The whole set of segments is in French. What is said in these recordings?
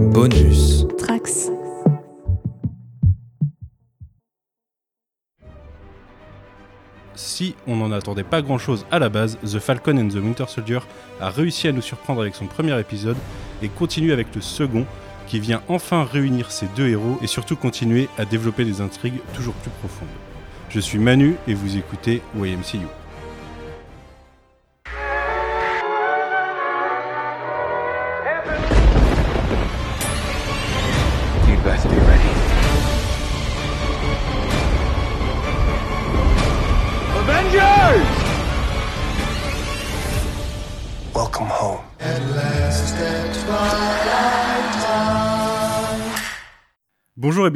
Bonus. Trax. Si on n'en attendait pas grand chose à la base, The Falcon and the Winter Soldier a réussi à nous surprendre avec son premier épisode et continue avec le second qui vient enfin réunir ces deux héros et surtout continuer à développer des intrigues toujours plus profondes. Je suis Manu et vous écoutez YMCU.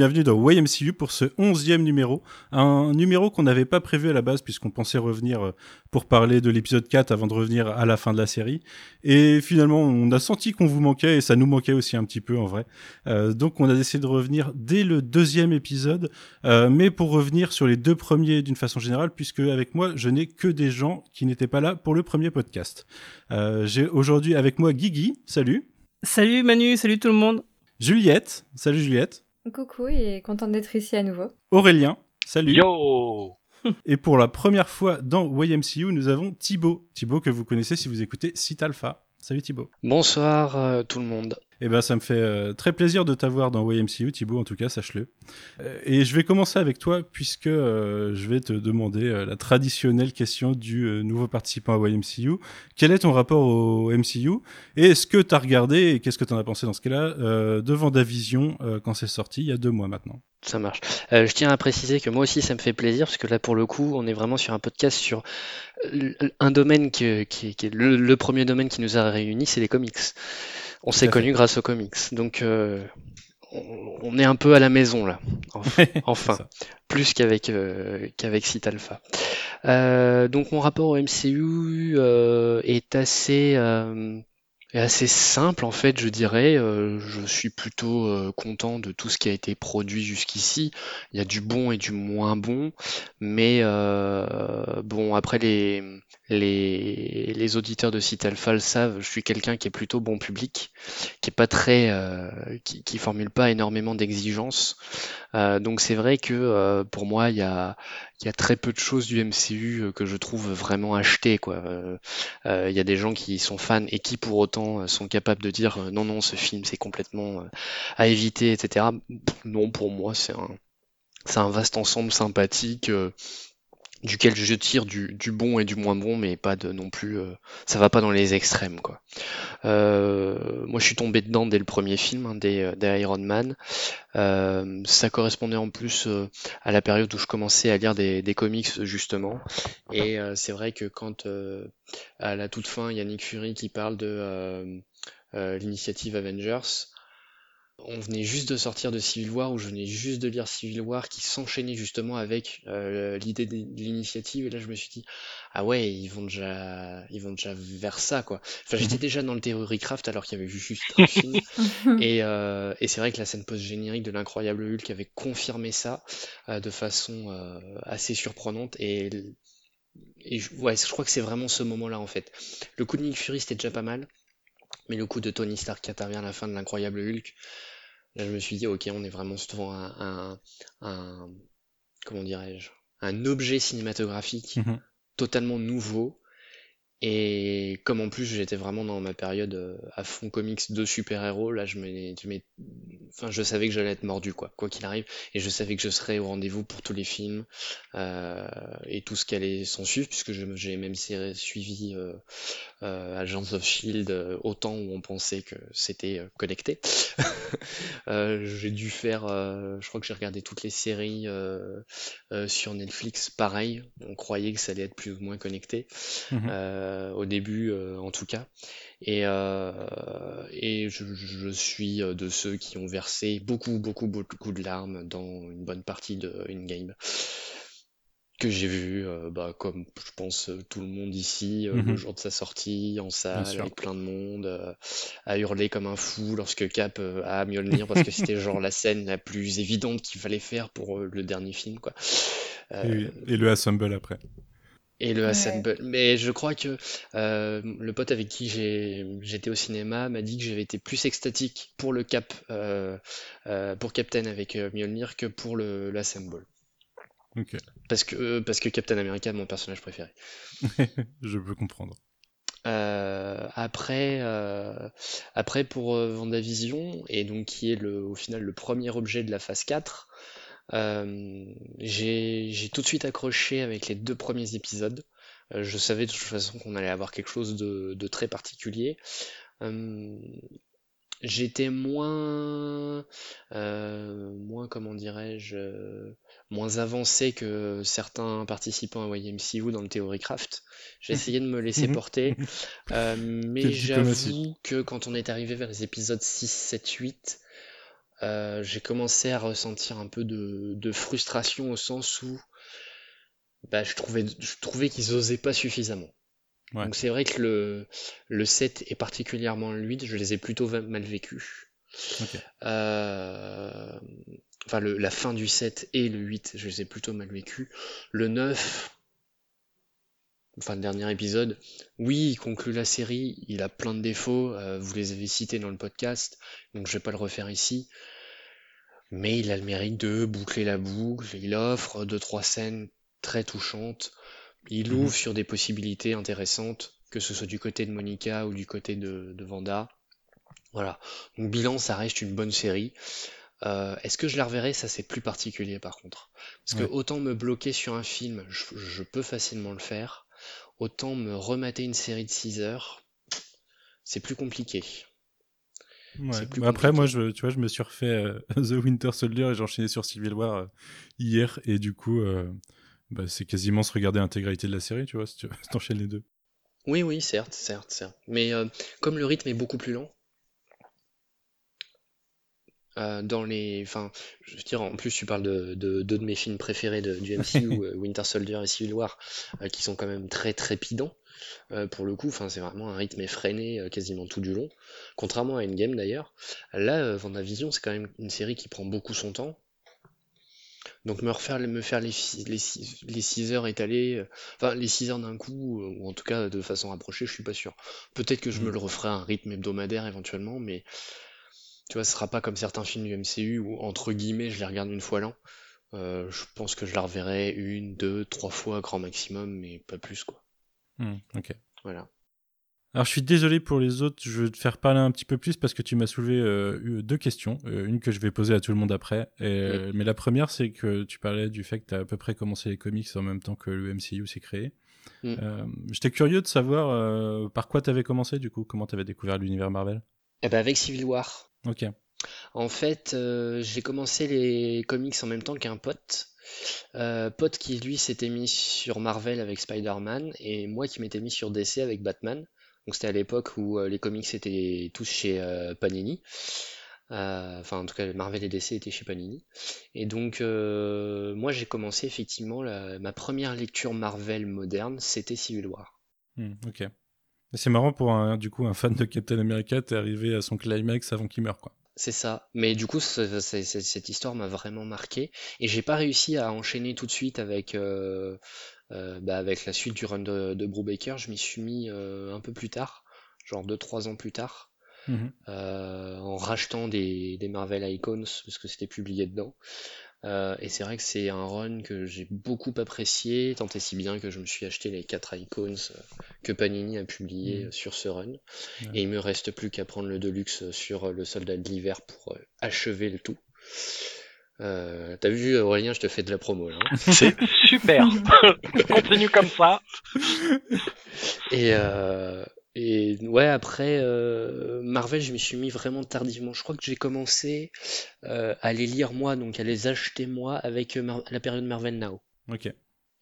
Bienvenue dans YMCU pour ce onzième numéro. Un numéro qu'on n'avait pas prévu à la base puisqu'on pensait revenir euh, pour parler de l'épisode 4 avant de revenir à la fin de la série. Et finalement, on a senti qu'on vous manquait et ça nous manquait aussi un petit peu en vrai. Euh, donc on a décidé de revenir dès le deuxième épisode, euh, mais pour revenir sur les deux premiers d'une façon générale puisque avec moi, je n'ai que des gens qui n'étaient pas là pour le premier podcast. Euh, J'ai aujourd'hui avec moi Guigui, salut. Salut Manu, salut tout le monde. Juliette, salut Juliette. Coucou et contente d'être ici à nouveau. Aurélien, salut. Yo Et pour la première fois dans YMCU, nous avons Thibaut. Thibaut que vous connaissez si vous écoutez Site Alpha. Salut Thibaut. Bonsoir euh, tout le monde. Eh ben, ça me fait euh, très plaisir de t'avoir dans YMCU, Thibaut, en tout cas, sache-le. Euh, et je vais commencer avec toi, puisque euh, je vais te demander la traditionnelle question du nouveau participant à YMCU. Quel est ton rapport au MCU Et est-ce que tu as regardé, et qu'est-ce que tu en as pensé dans ce cas-là, devant Davision, quand c'est sorti, il y a deux mois maintenant? Ça marche. Je tiens à préciser que moi aussi ça me fait plaisir parce que là pour le coup on est vraiment sur un podcast sur un domaine qui est le, le premier domaine qui nous a réunis, c'est les comics. On s'est connus grâce aux comics. Donc euh, on, on est un peu à la maison là. Enfin, plus qu'avec euh, qu'avec Site Alpha. Euh, donc mon rapport au MCU euh, est assez euh, est assez simple en fait, je dirais. Euh, je suis plutôt euh, content de tout ce qui a été produit jusqu'ici. Il y a du bon et du moins bon, mais euh, bon après les les, auditeurs de Site Alpha savent, je suis quelqu'un qui est plutôt bon public, qui est pas très euh, qui, qui formule pas énormément d'exigences. Euh, donc c'est vrai que euh, pour moi il y a très peu de choses du MCU euh, que je trouve vraiment achetées quoi. Il y a des gens qui sont fans et qui pour autant sont capables de dire non non ce film c'est complètement à éviter etc. Non pour moi c'est un c'est un vaste ensemble sympathique duquel je tire du, bon et du moins bon mais pas de non plus euh, ça va pas dans les extrêmes quoi. Euh, moi je suis tombé dedans dès le premier film hein, des, des Iron Man. Euh, ça correspondait en plus euh, à la période où je commençais à lire des, des comics justement. Et euh, c'est vrai que quand euh, à la toute fin, il y a Nick Fury qui parle de euh, euh, l'initiative Avengers. On venait juste de sortir de Civil War, ou je venais juste de lire Civil War, qui s'enchaînait justement avec euh, l'idée de l'initiative, et là je me suis dit, ah ouais, ils vont déjà, ils vont déjà vers ça, quoi. Enfin, j'étais déjà dans le Theorycraft alors qu'il y avait juste un film, et, euh, et c'est vrai que la scène post-générique de l'incroyable Hulk avait confirmé ça euh, de façon euh, assez surprenante, et, et je, ouais, je crois que c'est vraiment ce moment-là en fait. Le coup de Nick Fury c'était déjà pas mal, mais le coup de Tony Stark qui intervient à la fin de l'incroyable Hulk, là je me suis dit ok, on est vraiment devant un, un, un comment dirais-je, un objet cinématographique Mhm. totalement nouveau. Et comme en plus j'étais vraiment dans ma période euh, à fond comics de super-héros, là je m'ai- enfin je savais que j'allais être mordu quoi, quoi qu'il arrive, et je savais que je serais au rendez-vous pour tous les films euh, et tout ce qui allait s'en suivre, puisque j'ai même suivi euh, euh, Agents of Shield euh, au temps où on pensait que c'était euh, connecté. Euh, j'ai dû faire, euh, je crois que j'ai regardé toutes les séries euh, euh, sur Netflix, pareil, on croyait que ça allait être plus ou moins connecté Mhm. euh, au début euh, en tout cas. Et, euh, et je, je suis euh, de ceux qui ont versé beaucoup, beaucoup, beaucoup de larmes dans une bonne partie de In-Game. Que j'ai vu, euh, bah, comme je pense tout le monde ici, euh, le Mhm. jour de sa sortie, en salle, avec plein de monde, euh, à hurler comme un fou lorsque Cap a Mjolnir, parce que c'était genre la scène la plus évidente qu'il fallait faire pour le dernier film, quoi. Et, et le Assemble après. Et le Ouais. Assemble. Mais je crois que euh, le pote avec qui j'étais au cinéma m'a dit que j'avais été plus extatique pour le Cap, euh, euh, pour Captain avec Mjolnir que pour le l'Assemble. Ok, Parce que, euh, parce que Captain America est mon personnage préféré. je peux comprendre. Euh, après, euh, après pour euh, Vendavision, et donc qui est le, au final le premier objet de la phase 4, euh, j'ai, j'ai tout de suite accroché avec les deux premiers épisodes. Euh, je savais de toute façon qu'on allait avoir quelque chose de, de très particulier. Euh, j'étais moins, euh, moins comment dirais-je, euh, moins avancé que certains participants à YMCU dans le Theorycraft. J'ai essayé de me laisser porter, euh, mais j'avoue que quand on est arrivé vers les épisodes 6, 7, 8, euh, j'ai commencé à ressentir un peu de, de frustration au sens où bah, je trouvais, je trouvais qu'ils osaient pas suffisamment. Ouais. Donc c'est vrai que le, le 7 et particulièrement le 8, je les ai plutôt mal vécus. Ok. Euh, Enfin, le- la fin du 7 et le 8, je les ai plutôt mal vécus. Le 9, enfin le dernier épisode, oui, il conclut la série, il a plein de défauts, euh, vous les avez cités dans le podcast, donc je vais pas le refaire ici. Mais il a le mérite de boucler la boucle, il offre deux trois scènes très touchantes, il Mhm. ouvre sur des possibilités intéressantes, que ce soit du côté de Monica ou du côté de, de Vanda. Voilà. Donc bilan, ça reste une bonne série. Euh, Est-ce que je la reverrai? Ça, c'est plus particulier par contre. Parce Ouais. que autant me bloquer sur un film, je, je peux facilement le faire. Autant me remater une série de 6 heures, c'est plus compliqué. Ouais. C'est plus Bah après, moi, je, tu vois, je me suis refait euh, The Winter Soldier et j'ai enchaîné sur Civil War euh, hier et du coup, euh, bah, c'est quasiment se regarder l'intégralité de la série, tu vois, si tu si t'enchaînes les deux. Oui, oui, certes, certes, certes. Mais comme le rythme est beaucoup plus lent, euh, dans les, enfin, je veux dire, en plus tu parles de, de deux de mes films préférés de, du MCU, euh, Winter Soldier et Civil War, euh, qui sont quand même très trépidants euh, pour le coup. C'est vraiment un rythme effréné euh, quasiment tout du long, contrairement à Endgame d'ailleurs. Là, euh, Vendavision, c'est quand même une série qui prend beaucoup son temps. Donc me refaire me faire les fi- les six, les six heures étalées, enfin les 6 heures d'un coup, ou en tout cas de façon rapprochée, je suis pas sûr. Peut-être que je me Mm. le referai à un rythme hebdomadaire éventuellement, mais tu vois, ce sera pas comme certains films du MCU où entre guillemets je les regarde une fois l'an. Euh, je pense que je la reverrai une, deux, trois fois grand maximum, mais pas plus quoi. Hmm, ok. Voilà. Alors, je suis désolé pour les autres, je vais te faire parler un petit peu plus parce que tu m'as soulevé euh, eu- deux questions. Euh, une que je vais poser à tout le monde après. Et, Mais la première, c'est que tu parlais du fait que tu as à peu près commencé les comics en même temps que le MCU s'est créé. Mm. Euh, J'étais curieux de savoir euh, par quoi tu avais commencé, du coup, comment tu avais découvert l'univers Marvel? Et ben avec Civil War. Ok. En fait, euh, j'ai commencé les comics en même temps qu'un pote. Euh, pote qui lui s'était mis sur Marvel avec Spider-Man et moi qui m'étais mis sur DC avec Batman. Donc c'était à l'époque où euh, les comics étaient tous chez euh, Panini. Enfin en tout cas Marvel et DC étaient chez Panini. Et donc moi j'ai commencé effectivement la- ma première lecture Marvel moderne, c'était Civil War. Hmm, ok. C'est marrant pour un, du coup un fan de Captain America, t'es arrivé à son climax avant qu'il meure, quoi. C'est ça. Mais du coup, ce- ce- ce- cette histoire m'a vraiment marqué. Et j'ai pas réussi à enchaîner tout de suite avec, euh, euh, bah, avec la suite du run de, de Brubaker. Je m'y suis mis euh, un peu plus tard, genre 2-3 ans plus tard, Mhm. en rachetant des, des Marvel Icons, parce que c'était publié dedans. Euh, et c'est vrai que c'est un run que j'ai beaucoup apprécié, tant et si bien que je me suis acheté les 4 Icons euh, que Panini a publié Mhm. sur ce run. Ouais. Et il me reste plus qu'à prendre le Deluxe sur euh, le Soldat de l'hiver pour euh, achever le tout. Euh, T'as vu Aurélien, je te fais de la promo là. hein. C'est super. Continue comme ça. Et, euh, et ouais, après euh, Marvel, je m'y suis mis vraiment tardivement. Je crois que j'ai commencé euh, à les lire moi, donc à les acheter moi avec euh, Mar- la période Marvel Now. Ok.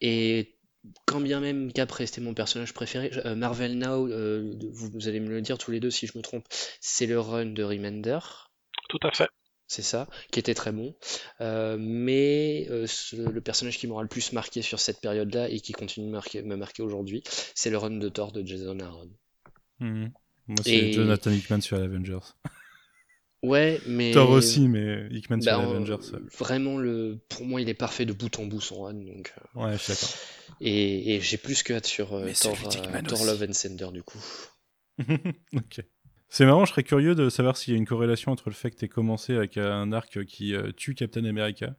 Et quand bien même qu'après c'était mon personnage préféré, euh, Marvel Now, euh, vous, vous allez me le dire tous les deux si je me trompe, c'est le run de Remender. Tout à fait. C'est ça, qui était très bon. Euh, mais euh, ce- le personnage qui m'aura le plus marqué sur cette période-là et qui continue de marquer- me marquer aujourd'hui, c'est le run de Thor de Jason Aaron. Mhm. Moi, c'est Et- Jonathan Hickman sur Avengers. Ouais, mais. Thor aussi, mais Hickman Bah, sur en- Avengers. Vraiment, le... pour moi, il est parfait de bout en bout, son run. Donc, euh, Ouais, je suis d'accord. Et, et j'ai plus que hâte sur euh, Thor, euh, Thor. Love and Thunder, du coup. ok. C'est marrant, je serais curieux de savoir s'il y a une corrélation entre le fait que tu commencé avec un arc qui euh, tue Captain America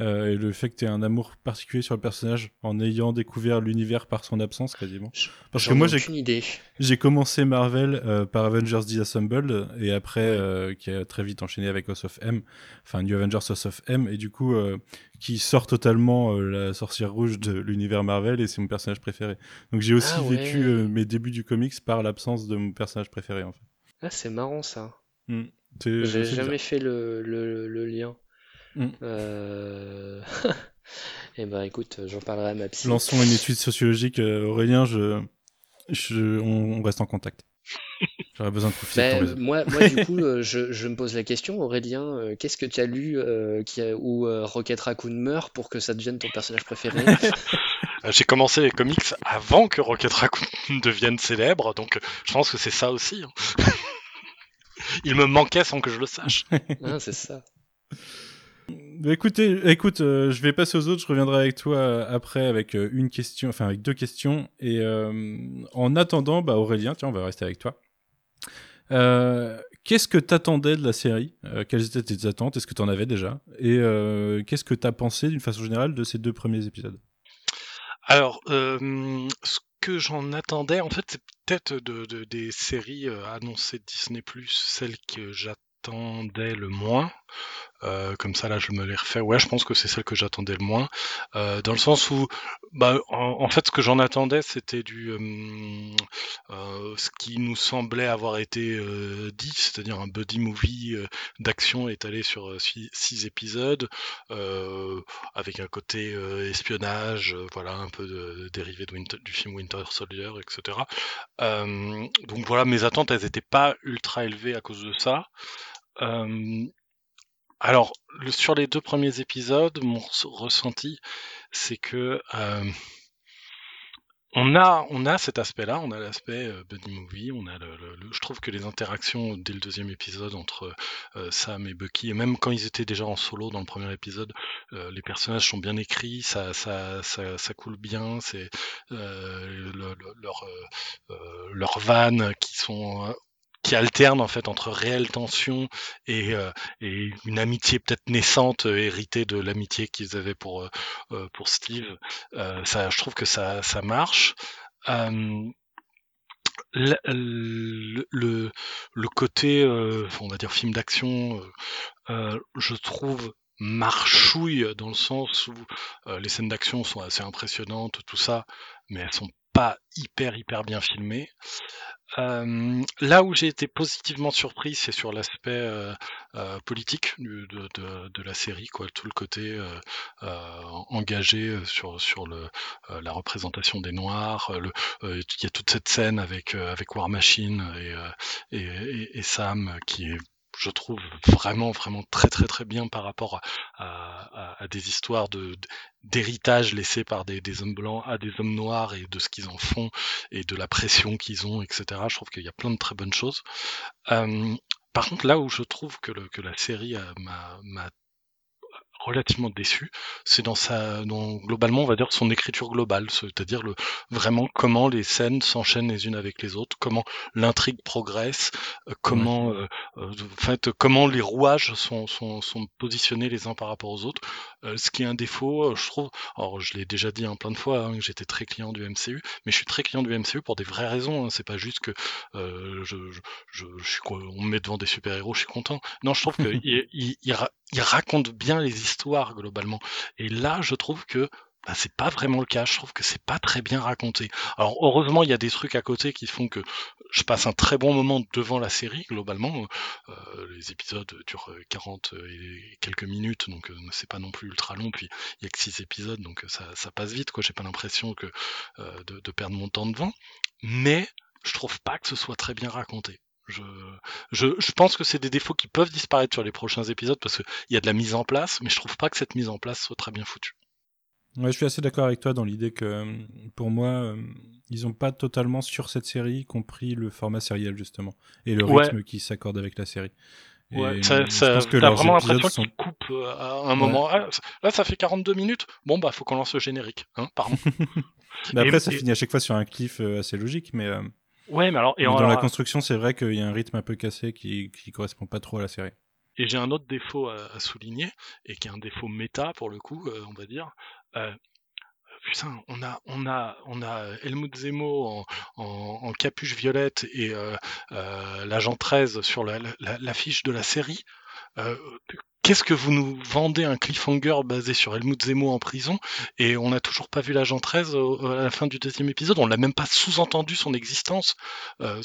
euh, et le fait que tu un amour particulier sur le personnage en ayant découvert l'univers par son absence quasiment. Parce que moi, j'ai idée. j'ai commencé Marvel euh, par Avengers Disassembled et après euh, qui a très vite enchaîné avec House of M, enfin New Avengers House of M et du coup qui sort totalement la sorcière rouge de l'univers Marvel et c'est mon personnage préféré. Donc j'ai aussi Ah ouais. vécu mes débuts du comics par l'absence de mon personnage préféré en fait. Ah, c'est marrant ça. Mm. C'est- J'ai jamais bizarre. fait le, le, le lien. Mm. Euh... Eh ben écoute, j'en parlerai à ma psy. Lançons une étude sociologique, euh, Aurélien, je, je, on, reste en contact. J'aurais besoin de profiter de Ben, ton réseau. moi, moi, du coup, euh, je, je me pose la question, Aurélien, euh, qu'est-ce que tu as lu euh, qui a- où euh, Rocket Raccoon meurt pour que ça devienne ton personnage préféré? J'ai commencé les comics avant que Rocket Raccoon devienne célèbre, donc je pense que c'est ça aussi. hein. Il me manquait sans que je le sache. Hein, c'est ça. Écoutez, écoute, euh, je vais passer aux autres. Je reviendrai avec toi euh, après avec euh, une question, enfin avec deux questions. Et en attendant, bah, Aurélien, tiens, on va rester avec toi. Qu'est-ce que t'attendais de la série? Quelles étaient tes attentes? Est-ce que t'en avais déjà? Et qu'est-ce que t'as pensé d'une façon générale de ces deux premiers épisodes? Alors, ce que j'en attendais, en fait, c'est peut-être de, de- des séries annoncées Disney+, celles que j'attendais le moins. Euh, comme ça, là, je me les refais. Ouais, je pense que c'est celle que j'attendais le moins. Euh, dans le sens où, bah, en, fait, ce que j'en attendais, c'était du... euh, ce qui nous semblait avoir été dit, c'est-à-dire un buddy movie d'action étalé sur six, épisodes, avec un côté espionnage, voilà, un peu dérivé du film Winter Soldier, etc. Donc voilà, mes attentes, elles n'étaient pas ultra élevées à cause de ça. Alors, sur les deux premiers épisodes, mon res- ressenti, c'est que euh, on a, on a cet aspect-là, on a l'aspect euh, buddy movie, on a le, je trouve que les interactions dès le deuxième épisode entre euh, Sam et Bucky, et même quand ils étaient déjà en solo dans le premier épisode, les personnages sont bien écrits, ça, ça, ça, coule bien, c'est euh, le- le- leur, leurs vannes qui sont qui alternent en fait entre réelle tension et, euh, une amitié peut-être naissante euh, héritée de l'amitié qu'ils avaient pour euh, pour Steve. Ça, je trouve que ça ça marche. Le, le, côté, on va dire film d'action, je trouve marchouille dans le sens où les scènes d'action sont assez impressionnantes, tout ça, mais elles sont pas hyper hyper bien filmées. Euh, là où j'ai été positivement surpris, c'est sur l'aspect euh, euh, politique de, de, de la série, quoi, tout le côté euh, euh, engagé sur sur le la représentation des Noirs. il y a toute cette scène avec avec War Machine et, et, et- et Sam qui est je trouve vraiment vraiment très très très bien par rapport à, des histoires de d'héritage laissé par des, hommes blancs à des hommes noirs et de ce qu'ils en font et de la pression qu'ils ont, etc. Je trouve qu'il y a plein de très bonnes choses. Par contre, là où je trouve que, que la série euh, m'a relativement déçu, c'est dans sa, dans, globalement, on va dire son écriture globale, c'est-à-dire le, vraiment comment les scènes s'enchaînent les unes avec les autres, comment l'intrigue progresse, euh, comment, euh, euh, en fait, comment les rouages sont, sont, sont positionnés les uns par rapport aux autres. Euh, ce qui est un défaut, euh, je trouve. Alors, je l'ai déjà dit hein, plein de fois, hein, que j'étais très client du MCU, mais je suis très client du MCU pour des vraies raisons. Hein. C'est pas juste que euh, je, je, je, je suis, quoi, on me met devant des super héros, je suis content. Non, je trouve qu'il il, il, il raconte bien les histoires globalement. Et là, je trouve que bah, c'est pas vraiment le cas. Je trouve que c'est pas très bien raconté. Alors heureusement, il y a des trucs à côté qui font que je passe un très bon moment devant la série globalement. Euh, les épisodes durent 40 et quelques minutes, donc euh, c'est pas non plus ultra long. Puis il y a que 6 épisodes, donc ça, ça passe vite. Quoi, j'ai pas l'impression que euh, de, de perdre mon temps devant. Mais je trouve pas que ce soit très bien raconté. Je, je, je pense que c'est des défauts qui peuvent disparaître sur les prochains épisodes parce qu'il y a de la mise en place, mais je trouve pas que cette mise en place soit très bien foutue. Ouais, je suis assez d'accord avec toi dans l'idée que, pour moi, euh, ils n'ont pas totalement sur cette série compris le format sériel justement et le Ouais. rythme qui s'accorde avec la série. Ouais, ça, que t'as vraiment l'impression sont... qu'ils coupent euh, à un moment. Ah, là, ça fait 42 minutes. Bon, bah, faut qu'on lance le générique. Hein, pardon. Mais après, Et- ça finit à chaque fois sur un cliff euh, assez logique, mais, euh, Ouais, mais alors, et mais dans alors, la construction, c'est vrai qu'il y a un rythme un peu cassé qui, qui correspond pas trop à la série. Et j'ai un autre défaut à, à souligner, et qui est un défaut méta pour le coup, euh, on va dire. Euh, putain, on a, on a, on a Helmut Zemo en, en, en capuche violette et euh, euh, l'agent 13 sur la, la, l'affiche de la série. Euh, Qu'est-ce que vous nous vendez un cliffhanger basé sur Helmut Zemo en prison et on n'a toujours pas vu l'agent 13 au- à la fin du deuxième épisode, on l'a même pas sous-entendu son existence. Euh,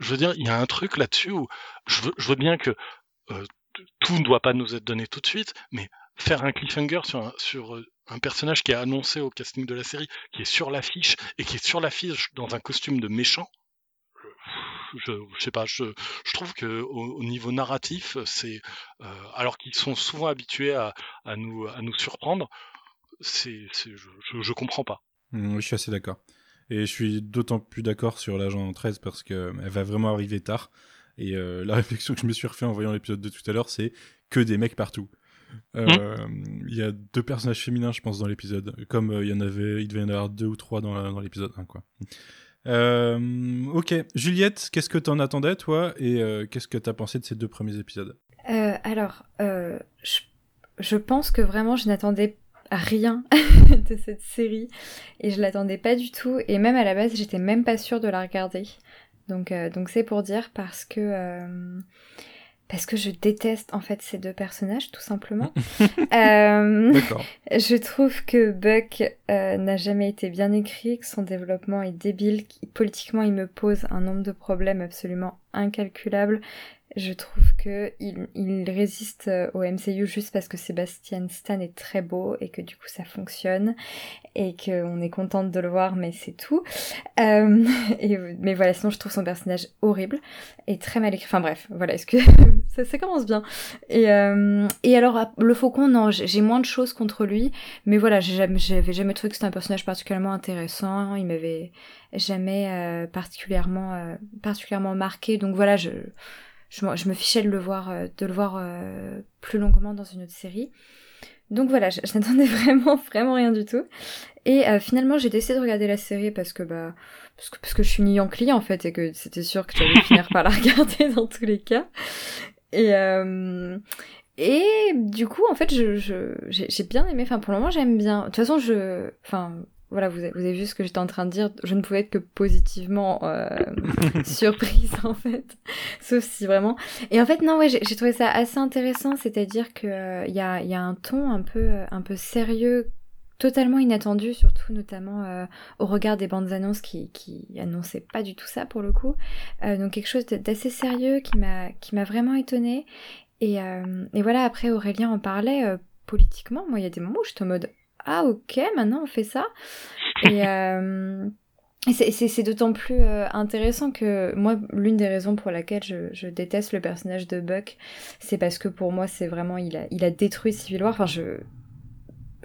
je veux dire, il y a un truc là-dessus où je veux, bien que euh, tout ne doit pas nous être donné tout de suite, mais faire un cliffhanger sur un, sur euh, un personnage qui est annoncé au casting de la série, qui est sur l'affiche et qui est sur l'affiche dans un costume de méchant, je, je sais pas, je, je trouve que au, au niveau narratif, c'est euh, alors qu'ils sont souvent habitués à, à nous à nous surprendre, c'est, je, je, comprends pas. Mm, oui, je suis assez d'accord. Et je suis d'autant plus d'accord sur l'agent 13 parce qu'elle va vraiment arriver tard. Et euh, la réflexion que je me suis refait en voyant l'épisode de tout à l'heure, c'est que des mecs partout. Euh, Il y a deux personnages féminins, je pense, dans l'épisode. Comme euh, il y en avait, il devait y en avoir deux ou trois dans l'épisode 1, quoi. Euh, ok, Juliette, qu'est-ce que t'en attendais, toi, et euh, qu'est-ce que t'as pensé de ces deux premiers épisodes? Euh, alors, je, je pense que vraiment je n'attendais rien de cette série et je l'attendais pas du tout. Et même à la base j'étais même pas sûre de la regarder. Donc donc c'est pour dire parce que parce que je déteste en fait ces deux personnages tout simplement. Euh, D'accord. je trouve que Buck euh, n'a jamais été bien écrit, que son développement est débile, politiquement il me pose un nombre de problèmes absolument incalculables. Je trouve que il, il résiste euh, au MCU juste parce que Sebastian Stan est très beau et que du coup ça fonctionne et qu'on est contente de le voir, mais c'est tout. Euh, mais voilà, sinon je trouve son personnage horrible et très mal écrit. Enfin bref, voilà, est-ce que ça, ça commence bien. Et, euh, et alors le Faucon, non, j'ai moins de choses contre lui, mais voilà, j'ai jamais- j'avais jamais trouvé que c'était un personnage particulièrement intéressant. Il m'avait jamais euh, particulièrement euh, particulièrement marqué, donc voilà, je je, me fichais de le voir, euh, de le voir euh, plus longuement dans une autre série. Donc voilà, je, je n'attendais vraiment, vraiment rien du tout. Et euh, finalement, j'ai décidé de regarder la série parce que bah parce que, parce que je suis Yankee en fait et que c'était sûr que j'allais finir par la regarder dans tous les cas. Et euh, et du coup, en fait, je j'ai bien aimé. Enfin, pour le moment, j'aime bien. De toute façon, je enfin voilà, vous avez, vous avez vu ce que j'étais en train de dire. Je ne pouvais être que positivement euh, surprise en fait, sauf si vraiment. Et en fait, non, ouais, j'ai trouvé ça assez intéressant. C'est-à-dire que euh, il y a il y a un ton un peu euh, un peu sérieux totalement inattendu, surtout notamment euh, au regard des bandes annonces qui, qui annonçaient pas du tout ça pour le coup. Euh, donc quelque chose d'assez sérieux qui m'a qui m'a vraiment étonnée. Et, euh, et voilà, après Aurélien en parlait euh, politiquement. Moi, il y a des moments où j'étais en mode ah ok, maintenant on fait ça. Et euh, c'est- d'autant plus euh, intéressant que moi, l'une des raisons pour laquelle je, je déteste le personnage de Buck, c'est parce que pour moi, c'est vraiment il a, il a détruit Civil War. Enfin, je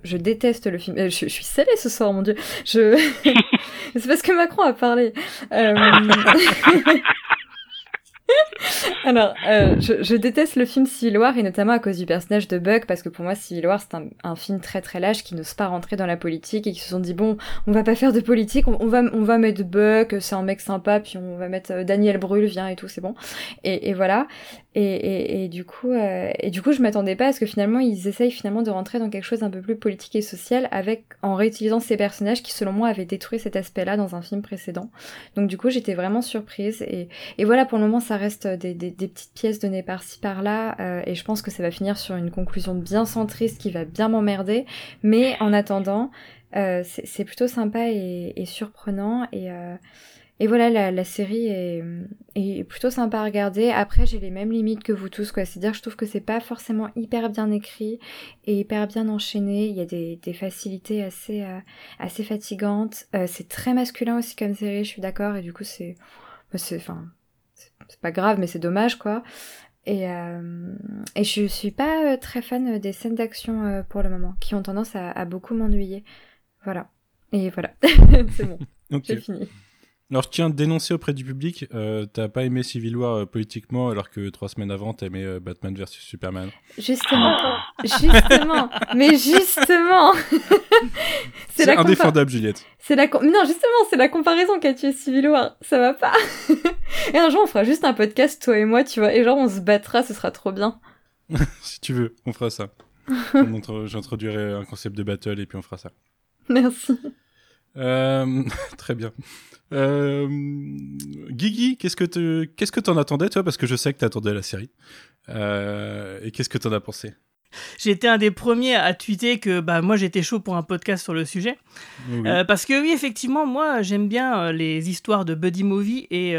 je déteste le film. Euh, Je, je suis salée ce soir, mon dieu. Je c'est parce que Macron a parlé. Euh... Alors, euh, je, déteste le film Civil War et notamment à cause du personnage de Buck parce que pour moi Civil War c'est un, film très très lâche qui n'ose pas rentrer dans la politique et qui se sont dit bon on va pas faire de politique on, va on va mettre Buck c'est un mec sympa puis on va mettre euh, Daniel Brühl viens et tout c'est bon. Et voilà et, et, et du coup euh, et du coup je m'attendais pas à ce que finalement ils essayent finalement de rentrer dans quelque chose d'un peu plus politique et social avec en réutilisant ces personnages qui selon moi avaient détruit cet aspect-là dans un film précédent. Donc du coup j'étais vraiment surprise. Et et voilà, pour le moment, ça reste des, des, des petites pièces données par-ci par-là, euh, et je pense que ça va finir sur une conclusion bien centriste qui va bien m'emmerder. Mais en attendant, euh, c'est plutôt sympa et, et surprenant, et, euh, et voilà, la, la série est, est plutôt sympa à regarder. Après, j'ai les mêmes limites que vous tous, quoi. C'est-à-dire, je trouve que c'est pas forcément hyper bien écrit et hyper bien enchaîné. Il y a des, des facilités assez, euh, assez fatigantes. Euh, c'est très masculin aussi comme série, je suis d'accord, et du coup, c'est, bah, c'est, enfin, c'est- c'est pas grave, mais c'est dommage, quoi. Et, euh, et je suis pas euh, très fan des scènes d'action pour le moment, qui ont tendance à, à beaucoup m'ennuyer. Voilà. Et voilà, c'est bon, Ok. j'ai fini. Alors, je tiens à dénoncer auprès du public, euh, t'as pas aimé Civil War euh, politiquement, alors que trois semaines avant, t'aimais euh, Batman vs Superman. Justement, justement, mais justement. C'est indéfendable, Juliette. C'est la com- non justement c'est la comparaison qui a tué Civil War, ça va pas. et un jour on fera juste un podcast toi et moi tu vois et genre on se battra, ce sera trop bien. Si tu veux, on fera ça. J'introduirai un concept de battle et puis on fera ça. Merci. Euh, très bien. Euh, Guigui, qu'est-ce que tu qu'est-ce que t'en attendais toi? Parce que je sais que t'attendais la série. Euh, et qu'est-ce que t'en as pensé? Été un des premiers à tweeter que bah, moi j'étais chaud pour un podcast sur le sujet. Oui. Euh, parce que oui, effectivement, moi j'aime bien les histoires de buddy movie et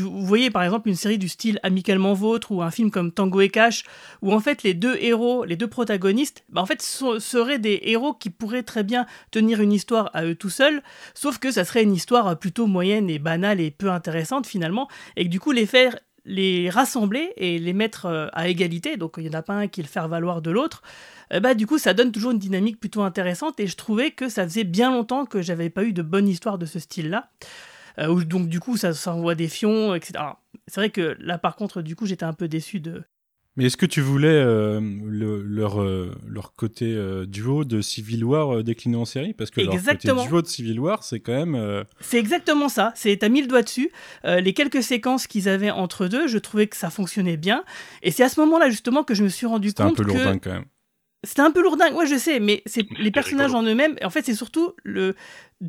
vous voyez par exemple une série du style Amicalement Vôtre ou un film comme Tango et Cash où en fait les deux héros, les deux protagonistes, bah, en fait seraient des héros qui pourraient très bien tenir une histoire à eux tout seuls, sauf que ça serait une histoire plutôt moyenne et banale et peu intéressante finalement et que du coup les faire les rassembler et les mettre euh, à égalité, donc il n'y en a pas un qui le faire valoir de l'autre, euh, bah du coup ça donne toujours une dynamique plutôt intéressante et je trouvais que ça faisait bien longtemps que j'avais pas eu de bonne histoire de ce style-là. Euh, où donc du coup ça s'envoie des fions, etc. C'est vrai que là par contre du coup j'étais un peu déçu de... Mais est-ce que tu voulais euh, le- leur euh, leur côté euh, duo de Civil War euh, décliné en série? Parce que leur Exactement. côté duo de Civil War c'est quand même euh, C'est exactement ça, c'est t'as mis le doigt dessus. Euh, les quelques séquences qu'ils avaient entre deux, je trouvais que ça fonctionnait bien. Et c'est à ce moment-là justement que je me suis rendu c'était un compte peu que... lourdin quand même. C'était un peu lourdingue, ouais, je sais, mais c'est les personnages rigolo. en eux-mêmes. En fait, c'est surtout le.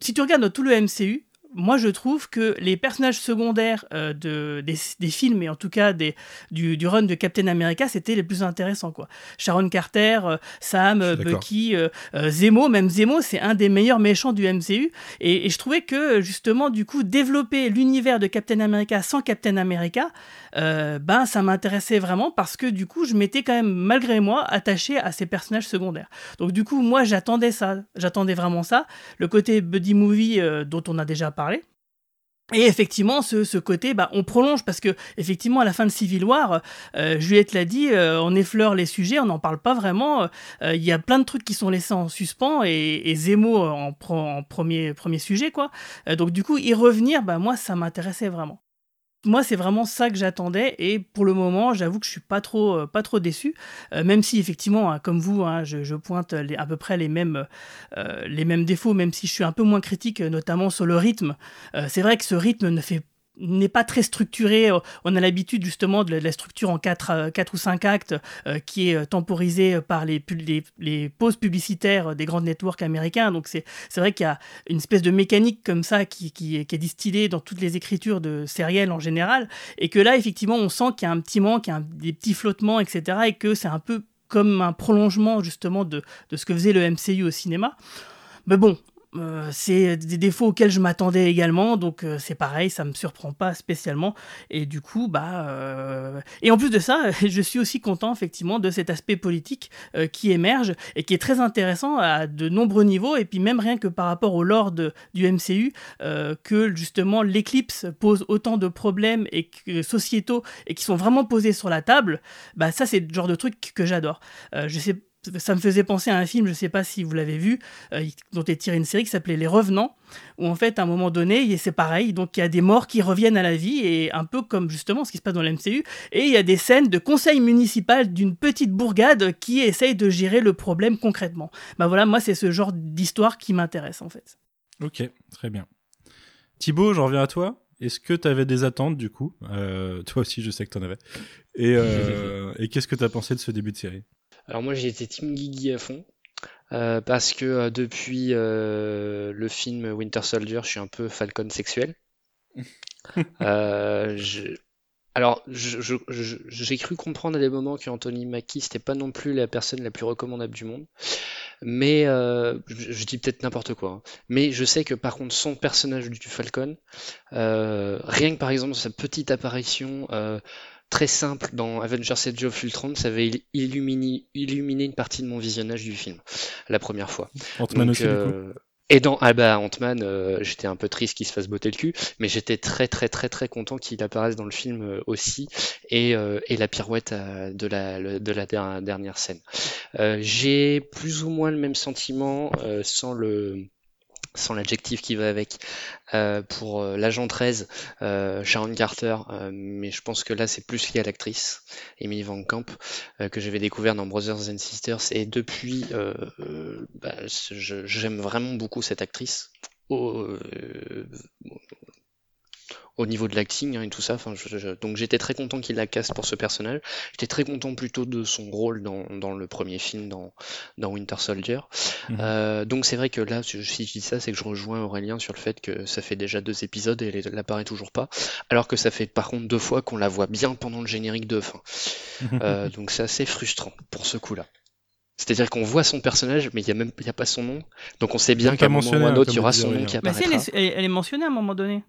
Si tu regardes dans tout le MCU, moi, je trouve que les personnages secondaires euh, de, des, des films, et en tout cas des, du, du run de Captain America, c'était les plus intéressants, quoi. Sharon Carter, euh, Sam, euh. Bucky, euh, Zemo, même Zemo, c'est un des meilleurs méchants du MCU. Et, et je trouvais que, justement, du coup, développer l'univers de Captain America sans Captain America, euh, ben, ça m'intéressait vraiment parce que, du coup, je m'étais quand même, malgré moi, attaché à ces personnages secondaires. Donc, du coup, moi, j'attendais ça. J'attendais vraiment ça. Le côté buddy movie euh, dont on a déjà parlé. Et effectivement, ce, ce côté, bah, on prolonge parce que effectivement, à la fin de Civil War, euh, Juliette l'a dit, on effleure les sujets, on n'en parle pas vraiment. Il y a plein de trucs qui sont laissés en suspens et, et Zemo en, pre- en premier, premier sujet, quoi. Donc du coup, y revenir, bah, moi, ça m'intéressait vraiment. Moi, c'est vraiment ça que j'attendais et pour le moment, j'avoue que je suis pas trop, euh, pas trop déçu, Euh, même si effectivement, hein, comme vous, hein, je, pointe à peu près les mêmes, euh, les mêmes défauts, même si je suis un peu moins critique, notamment sur le rythme. C'est vrai que ce rythme ne fait n'est pas très structuré. Euh, On a l'habitude justement de la, structure en 4, quatre ou 5 actes euh, qui est euh, temporisée par les, pauses publicitaires des grands networks américains. Donc c'est vrai qu'il y a une espèce de mécanique comme ça qui, qui, est- distillée dans toutes les écritures de sériels en général. Et que là, effectivement, on sent qu'il y a un petit manque, des petits flottements, etc. Et que c'est un peu comme un prolongement justement de, de ce que faisait le MCU au cinéma. Mais bon, euh, c'est des défauts auxquels je m'attendais également, donc euh, c'est pareil, ça me surprend pas spécialement. Et du coup, bah, euh, et en plus de ça, je suis aussi content effectivement de cet aspect politique qui émerge et qui est très intéressant à de nombreux niveaux. Et puis même rien que par rapport au lore de- du MCU, que justement l'éclipse pose autant de problèmes et que sociétaux et qui sont vraiment posés sur la table. Bah ça, c'est le genre de truc que j'adore. Je sais ça me faisait penser à un film, je sais pas si vous l'avez vu, euh, dont est tirée une série qui s'appelait Les Revenants, où en fait, à un moment donné, c'est pareil, donc il y a des morts qui reviennent à la vie, et un peu comme justement ce qui se passe dans le MCU, et il y a des scènes de conseil municipal d'une petite bourgade qui essaye de gérer le problème concrètement. Bah voilà, moi, c'est ce genre d'histoire qui m'intéresse en fait. Ok, très bien. Thibaut, j'en reviens à toi. Est-ce que tu avais des attentes du coup? Euh, Toi aussi, je sais que tu en avais. Et, euh, et qu'est-ce que tu as pensé de ce début de série? Alors moi j'ai été Team Guigui à fond. euh, parce que euh, depuis euh, le film Winter Soldier, je suis un peu Falcon sexuel. Euh, je- Alors, je- je- je- j'ai cru comprendre à des moments qu'Anthony Mackie, c'était pas non plus la personne la plus recommandable du monde. Mais euh, je, dis peut-être n'importe quoi. hein. Mais je sais que par contre, son personnage du Falcon, euh, rien que par exemple sa petite apparition euh, très simple dans Avengers Age of Ultron, ça avait il- illuminé, illuminé une partie de mon visionnage du film la première fois. Ant-Man aussi, du coup euh, et dans ah bah, Ant-Man, euh, j'étais un peu triste qu'il se fasse botter le cul, mais j'étais très très très très content qu'il apparaisse dans le film euh, aussi, et, euh, et la pirouette de la, le- de la der- dernière scène. J'ai plus ou moins le même sentiment sans le sans l'adjectif qui va avec, euh, pour euh, l'agent 13, euh, Sharon Carter, mais je pense que là c'est plus lié à l'actrice, Emily Van Camp, que j'avais découvert dans Brothers and Sisters, et depuis, bah, j'aime vraiment beaucoup cette actrice. Euh, au niveau de l'acting hein, et tout ça, enfin, je- je- donc j'étais très content qu'il la casse pour ce personnage. J'étais très content plutôt de son rôle dans, dans le premier film, dans, dans Winter Soldier. Mhm. Euh, donc c'est vrai que là, si je dis ça, c'est que je rejoins Aurélien sur le fait que ça fait déjà deux épisodes et elle n'apparaît toujours pas, alors que ça fait par contre deux fois qu'on la voit bien pendant le générique de fin. Euh, donc c'est assez frustrant pour ce coup-là. C'est-à-dire qu'on voit son personnage, mais il n'y a même il y a pas son nom. Donc on sait bien qu'à un moment ou un hein, autre, il y comme aura son nom qui Mais si, elle apparaîtra. est, elle- elle est mentionnée à un moment donné.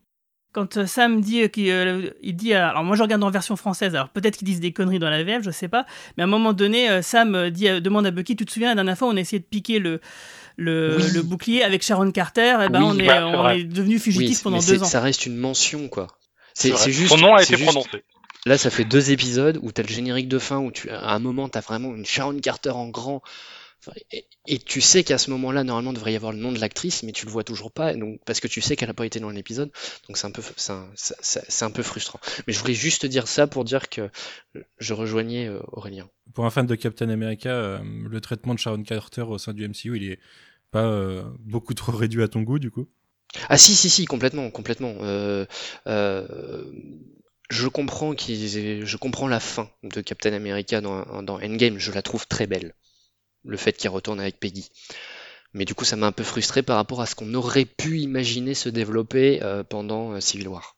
Quand euh, Sam dit euh, qu'il euh, dit, alors moi je regarde en version française, alors peut-être qu'ils disent des conneries dans la VF, je sais pas, mais à un moment donné, Sam dit, demande à Bucky, tu te souviens la dernière fois on a essayé de piquer le le, Oui. le bouclier avec Sharon Carter, et ben Oui, on est ouais, c'est on vrai. est devenu fugitif Oui, pendant mais deux ans. ça reste une mention, quoi. C'est juste. Son nom a c'est été juste- prononcé. Là, ça fait deux épisodes où t'as le générique de fin où tu, à un moment, t'as vraiment une Sharon Carter en grand. Et, et tu sais qu'à ce moment-là, normalement, il devrait y avoir le nom de l'actrice, mais tu le vois toujours pas, donc parce que tu sais qu'elle a pas été dans l'épisode. Donc c'est un peu, c'est un, c'est- peu frustrant. Mais je voulais juste dire ça pour dire que je rejoignais euh, Aurélien. Pour un fan de Captain America, euh, le traitement de Sharon Carter au sein du MCU, il est pas euh, beaucoup trop réduit à ton goût, du coup? Ah si, si, si, complètement, complètement. Euh, euh, je comprends qu'ils aient- je comprends la fin de Captain America dans, dans Endgame, je la trouve très belle. Le fait qu'il retourne avec Peggy. Mais du coup, ça m'a un peu frustré par rapport à ce qu'on aurait pu imaginer se développer euh, pendant euh, Civil War.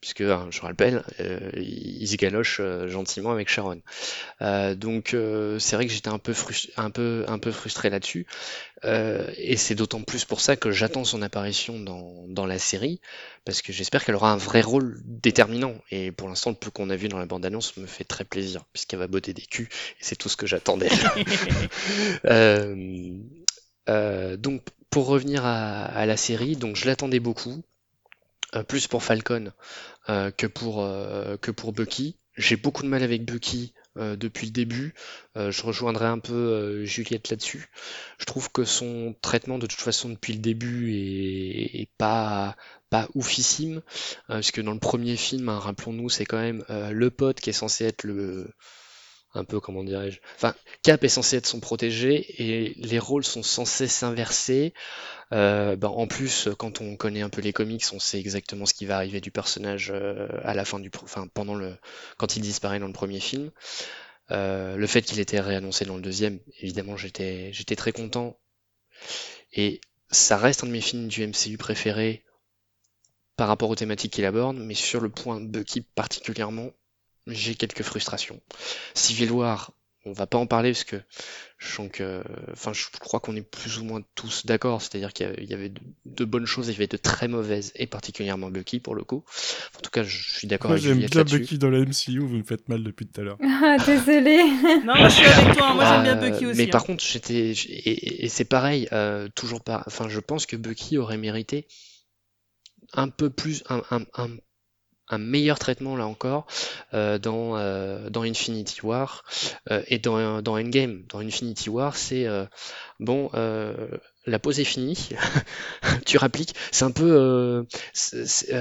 Puisque, hein, je rappelle, euh, il se galoche euh, gentiment avec Sharon. Euh, donc, euh, c'est vrai que j'étais un peu frustré, un peu, un peu frustré là-dessus. Euh, et c'est d'autant plus pour ça que j'attends son apparition dans, dans la série, parce que j'espère qu'elle aura un vrai rôle déterminant. Et pour l'instant, le peu qu'on a vu dans la bande-annonce me fait très plaisir, puisqu'elle va botter des culs, et c'est tout ce que j'attendais. Donc, pour revenir à, à la série, donc je l'attendais beaucoup, plus pour Falcon euh, que pour euh, que pour Bucky. J'ai beaucoup de mal avec Bucky euh, depuis le début. Euh, je rejoindrai un peu euh, Juliette là-dessus. Je trouve que son traitement de toute façon depuis le début est, pas pas oufissime, euh, parce que dans le premier film, hein, rappelons-nous, c'est quand même euh, le pote qui est censé être le un peu comment dirais-je. Enfin, Cap est censé être son protégé et les rôles sont censés s'inverser. Euh, ben, en plus, quand on connaît un peu les comics, on sait exactement ce qui va arriver du personnage euh, à la fin du, enfin pendant le, quand il disparaît dans le premier film. Euh, le fait qu'il était réannoncé dans le deuxième, évidemment, j'étais, j'étais très content. Et ça reste un de mes films du MCU préférés par rapport aux thématiques qu'il aborde, mais sur le point Bucky particulièrement, j'ai quelques frustrations. Civil War, on va pas en parler parce que je sens que, enfin, je crois qu'on est plus ou moins tous d'accord, c'est-à-dire qu'il y avait- de, bonnes choses, et il y avait de très mauvaises, et particulièrement Bucky pour le coup. En tout cas, je suis d'accord Moi, avec j'aime bien. Bucky dans la MCU, vous me faites mal depuis tout à l'heure. Ah, désolé. Non, moi je suis avec toi, moi j'aime bien Euh, Bucky aussi. Mais hein. par contre, j'étais et c'est pareil, euh, toujours pas. Enfin, je pense que Bucky aurait mérité un peu plus un, un, un, un meilleur traitement là encore euh, dans euh, dans Infinity War euh, et dans dans Endgame. Dans Infinity War, c'est euh, bon. la pause est finie, tu rappliques. C'est un peu. J'ai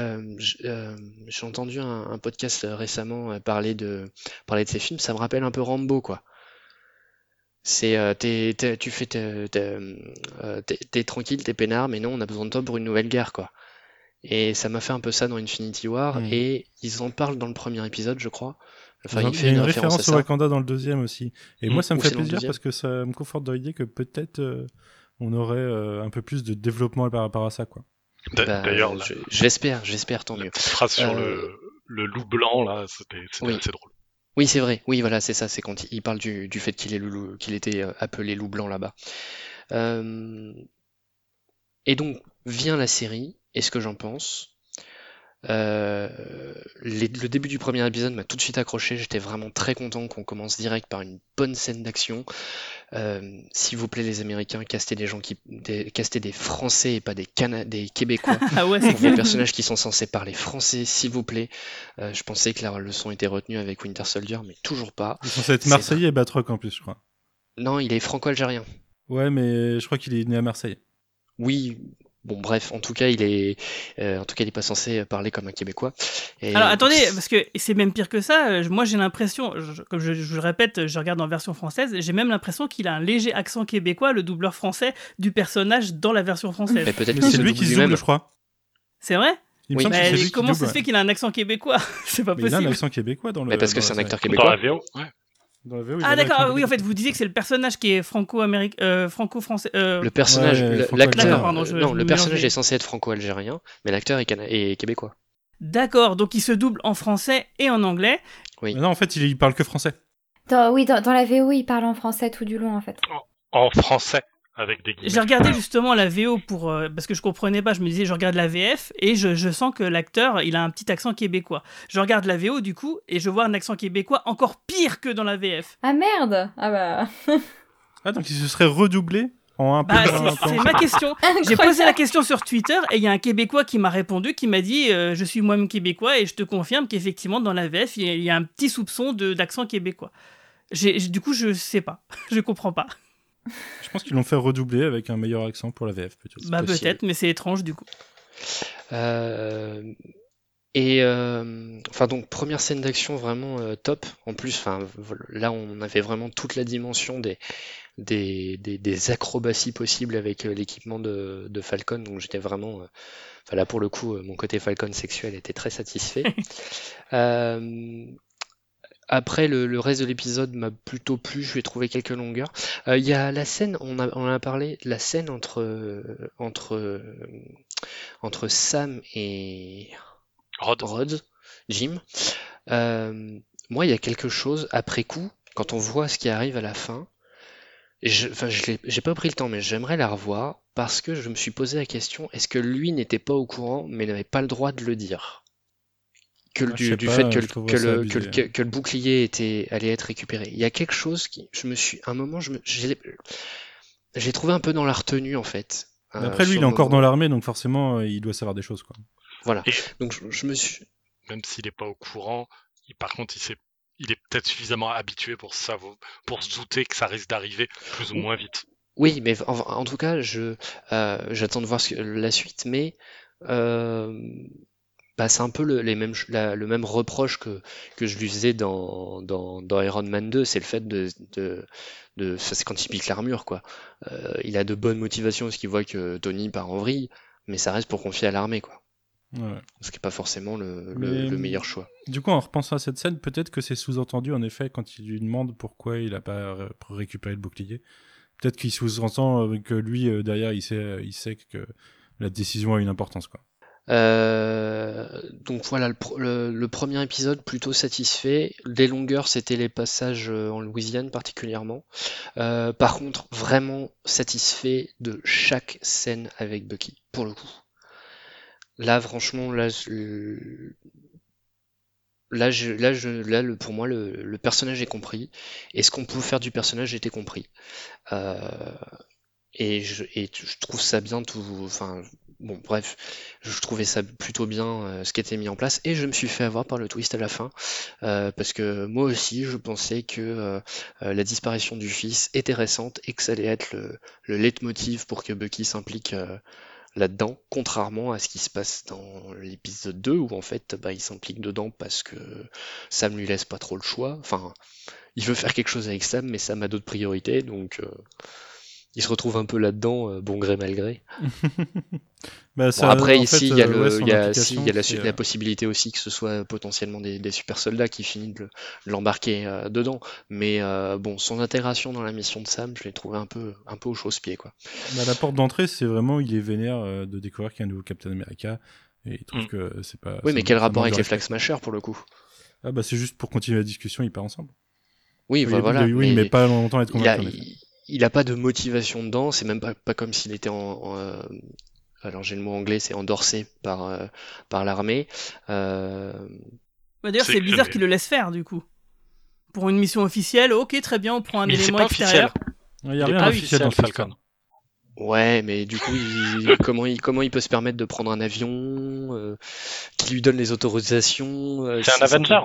entendu un, podcast récemment parler de parler de ces films. Ça me rappelle un peu Rambo, quoi. C'est euh, tu fais t'es tranquille, t'es peinard, mais non, on a besoin de toi pour une nouvelle guerre, quoi. Et ça m'a fait un peu ça dans Infinity War, Mm. et ils en parlent dans le premier épisode, je crois. Enfin, il il y fait a une une référence référence à au. Wakanda dans le deuxième aussi. Et moi, ça me ou fait le plaisir parce que ça me conforte dans l'idée que peut-être euh, on aurait euh, un peu plus de développement par rapport à ça, quoi. Bah, D'ailleurs, je- j'espère, j'espère, tant mieux. phrase sur Euh, le, le loup blanc, là, c'était Oui. assez drôle. Oui, c'est vrai. Oui, voilà, c'est ça. C'est quand il- parle du, du fait qu'il est le loup- qu'il était appelé loup blanc là-bas. Euh, Et donc vient la série. Et ce que j'en pense. Euh, les- le début du premier épisode m'a tout de suite accroché. J'étais vraiment très content qu'on commence direct par une bonne scène d'action. Euh, S'il vous plaît, les Américains, castez des gens qui, des, castez des Français et pas des Cana des Québécois. Ah ouais, pour personnages qui sont censés parler français, s'il vous plaît. Euh, je pensais que la leçon était retenue avec Winter Soldier, mais toujours pas. Il est censé être Marseillais et Batroc en plus, je crois. Non, il est franco-algérien. Ouais, mais je crois qu'il est né à Marseille. oui, bon bref, en tout cas il est, euh, en tout cas il est pas censé parler comme un Québécois. Et- Alors attendez, parce que c'est même pire que ça. euh, Moi j'ai l'impression, comme je, je le répète, je regarde en version française, j'ai même l'impression qu'il a un léger accent québécois, le doubleur français du personnage dans la version française. Mais peut-être c'est lui qui se double, je crois. C'est vrai? Il Oui. Mais comment ça se fait qu'il a un accent québécois? C'est pas Mais il a un possible. accent québécois dans le. Mais parce que c'est un acteur série. Dans québécois. la VO, ouais. Dans la VO, il Ah a d'accord, ah oui, en fait, vous disiez que c'est le personnage qui est franco-américain, euh, franco-français. euh, Le personnage, Ouais, l'acteur, D'accord, pardon, je- je non, le personnage est censé être franco-algérien, mais l'acteur est, cana- est québécois. D'accord, donc il se double en français et en anglais. Oui. Mais Non, en fait, il, il parle que français. Dans- oui, dans, dans la VO, il parle en français tout du long en fait. En français, avec des J'ai regardé justement la VO pour euh, parce que je comprenais pas. Je me disais, je regarde la VF et je, je sens que l'acteur, il a un petit accent québécois. Je regarde la VO du coup et je vois un accent québécois encore pire que dans la VF. Ah merde Ah bah. Ah, donc il se serait redoublé en un peu. Bah, un c'est ma question. J'ai posé la question sur Twitter et il y a un Québécois qui m'a répondu, qui m'a dit euh, Je suis moi-même Québécois et je te confirme qu'effectivement, dans la VF, il y, a- il y a un petit soupçon de- d'accent québécois. Du coup, je sais pas. je comprends pas. Je pense qu'ils l'ont fait redoubler avec un meilleur accent pour la VF, plutôt. Bah, peut-être, mais c'est étrange du coup. Euh, et euh, enfin donc première scène d'action vraiment euh, top. En plus, enfin là on avait vraiment toute la dimension des des, des, des acrobaties possibles avec euh, l'équipement de, de Falcon. Donc j'étais vraiment, euh, enfin là pour le coup, euh, mon côté Falcon sexuel était très satisfait. Après, le, le reste de l'épisode m'a plutôt plu, je ai trouvé quelques longueurs. Euh, Il y a la scène, on, a, on en a parlé, la scène entre, euh, entre, euh, entre Sam et Rod. Rhodes, Jim. Euh, moi, il y a quelque chose, après coup, quand on voit ce qui arrive à la fin, je, enfin, j'ai pas pris le temps, mais j'aimerais la revoir parce que je me suis posé la question, est-ce que lui n'était pas au courant, mais n'avait pas le droit de le dire? Que Ah, du, sais du pas, fait que, le- trouverais que ça le, abusé, que, le, que- que le bouclier était, allait être récupéré. Il y a quelque chose qui, je me suis, à un moment, je me, j'ai, j'ai trouvé un peu dans la retenue, en fait. Mais euh, après, lui, il est encore dans l'armée, donc forcément, euh, il doit savoir des choses, quoi. Voilà. Et- Donc, je, je me suis, Même s'il n'est pas au courant, il- par contre, il, sait, il est peut-être suffisamment habitué pour, savoir, pour se douter que ça risque d'arriver plus ou moins vite. Oui, mais en, en tout cas, je euh, j'attends de voir ce la suite, mais euh, bah, c'est un peu le, les mêmes, ch- la- le même reproche que, que je lui faisais dans, dans, dans Iron Man 2, c'est le fait de, de, c'est quand il pique l'armure, quoi. Euh, il a de bonnes motivations parce qu'il voit que Tony part en vrille, mais ça reste pour confier à l'armée, quoi. Ouais. Ce qui n'est pas forcément le, le, Mais- le meilleur choix. Du coup, en repensant à cette scène, peut-être que c'est sous-entendu, en effet, quand il lui demande pourquoi il a pas ré- récupéré le bouclier. Peut-être qu'il sous-entend euh, que lui, euh, derrière, il sait, il sait que la décision a une importance, quoi. Euh, donc voilà, le, le- le premier épisode plutôt satisfait. Les longueurs, c'était les passages euh, en Louisiane particulièrement. Euh, par contre, vraiment satisfait de chaque scène avec Bucky, pour le coup. Là, franchement, là, là, je, là, le, pour moi, le, le personnage est compris, et ce qu'on peut faire du personnage était compris. Euh, et je, et je trouve ça bien tout, enfin, bon, bref, je trouvais ça plutôt bien euh, ce qui était mis en place et je me suis fait avoir par le twist à la fin euh, parce que moi aussi je pensais que euh, la disparition du fils était récente et que ça allait être le, le leitmotiv pour que Bucky s'implique là-dedans, contrairement à ce qui se passe dans l'épisode 2 où en fait bah, il s'implique dedans parce que Sam lui laisse pas trop le choix. Enfin, il veut faire quelque chose avec Sam, mais Sam a d'autres priorités donc. Il se retrouve un peu là-dedans, euh, bon gré mal gré. Bah, Bon, ça, après, ici, fait, il y a, euh, le, ouais, son il y a, implication, si, il y a la, euh, possibilité aussi que ce soit potentiellement des, des super soldats qui finissent de le- de l'embarquer euh, dedans. Mais euh, bon, son intégration dans la mission de Sam, je l'ai trouvé un peu, un peu au chausse-pied, quoi. bah, la porte d'entrée, c'est vraiment, il est vénère de découvrir qu'il y a un nouveau Captain America. Et il trouve Mm. que c'est pas. Oui, mais quel rapport avec les. Flag Smashers pour le coup? Ah, bah, c'est juste pour continuer la discussion, ils partent ensemble. Oui, bah, voilà. il- oui, mais, pas longtemps être il a, convaincu. Il, il a pas de motivation dedans. C'est même pas, pas comme s'il était en, en, euh, alors j'ai le mot anglais, c'est endorsé par, euh, par l'armée. Euh, Bah, D'ailleurs, C'est bizarre qu'il le laisse faire du coup. Pour une mission officielle, ok, très bien, on prend un Mais élément pas extérieur. Il y a rien pas d'officiel dans cette Falcon. Ouais, mais du coup, il- comment, il, comment il peut se permettre de prendre un avion euh, qui lui donne les autorisations euh, C'est un Avenger.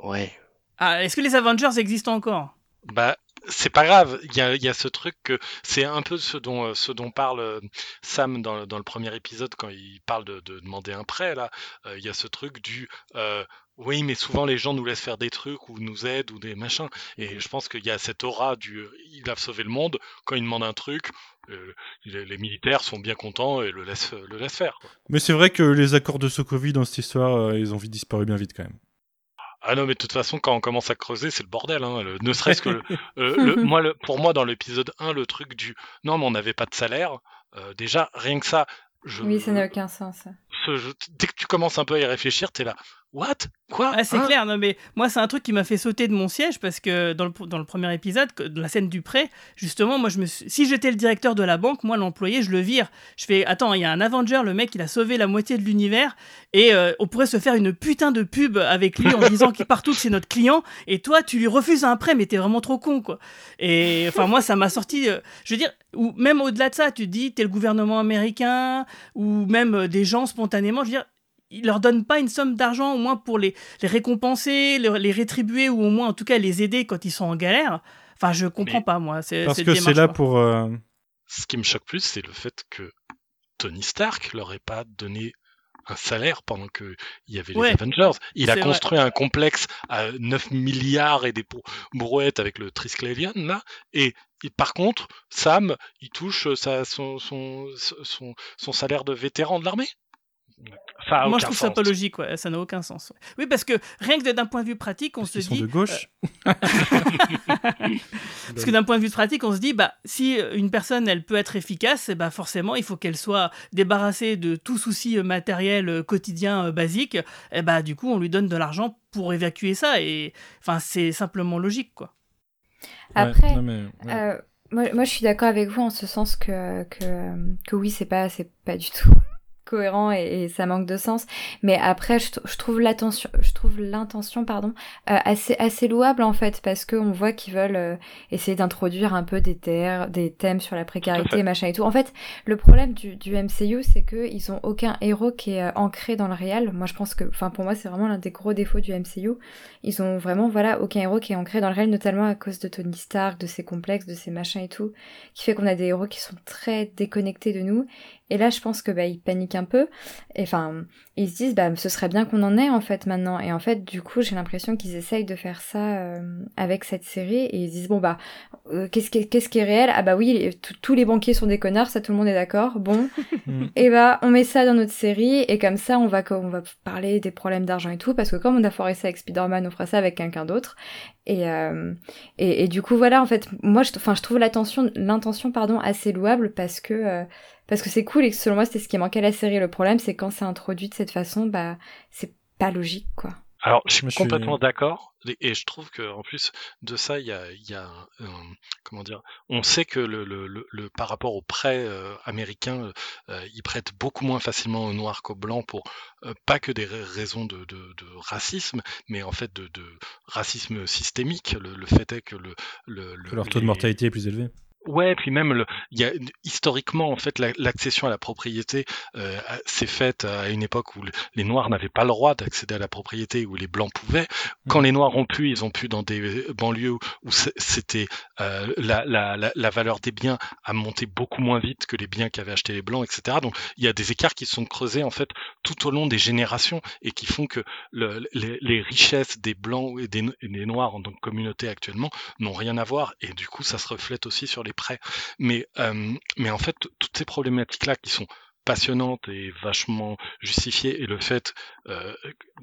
Ouais. Ah, est-ce que les Avengers existent encore? Bah, c'est pas grave. Il y a, ce truc que c'est un peu ce dont, euh, ce dont parle euh, Sam dans, dans, le premier épisode quand il parle de, de demander un prêt. Là, euh, il y a ce truc du oui, mais souvent les gens nous laissent faire des trucs ou nous aident ou des machins. Et je pense qu'il y a cette aura du il a sauvé le monde. Quand il demande un truc, les, militaires sont bien contents et le laissent, le laissent faire. Mais c'est vrai que les accords de Sokovie dans cette histoire, ils ont vite disparu bien vite quand même. Ah non, mais de toute façon, quand on commence à creuser, c'est le bordel. Hein. Le, ne serait-ce que, le, euh, le, moi, le, pour moi, dans l'épisode 1, le truc du non, mais on n'avait pas de salaire. Euh, déjà, rien que ça. Je, oui, ça n'a aucun sens. Ce, je, dès que tu commences un peu à y réfléchir, t'es là. What? Quoi? Ah, C'est hein? clair, non mais moi c'est un truc qui m'a fait sauter de mon siège parce que dans le, dans le premier épisode, de la scène du prêt, justement, moi je me suis... si j'étais le directeur de la banque, moi l'employé, je le vire. Je fais attends, il y a un Avenger, le mec il a sauvé la moitié de l'univers et euh, on pourrait se faire une putain de pub avec lui en disant qu'il partout que c'est notre client et toi tu lui refuses un prêt mais t'es vraiment trop con quoi. Et enfin moi ça m'a sorti, euh, je veux dire, ou même au-delà de ça, tu te dis t'es le gouvernement américain ou même euh, des gens spontanément, je veux dire il leur donne pas une somme d'argent au moins pour les, les récompenser, les, les, rétribuer ou au moins en tout cas les aider quand ils sont en galère. Enfin, je comprends Mais pas moi. Parce que c'est là pour. Euh... Ce qui me choque plus, c'est le fait que Tony Stark leur ait pas donné un salaire pendant qu'il y avait les ouais, Avengers. Il a construit vrai. un complexe à 9 milliards et des brouettes avec le Triskelion là, et, et, par contre, Sam, il touche sa, son, son, son, son salaire de vétéran de l'armée. Moi, je trouve sens. ça pas logique, ouais. ça n'a aucun sens. Ouais. Oui, parce que rien que d'un point de vue pratique, on parce se dit. Sont de gauche. Euh... parce que d'un point de vue pratique, on se dit, bah, si une personne, elle peut être efficace, bah, forcément, il faut qu'elle soit débarrassée de tout souci matériel quotidien basique. Et bah, du coup, on lui donne de l'argent pour évacuer ça. Et enfin, c'est simplement logique, quoi. Après. Ouais, mais, ouais. euh, moi, moi, je suis d'accord avec vous en ce sens que, que, que oui, c'est pas, c'est pas du tout cohérent et, et, ça manque de sens. Mais après, je, je trouve l'attention, je trouve l'intention, pardon, euh, assez assez louable en fait parce que on voit qu'ils veulent euh, essayer d'introduire un peu des terres, des thèmes sur la précarité, machin et tout. En fait, le problème du, du MCU, c'est que ils ont aucun héros qui est euh, ancré dans le réel. Moi, je pense que, enfin, pour moi, c'est vraiment l'un des gros défauts du MCU. Ils ont vraiment, voilà, aucun héros qui est ancré dans le réel, notamment à cause de Tony Stark, de ses complexes, de ses machins et tout, qui fait qu'on a des héros qui sont très déconnectés de nous et là, je pense que bah ils paniquent un peu. Enfin, ils se disent bah ce serait bien qu'on en ait en fait maintenant. Et en fait, du coup, j'ai l'impression qu'ils essayent de faire ça euh, avec cette série et ils se disent bon bah euh, qu'est-ce qui, qu'est-ce qui est réel? Ah bah oui, tous les banquiers sont des connards, ça tout le monde est d'accord. Bon, et bah on met ça dans notre série et comme ça on va on va parler des problèmes d'argent et tout parce que comme on a foiré ça avec Spider-Man, on fera ça avec quelqu'un d'autre. Et, euh, et, et du coup voilà en fait moi je enfin je trouve l'intention l'intention pardon assez louable parce que euh, parce que c'est cool et que selon moi c'était ce qui manquait à la série le problème c'est quand c'est introduit de cette façon bah c'est pas logique quoi alors, je suis complètement d'accord, et je trouve que en plus de ça, il y a, il y a euh, comment dire, on sait que le, le, le, le par rapport aux prêts euh, américains, euh, ils prêtent beaucoup moins facilement aux noirs qu'aux blancs pour euh, pas que des raisons de, de, de, racisme, mais en fait de, de racisme systémique. Le, fait est que le, le, leur taux les... de mortalité est plus élevé. Ouais, puis même le, il y a historiquement en fait l'accession à la propriété euh, s'est faite à une époque où les Noirs n'avaient pas le droit d'accéder à la propriété où les Blancs pouvaient. Quand mmh. les Noirs ont pu, ils ont pu dans des banlieues où c'était euh, la, la, la, la, valeur des biens a monté beaucoup moins vite que les biens qu'avaient acheté les Blancs, etc. Donc il y a des écarts qui sont creusés en fait tout au long des générations et qui font que le, les, les, richesses des Blancs et des, et des Noirs en tant que communauté actuellement n'ont rien à voir et du coup ça se reflète aussi sur les prêts. Mais, euh, mais en fait, toutes ces problématiques-là qui sont passionnantes et vachement justifiées, et le fait euh,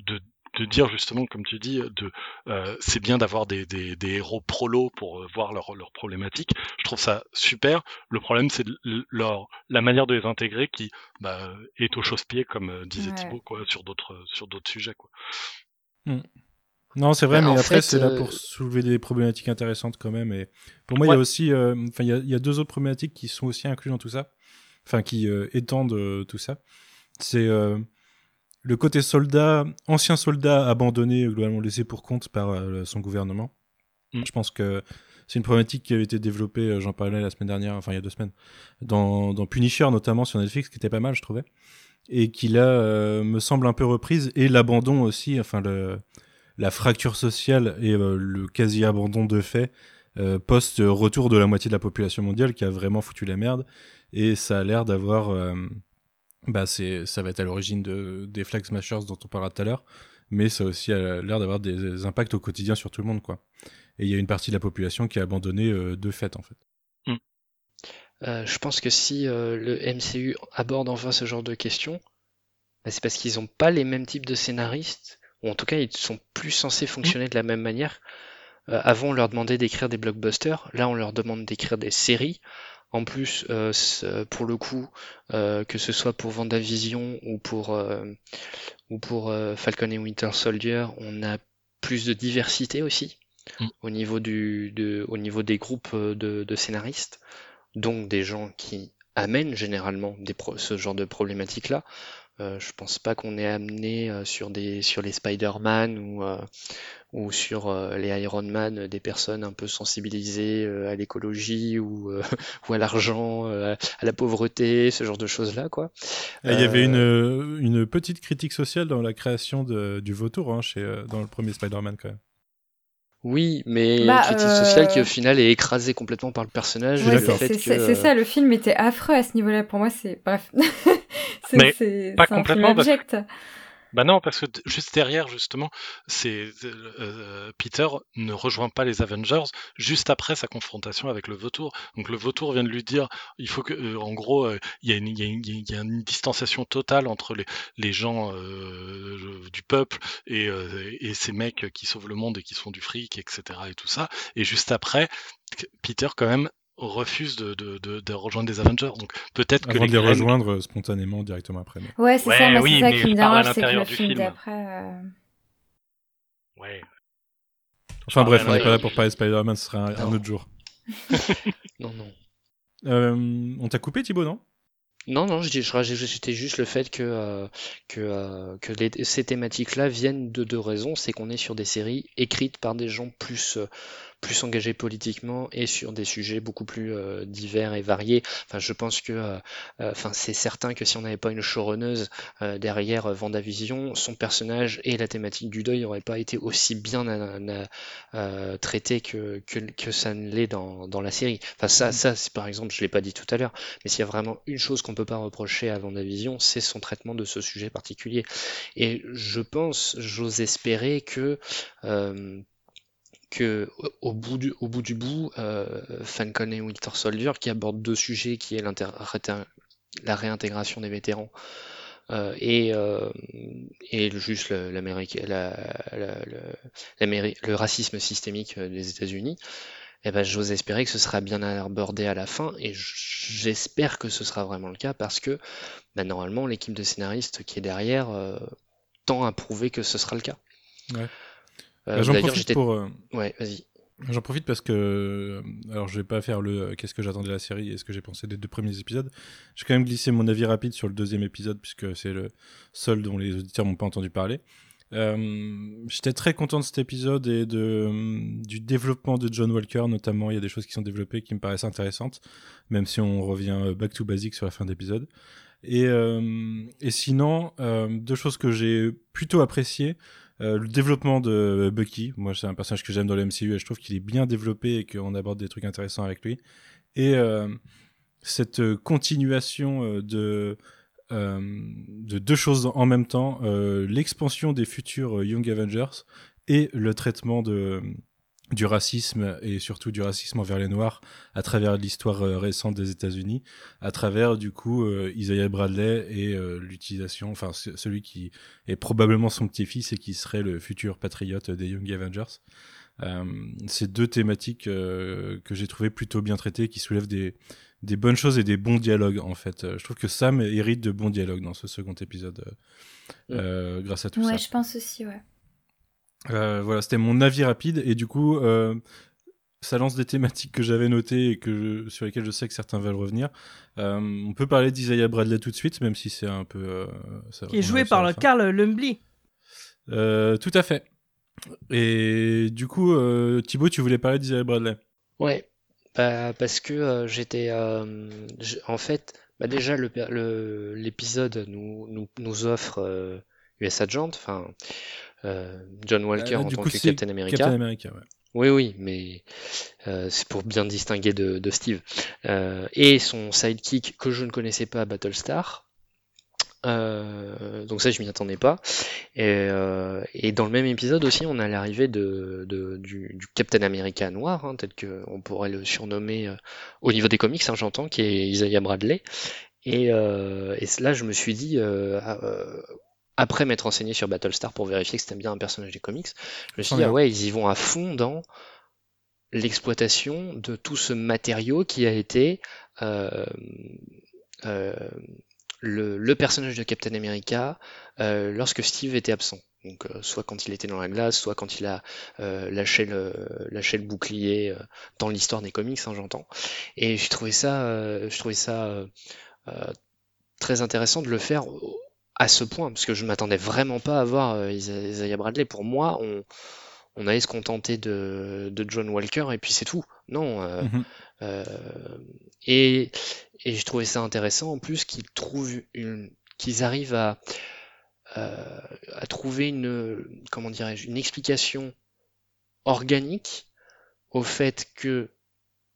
de, de dire justement, comme tu dis, de euh, c'est bien d'avoir des, des, des, héros prolo pour voir leurs leur problématiques. Je trouve ça super. Le problème, c'est leur la manière de les intégrer qui bah, est au chausse-pied, comme disait ouais. Thibaut, quoi, sur d'autres sur d'autres sujets, quoi. Mm. Non, c'est vrai, mais après, c'est là pour soulever des problématiques intéressantes quand même. Et pour moi, il ouais. y a aussi, enfin, euh, il, y a, il y, a deux autres problématiques qui sont aussi incluses dans tout ça, enfin, qui euh, étendent euh, tout ça. C'est le côté soldat, ancien soldat abandonné, globalement laissé pour compte par son gouvernement. Mm. Je pense que c'est une problématique qui avait été développée, j'en parlais la semaine dernière, enfin il y a deux semaines, dans, dans Punisher notamment sur Netflix, qui était pas mal, je trouvais, et qui là me semble un peu reprise, et l'abandon aussi, enfin le la fracture sociale et euh, le quasi-abandon de fait euh, post-retour de la moitié de la population mondiale qui a vraiment foutu la merde. Et ça a l'air d'avoir. euh, bah, c'est, ça va être à l'origine de, des Flag Smashers dont on parlera tout à l'heure. Mais ça aussi a l'air d'avoir des, impacts au quotidien sur tout le monde, quoi. Et il y a une partie de la population qui a abandonné de fait, en fait. Euh, je pense que si le MCU aborde enfin ce genre de questions, bah, c'est parce qu'ils n'ont pas les mêmes types de scénaristes, ou en tout cas ils sont plus censés fonctionner de la même manière. Euh, avant on leur demandait d'écrire des blockbusters, là on leur demande d'écrire des séries. En plus, euh, c'est- pour le coup, euh, que ce soit pour Vendavision ou pour, euh, ou pour euh, Falcon et Winter Soldier, on a plus de diversité aussi Mm. au niveau du, de, au niveau des groupes euh, de, de scénaristes, donc des gens qui amènent généralement des pro- ce genre de problématiques-là. Euh, je pense pas qu'on est amené euh, sur des sur les Spider-Man ou euh, ou sur euh, les Iron Man des personnes un peu sensibilisées euh, à l'écologie ou euh, ou à l'argent, euh, à la pauvreté, ce genre de choses-là quoi. Et Il y avait une, une petite critique sociale dans la création de, du vautour hein, chez, dans le premier Spider-Man, quand même. Oui, mais Bah, critique euh, sociale qui au final est écrasée complètement par le personnage. Ouais, c'est que, ça, le film était affreux à ce niveau-là. Pour moi, c'est. Bref. C'est- Mais c'est pas complètement, parce. Bah non, parce que juste derrière, justement, c'est euh, Peter ne rejoint pas les Avengers juste après sa confrontation avec le Vautour. Donc le Vautour vient de lui dire, il faut que, euh, en gros, euh, il y, a une- il y a une- il y a une distanciation totale entre les, les gens du peuple et, et ces mecs qui sauvent le monde et qui se font du fric, etc. et tout ça. Et juste après, Peter quand même refuse de, de, de, de rejoindre les Avengers. Donc peut-être que Avant de les graines- rejoindre euh, spontanément directement après. mais- Ouais, c'est Ouais, ça, moi, oui, c'est ça qui me dérange, c'est que le film film. d'après. euh, Ouais. Enfin bref, on n'est pas là pour parler de Spider-Man, ce sera un, autre jour. Non, non. Euh, on t'a coupé Thibaut, non? Non, non, je dis, je rajoutais juste le fait que, euh, que, euh, que les- ces thématiques-là viennent de deux raisons. C'est qu'on est sur des séries écrites par des gens plus, euh, plus engagés politiquement et sur des sujets beaucoup plus euh, divers et variés. Enfin, je pense que, euh, euh, enfin, c'est certain que si on n'avait pas une showrunneuse euh, derrière Vendavision, son personnage et la thématique du deuil n'auraient pas été aussi bien traités que, que, que ça ne l'est dans, dans la série. Enfin, ça, ça, c'est par exemple, je l'ai pas dit tout à l'heure, mais s'il y a vraiment une chose qu'on peut pas reprocher à Vendavision, c'est son traitement de ce sujet particulier. Et je pense, j'ose espérer que euh, que au- bout du, au bout du bout, euh, Falcon et Winter Soldier, qui abordent deux sujets, qui est la réintégration des vétérans euh, et, euh, et juste le, la- la- le, racisme systémique des États-Unis, eh ben, j'ose espérer que ce sera bien abordé à la fin, et j'espère que ce sera vraiment le cas, parce que bah, normalement, l'équipe de scénaristes qui est derrière tend à prouver que ce sera le cas. Ouais. Euh, Bah, J'en profite pour... euh, Ouais, vas-y. J'en profite parce que, euh, alors je vais pas faire le euh, qu'est-ce que j'attendais de la série et ce que j'ai pensé des deux premiers épisodes. J'ai quand même glissé mon avis rapide sur le deuxième épisode puisque c'est le seul dont les auditeurs m'ont pas entendu parler. J'étais très content de cet épisode et de, du développement de John Walker notamment. Il y a des choses qui sont développées qui me paraissent intéressantes, même si on revient back to basic sur la fin d'épisode. Et, et sinon, deux choses que j'ai plutôt appréciées. Euh, le développement de Bucky, moi c'est un personnage que j'aime dans le MCU et je trouve qu'il est bien développé et qu'on aborde des trucs intéressants avec lui. Et euh, cette euh, continuation euh, de, euh, de deux choses en même temps, euh, l'expansion des futurs euh, Young Avengers et le traitement de, du racisme et surtout du racisme envers les Noirs à travers l'histoire euh, récente des États-Unis, à travers du coup euh, Isaiah Bradley et euh, l'utilisation, enfin celui qui est probablement son petit-fils et qui serait le futur patriote des Young Avengers. C'est deux thématiques que j'ai trouvé plutôt bien traitées, qui soulèvent des, des bonnes choses et des bons dialogues en fait. Je trouve que Sam hérite de bons dialogues dans ce second épisode grâce à tout Ouais, ça. je pense aussi, ouais. Euh, voilà, c'était mon avis rapide et du coup, euh, ça lance des thématiques que j'avais notées et que je- sur lesquelles je sais que certains veulent revenir. Euh, on peut parler d'Isaiah Bradley tout de suite, même si c'est un peu. euh, ça- Qui est joué par le. Carl Lumbly. Euh, tout à fait. Et du coup, euh, Thibaut, tu voulais parler d'Isaiah Bradley. Ouais, bah, parce que euh, j'étais euh, en fait bah déjà le per- le- l'épisode nous, nous nous offre euh, US Agent, enfin euh, John Walker Euh, en tant coup, que Captain America. Captain America, ouais. Oui, oui, mais euh, c'est pour bien distinguer de, de Steve. Euh, et son sidekick que je ne connaissais pas, Battlestar. Donc ça, je m'y attendais pas. Et, et, dans le même épisode aussi, on a l'arrivée de, de, du, du, Captain America noir, hein, tel qu'on pourrait le surnommer au niveau des comics, hein, j'entends, qui est Isaiah Bradley. Et, euh, et là, je me suis dit, euh, après m'être renseigné sur Battlestar pour vérifier que c'était bien un personnage des comics, je me suis dit, ah ouais, ils y vont à fond dans l'exploitation de tout ce matériau qui a été euh, euh, le, le, personnage de Captain America euh, lorsque Steve était absent. Donc euh, soit quand il était dans la glace, soit quand il a euh, lâché, le, lâché le bouclier euh, dans l'histoire des comics, hein, j'entends. Et je trouvais ça, euh, je trouvais ça très intéressant de le faire à ce point, parce que je m'attendais vraiment pas à voir Isaiah Bradley. Pour moi, on, on allait se contenter de, de John Walker et puis c'est tout. Non. Euh, mm -hmm. et, et je trouvais ça intéressant en plus qu'ils trouvent une, qu'ils arrivent à, euh, à trouver une, comment dirais-je, une explication organique au fait que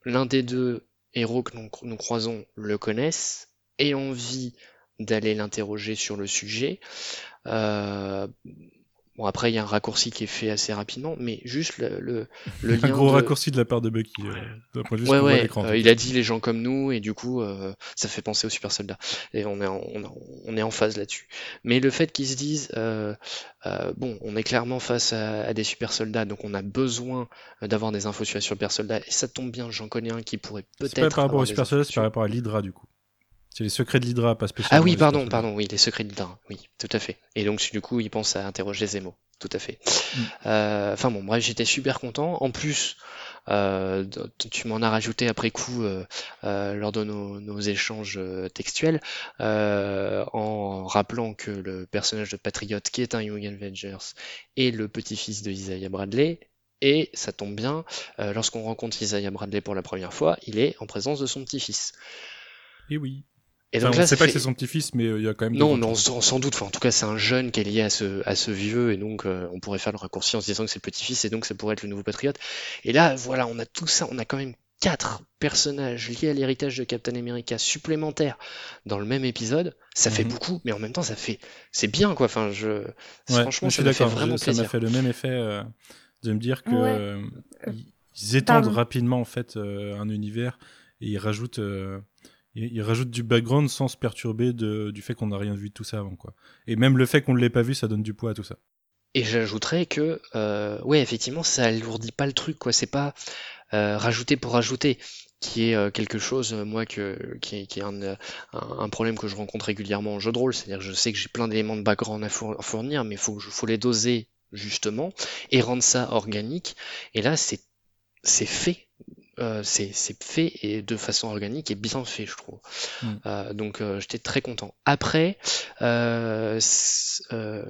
l'un des deux héros que nous, nous croisons le connaissent et envie d'aller l'interroger sur le sujet. Euh, Bon, après, il y a un raccourci qui est fait assez rapidement, mais juste le, le, le lien. un gros de... raccourci de la part de Bucky. Euh, ouais, ouais. Euh, il a dit les gens comme nous, et du coup, euh, ça fait penser aux super soldats. Et on est en, on, on est en phase là-dessus. Mais le fait qu'ils se disent, bon, on est clairement face à, à, des super soldats, donc on a besoin d'avoir des infos sur les super soldats, et ça tombe bien, j'en connais un qui pourrait peut-être. C'est pas par rapport aux super soldats, c'est par rapport à l'Hydra, du coup. C'est les secrets de l'Hydra, pas spécialement. Ah oui, pardon, pardon, oui, les secrets de l'Hydra, oui, tout à fait. Et donc, du coup, il pense à interroger Zemo, tout à fait. Mm. Euh, enfin bon, bref, j'étais super content. En plus, euh, tu m'en as rajouté après coup euh, lors de nos, nos échanges textuels, en rappelant que le personnage de Patriot, qui est un Young Avengers, est le petit-fils de Isaiah Bradley, et ça tombe bien, lorsqu'on rencontre Isaiah Bradley pour la première fois, il est en présence de son petit-fils. Et oui. Et donc enfin, là, on sait pas fait... que c'est son petit-fils, mais il euh, y a quand même. Non, non, sans, sans, doute. Enfin, en tout cas, c'est un jeune qui est lié à ce, à ce vieux, et donc euh, on pourrait faire le raccourci en se disant que c'est le petit-fils, et donc ça pourrait être le nouveau patriote. Et là, voilà, on a tout ça, on a quand même quatre personnages liés à l'héritage de Captain America supplémentaires dans le même épisode. Ça mm -hmm. fait beaucoup, mais en même temps, ça fait, c'est bien, quoi. Enfin, je, ouais, franchement, je ça m'a fait vraiment ça plaisir. m'a fait le même effet euh, de me dire que Ouais. euh, ils étendent Pardon. rapidement en fait euh, un univers et ils rajoutent ils rajoutent du background sans se perturber du fait qu'on n'a rien vu de tout ça avant quoi. Et même le fait qu'on ne l'ait pas vu, ça donne du poids à tout ça. Et j'ajouterais que, euh, ouais, effectivement, ça alourdit pas le truc, quoi. C'est pas euh, rajouter pour rajouter, qui est euh, quelque chose, euh, moi, que, qui est, qui est un, euh, un, un problème que je rencontre régulièrement en jeu de rôle. C'est-à-dire que je sais que j'ai plein d'éléments de background à four- à fournir, mais il faut, faut les doser justement et rendre ça organique. Et là, c'est fait. Euh, c'est fait et de façon organique et bien fait, je trouve. Mm. Euh, donc euh, j'étais très content. Après, euh, euh,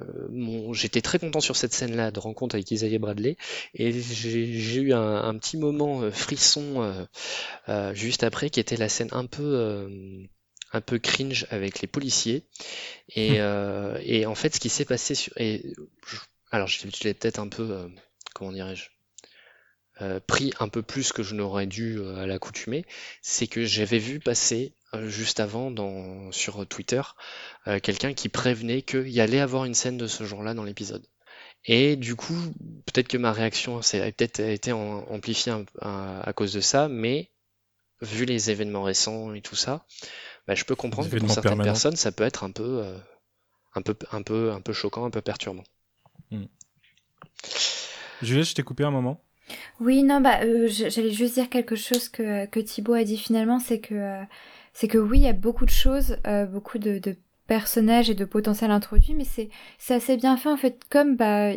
j'étais très content sur cette scène-là de rencontre avec Isaiah Bradley et j'ai eu un, un petit moment euh, frisson juste après qui était la scène un peu euh, un peu cringe avec les policiers et, euh, et en fait ce qui s'est passé sur et je- alors je, l'ai peut-être un peu euh, comment dirais-je euh, pris un peu plus que je n'aurais dû euh, à l'accoutumée, c'est que j'avais vu passer euh, juste avant dans, sur Twitter euh, quelqu'un qui prévenait qu'il y allait avoir une scène de ce genre-là dans l'épisode. Et du coup, peut-être que ma réaction a peut-être été en- amplifiée un- à, à cause de ça, mais vu les événements récents et tout ça, bah, je peux comprendre que pour certaines personnes, ça peut être un peu, un peu, un peu, un peu choquant, un peu perturbant. Juliette, je t'ai coupé un moment. Oui, non, bah, euh, j'allais juste dire quelque chose que, que Thibaut a dit finalement, c'est que, euh, que oui, il y a beaucoup de choses, euh, beaucoup de, personnages et de potentiel introduits, mais c'est, assez bien fait en fait, comme bah,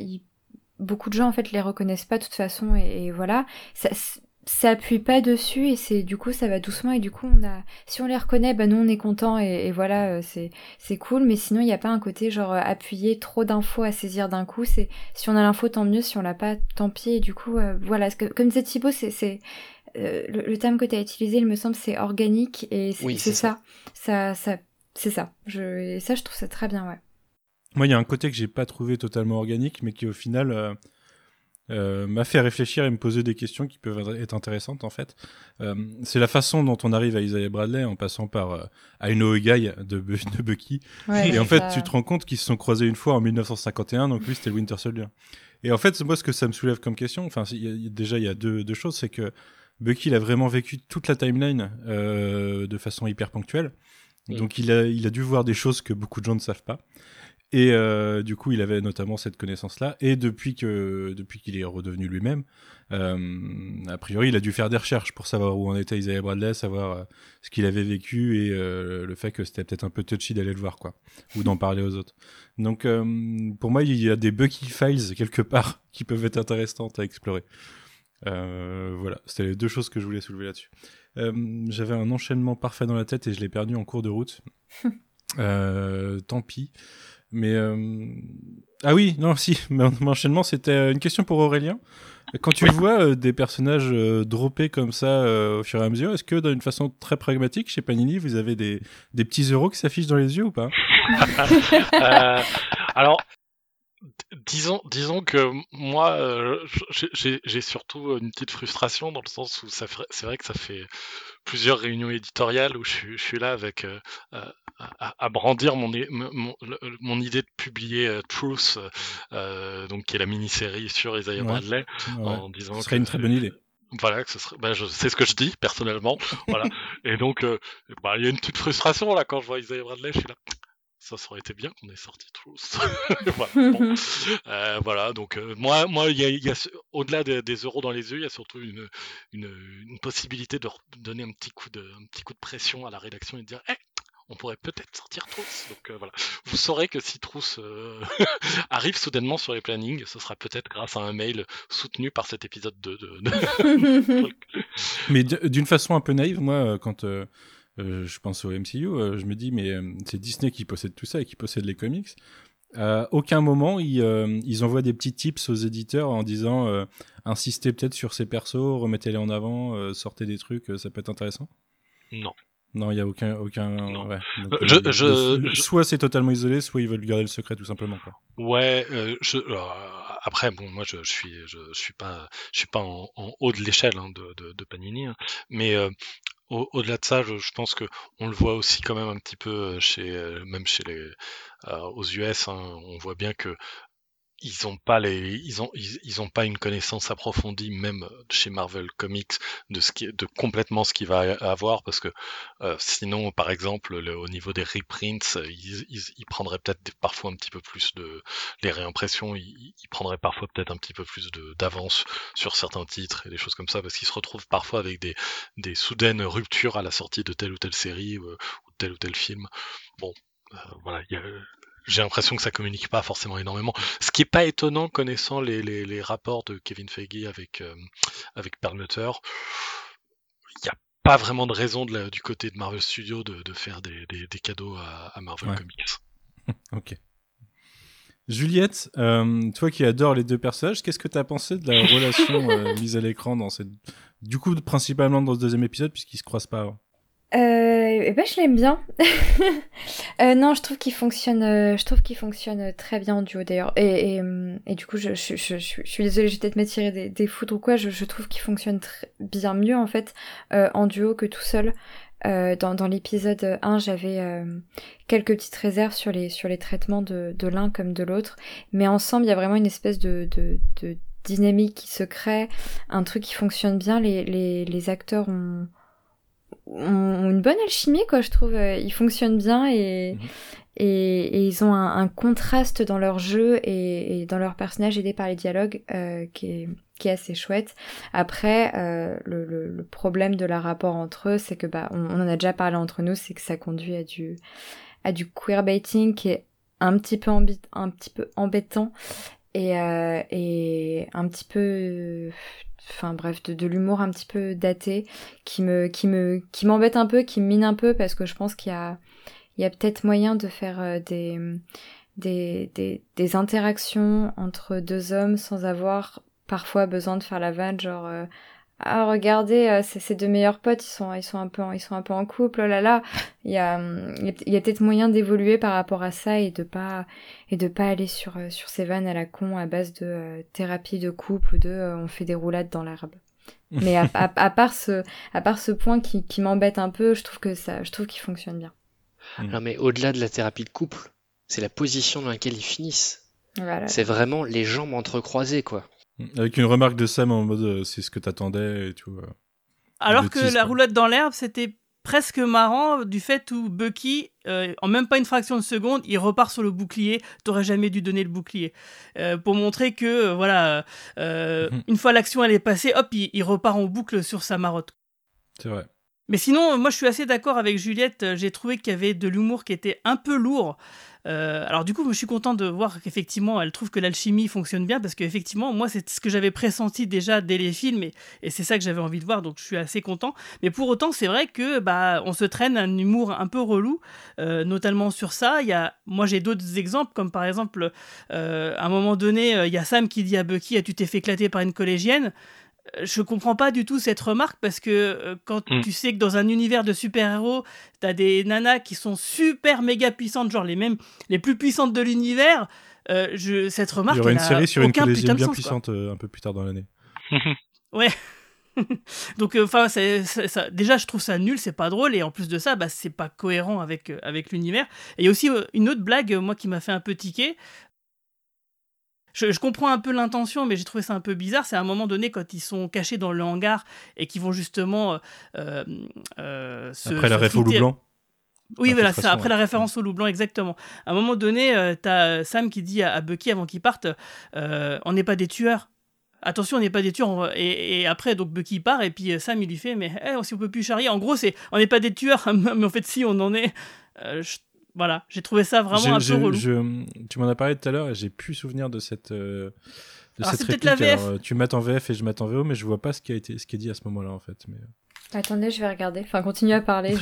beaucoup de gens en fait les reconnaissent pas de toute façon et, voilà, ça appuie pas dessus et c'est du coup ça va doucement et du coup on a, si on les reconnaît, bah nous on est content et, et voilà, euh, c'est, c'est cool, mais sinon il n'y a pas un côté genre euh, appuyer trop d'infos à saisir d'un coup, c'est si on a l'info tant mieux, si on l'a pas tant pis et du coup euh, voilà, ce que, comme disait Thibaut, c'est, c'est euh, le, le terme que tu as utilisé, il me semble, c'est organique et c'est, Oui, c'est c'est ça. ça, ça, c'est ça. Je, et ça je trouve ça très bien, ouais. Moi, il y a un côté que j'ai pas trouvé totalement organique, mais qui au final, euh, m'a fait réfléchir et me poser des questions qui peuvent être intéressantes en fait. Euh, c'est la façon dont on arrive à Isaiah Bradley en passant par euh, I Know a Guy de, de Bucky. Ouais, et en fait, ça. tu te rends compte qu'ils se sont croisés une fois en 1951, donc lui c'était le Winter Soldier. Et en fait, moi, ce que ça me soulève comme question, enfin, y a- déjà, il y a deux, deux choses, c'est que Bucky, il a vraiment vécu toute la timeline euh, de façon hyper ponctuelle. Mm. Donc, il a, il a dû voir des choses que beaucoup de gens ne savent pas. Et euh, du coup, il avait notamment cette connaissance-là. Et depuis que depuis qu'il est redevenu lui-même, euh, a priori, il a dû faire des recherches pour savoir où en était Isaiah Bradley, savoir euh, ce qu'il avait vécu et le fait que c'était peut-être un peu touchy d'aller le voir, quoi, ou d'en parler aux autres. Donc, pour moi, il y a des Bucky Files quelque part qui peuvent être intéressantes à explorer. Voilà, c'était les deux choses que je voulais soulever là-dessus. J'avais un enchaînement parfait dans la tête et je l'ai perdu en cours de route. Tant pis. Mais euh, ah oui, non, si, mon mon enchaînement c'était une question pour Aurélien. Quand tu vois euh, des personnages euh, droppés comme ça euh, au fur et à mesure, est-ce que d'une façon très pragmatique, chez Panini, vous avez des, des petits euros qui s'affichent dans les yeux ou pas? Euh, alors, disons, disons que moi, euh, j'ai- surtout une petite frustration dans le sens où c'est vrai que ça fait plusieurs réunions éditoriales où je, suis- je suis là avec euh, euh, à, à brandir mon, mon, mon- idée de publier euh, Truth, euh, donc qui est la mini-série sur Isaiah Ouais. Bradley, Ouais, en disant Ce serait que une très bonne idée. voilà, que ce serait, ben, je, c'est ce que je dis personnellement, voilà. Et donc, euh, bah, il y a une petite frustration là quand je vois Isaiah Bradley, je suis là. Ça, ça aurait été bien qu'on ait sorti Truth. voilà, bon. Euh, voilà, donc euh, moi, moi, il y a, il y a au-delà des, des euros dans les yeux, il y a surtout une, une, une possibilité de donner un petit coup de, un petit coup de pression à la rédaction et de dire, Eh, on pourrait peut-être sortir Truth. Donc euh, voilà, vous saurez que si euh, arrive soudainement sur les plannings, ce sera peut-être grâce à un mail soutenu par cet épisode 2 de, de- Mais d'une façon un peu naïve, moi, quand euh, euh, je pense au MCU, euh, je me dis, mais euh, c'est Disney qui possède tout ça et qui possède les comics. À aucun moment, ils, ils envoient des petits tips aux éditeurs en disant insistez peut-être sur ces persos, remettez-les en avant, sortez des trucs, ça peut être intéressant. Non. Non, il y a aucun, aucun. Non. ouais. Donc, euh, je- le- je- le- je- Soit c'est totalement isolé, soit ils veulent garder le secret tout simplement. Quoi. Ouais, euh, je, après bon, moi je, je suis, je, suis pas, je suis pas en, en haut de l'échelle hein, de, de, de Panini, hein, mais euh, au- au-delà de ça, je, je pense que on le voit aussi quand même un petit peu euh, chez, euh, même chez les, euh, aux US, hein, on voit bien que ils ont pas les, ils ont, ils, ils ont pas une connaissance approfondie même chez Marvel Comics de ce qui, de complètement ce qu'il va avoir parce que euh, sinon, par exemple, le- au niveau des reprints, euh, ils, ils, ils prendraient peut-être parfois un petit peu plus de les réimpressions, ils, ils prendraient parfois peut-être un petit peu plus de d'avance sur certains titres et des choses comme ça parce qu'ils se retrouvent parfois avec des des soudaines ruptures à la sortie de telle ou telle série ou, ou tel ou tel film. Bon, euh, voilà, j'ai l'impression que ça communique pas forcément énormément. Ce qui est pas étonnant connaissant les, les, les rapports de Kevin Feige avec euh, avec Perlmutter. Il n'y a pas vraiment de raison de la- du côté de Marvel Studios de, de faire des, des, des cadeaux à, à Marvel Ouais. Comics. Ok. Juliette, euh, toi qui adores les deux personnages, qu'est-ce que tu as pensé de la relation euh, mise à l'écran dans cette... Du coup, principalement dans ce deuxième épisode, puisqu'ils se croisent pas avant. Euh, eh ben, je l'aime bien. euh, non, je trouve qu'il fonctionne, euh, je trouve qu'il fonctionne très bien en duo d'ailleurs. Et, et, et du coup, je, je, je, suis désolée, je vais peut-être m'attirer des, des foudres ou quoi. Je, trouve qu'il fonctionne très bien mieux en fait euh, en duo que tout seul. Euh, dans dans l'épisode 1, j'avais euh, quelques petites réserves sur les sur les traitements de, de l'un comme de l'autre, mais ensemble, il y a vraiment une espèce de, de, de dynamique qui se crée, un truc qui fonctionne bien. Les, les, les acteurs ont ont une bonne alchimie quoi je trouve Euh, ils fonctionnent bien et Mhm. et, et ils ont un, un contraste dans leur jeu et, et dans leur personnage aidé par les dialogues euh, qui est qui est assez chouette après euh, le, le, le problème de leur rapport entre eux c'est que bah on, on en a déjà parlé entre nous c'est que ça conduit à du à du queerbaiting qui est un petit peu un petit peu embêtant et euh, et un petit peu enfin bref de, l'humour un petit peu daté qui me qui me qui m'embête un peu qui me mine un peu parce que je pense qu'il y a il y a peut-être moyen de faire euh, des, des des des interactions entre deux hommes sans avoir parfois besoin de faire la vanne genre euh, ah regardez euh, ces deux meilleurs potes ils sont ils sont un peu en, ils sont un peu en couple oh là là. Il y a il y a, peut-être moyen d'évoluer par rapport à ça et de pas et de pas aller sur euh, sur ces vannes à la con à base de euh, thérapie de couple ou de on fait des roulades dans l'herbe. Mais à, à, part ce à part ce point qui, qui m'embête un peu je trouve que ça je trouve qu'il fonctionne bien. Non mais au-delà de la thérapie de couple c'est la position dans laquelle ils finissent. C'est vraiment les jambes entrecroisées quoi avec une remarque de Sam en mode euh, c'est ce que t'attendais et tout. Euh. Alors que la roulette dans l'herbe, c'était presque marrant du fait où Bucky, euh, en même pas une fraction de seconde, il repart sur le bouclier. T'aurais jamais dû donner le bouclier pour montrer que voilà, mhm. une fois l'action elle est passée, hop, il, repart en boucle sur sa marotte. C'est vrai. Mais sinon, moi je suis assez d'accord avec Juliette. J'ai trouvé qu'il y avait de l'humour qui était un peu lourd. Euh, alors du coup, je suis content de voir qu'effectivement, elle trouve que l'alchimie fonctionne bien parce qu'effectivement, moi, c'est ce que j'avais pressenti déjà dès les films et, c'est ça que j'avais envie de voir, donc je suis assez content. Mais pour autant, c'est vrai que bah, on se traîne un humour un peu relou, euh, notamment sur ça. Il y a, moi, j'ai d'autres exemples, comme par exemple, euh, à un moment donné, il y a Sam qui dit à Bucky, ah, tu t'es fait éclater par une collégienne je comprends pas du tout cette remarque parce que euh, quand mm. tu sais que dans un univers de super-héros, t'as des nanas qui sont super méga puissantes, genre les mêmes, les plus puissantes de l'univers, euh, je, cette remarque. Il y aura une série sur une collégienne bien puissante euh, un peu plus tard dans l'année. ouais. Donc, enfin, déjà, je trouve ça nul, c'est pas drôle, et en plus de ça, bah, c'est pas cohérent avec, avec l'univers. Et il y a aussi une autre blague, moi, qui m'a fait un peu tiquer. Je, comprends un peu l'intention, mais j'ai trouvé ça un peu bizarre. C'est à un moment donné, quand ils sont cachés dans le hangar et qu'ils vont justement euh, euh, euh se. Après la ref au loup blanc oui, voilà, c'est après la référence au loup blanc, exactement. À un moment donné, euh, t'as Sam qui dit à, Bucky avant qu'il parte On n'est pas des tueurs. Attention, on n'est pas des tueurs. Et, après, donc Bucky part, et puis Sam, il lui fait Mais eh, si on peut plus charrier. En gros, c'est On n'est pas des tueurs, mais en fait, si, on en est. Je voilà, j'ai trouvé ça vraiment un peu relou. tu m'en as parlé tout à l'heure et j'ai plus souvenir de cette, euh, de cette réplique. La VF. Alors, tu mates en VF et je mate en VO, mais je vois pas ce qui a été, ce qui est dit à ce moment-là en fait. Mais... Euh. Attendez, je vais regarder. Enfin, continue à parler.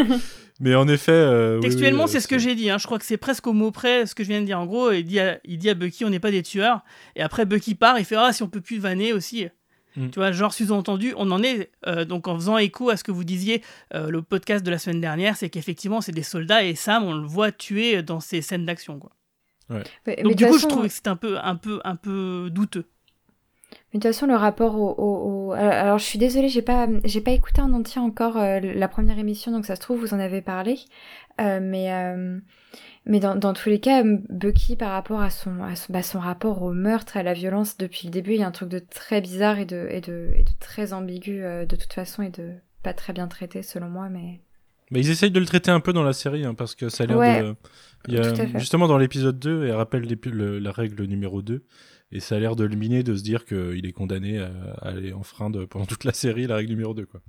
mais en effet. Euh, Textuellement, c'est ce que j'ai dit. Hein. Je crois que c'est presque au mot près ce que je viens de dire. En gros, il dit à, il dit à Bucky, on n'est pas des tueurs. Et après, Bucky part, il fait Ah, si on peut plus vanner aussi. Mm. Tu vois, genre sous-entendu, on en est euh, donc en faisant écho à ce que vous disiez euh, le podcast de la semaine dernière, c'est qu'effectivement c'est des soldats et Sam on le voit tuer dans ces scènes d'action quoi. donc du coup je trouve que c'est un peu un peu un peu douteux. Mais de toute façon le rapport au, alors je suis désolée j'ai pas j'ai pas écouté en entier encore euh, la première émission donc ça se trouve vous en avez parlé mais mais dans, dans, tous les cas, Bucky, par rapport à son, à son, bah, son, rapport au meurtre, à la violence, depuis le début, il y a un truc de très bizarre et de, et de, et de très ambigu euh, de toute façon et de pas très bien traité selon moi. Mais, mais ils essayent de le traiter un peu dans la série hein, parce que ça a l'air de. Il y a, justement dans l'épisode 2, elle rappelle la règle numéro 2 et ça a l'air de le miner de se dire qu'il est condamné à, à aller enfreindre pendant toute la série la règle numéro 2. Quoi.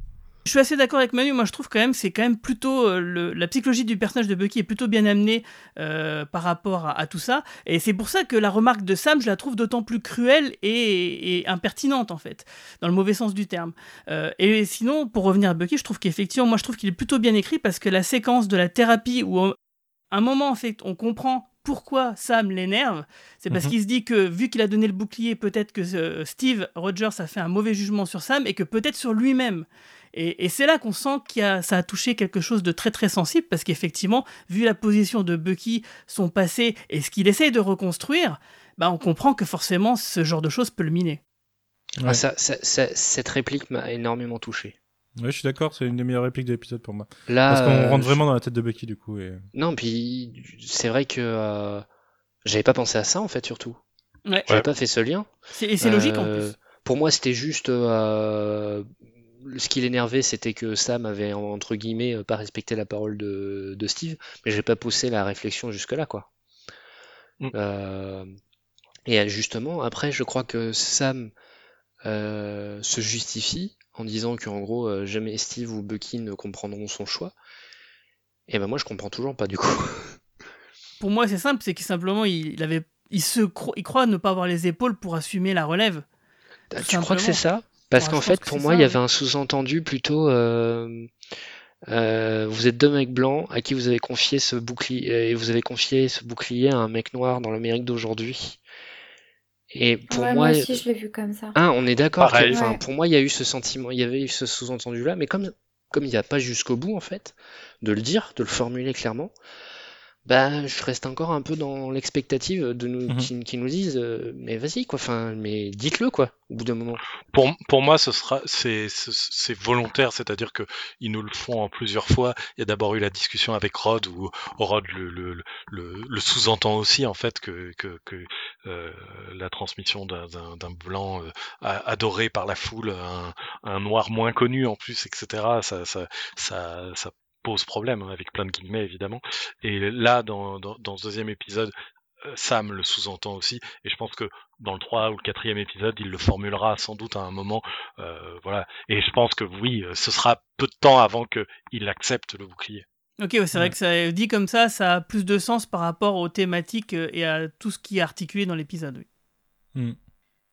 Je suis assez d'accord avec Manu. Moi, je trouve quand même c'est quand même plutôt euh, la psychologie du personnage de Bucky est plutôt bien amenée euh, par rapport à, tout ça. Et c'est pour ça que la remarque de Sam, je la trouve d'autant plus cruelle et, impertinente en fait, dans le mauvais sens du terme. Euh, et sinon, pour revenir à Bucky, je trouve qu'effectivement, moi, je trouve qu'il est plutôt bien écrit parce que la séquence de la thérapie où à un moment en fait, on comprend pourquoi Sam l'énerve, c'est parce mhm. qu'il se dit que vu qu'il a donné le bouclier, peut-être que Steve Rogers a fait un mauvais jugement sur Sam et que peut-être sur lui-même. Et, c'est là qu'on sent que ça a touché quelque chose de très très sensible, parce qu'effectivement, vu la position de Bucky, son passé et ce qu'il essaye de reconstruire, bah on comprend que forcément ce genre de choses peut le miner. Ah, ça, cette réplique m'a énormément touché. Oui, je suis d'accord, c'est une des meilleures répliques de l'épisode pour moi. Parce qu'on rentre vraiment dans la tête de Bucky du coup. Et... Non, puis c'est vrai que euh, j'avais pas pensé à ça en fait surtout. Ouais. J'avais pas fait ce lien. Et c'est logique en euh, plus. Pour moi, c'était juste euh, ce qui l'énervait, c'était que Sam avait entre guillemets euh, pas respecté la parole de, Steve, mais j'ai pas poussé la réflexion jusque là, quoi. Mm. Euh, et justement, après, je crois que Sam euh, se justifie en disant qu'en gros, jamais Steve ou Bucky ne comprendront son choix. Et ben moi, je comprends toujours pas du coup. Pour moi, c'est simple, c'est qu'il simplement il, avait, il se il croit ne pas avoir les épaules pour assumer la relève. Tu crois que c'est ça? Parce qu'en fait, pour moi, il y avait un sous-entendu plutôt. Euh, euh, vous êtes deux mecs blancs à qui vous avez confié ce bouclier et vous avez confié ce bouclier à un mec noir dans l'Amérique d'aujourd'hui. Et pour Ouais, moi, moi aussi, je l'ai vu comme ça. hein, on est d'accord. que- Ouais. pour moi, il y a eu ce sentiment, il y avait eu ce sous-entendu là, mais comme comme il n'y a pas jusqu'au bout en fait, de le dire, de le formuler clairement, bah, je reste encore un peu dans l'expectative de nous Mhm. qui, qui nous disent, euh, mais vas-y quoi, enfin, mais dites-le quoi, au bout d'un moment. Pour, pour moi, ce sera, c'est, c'est- c'est volontaire, c'est-à-dire que ils nous le font en plusieurs fois. Il y a d'abord eu la discussion avec Rod où Rod le, le, le, le sous-entend aussi en fait que, que, que euh, la transmission d'un, d'un, d'un blanc euh, a- adoré par la foule, un, un noir moins connu en plus, etc. Ça, ça, ça, ça pose problème hein, avec plein de guillemets évidemment. Et là, dans, dans, dans ce deuxième épisode, euh, Sam le sous-entend aussi, et je pense que dans le 3 ou le quatrième épisode, il le formulera sans doute à un moment, euh, voilà. Et je pense que oui, euh, ce sera peu de temps avant qu'il accepte le bouclier. Ok, ouais, c'est Ouais. vrai que ça dit comme ça, ça a plus de sens par rapport aux thématiques et à tout ce qui est articulé dans l'épisode. oui. Hmm.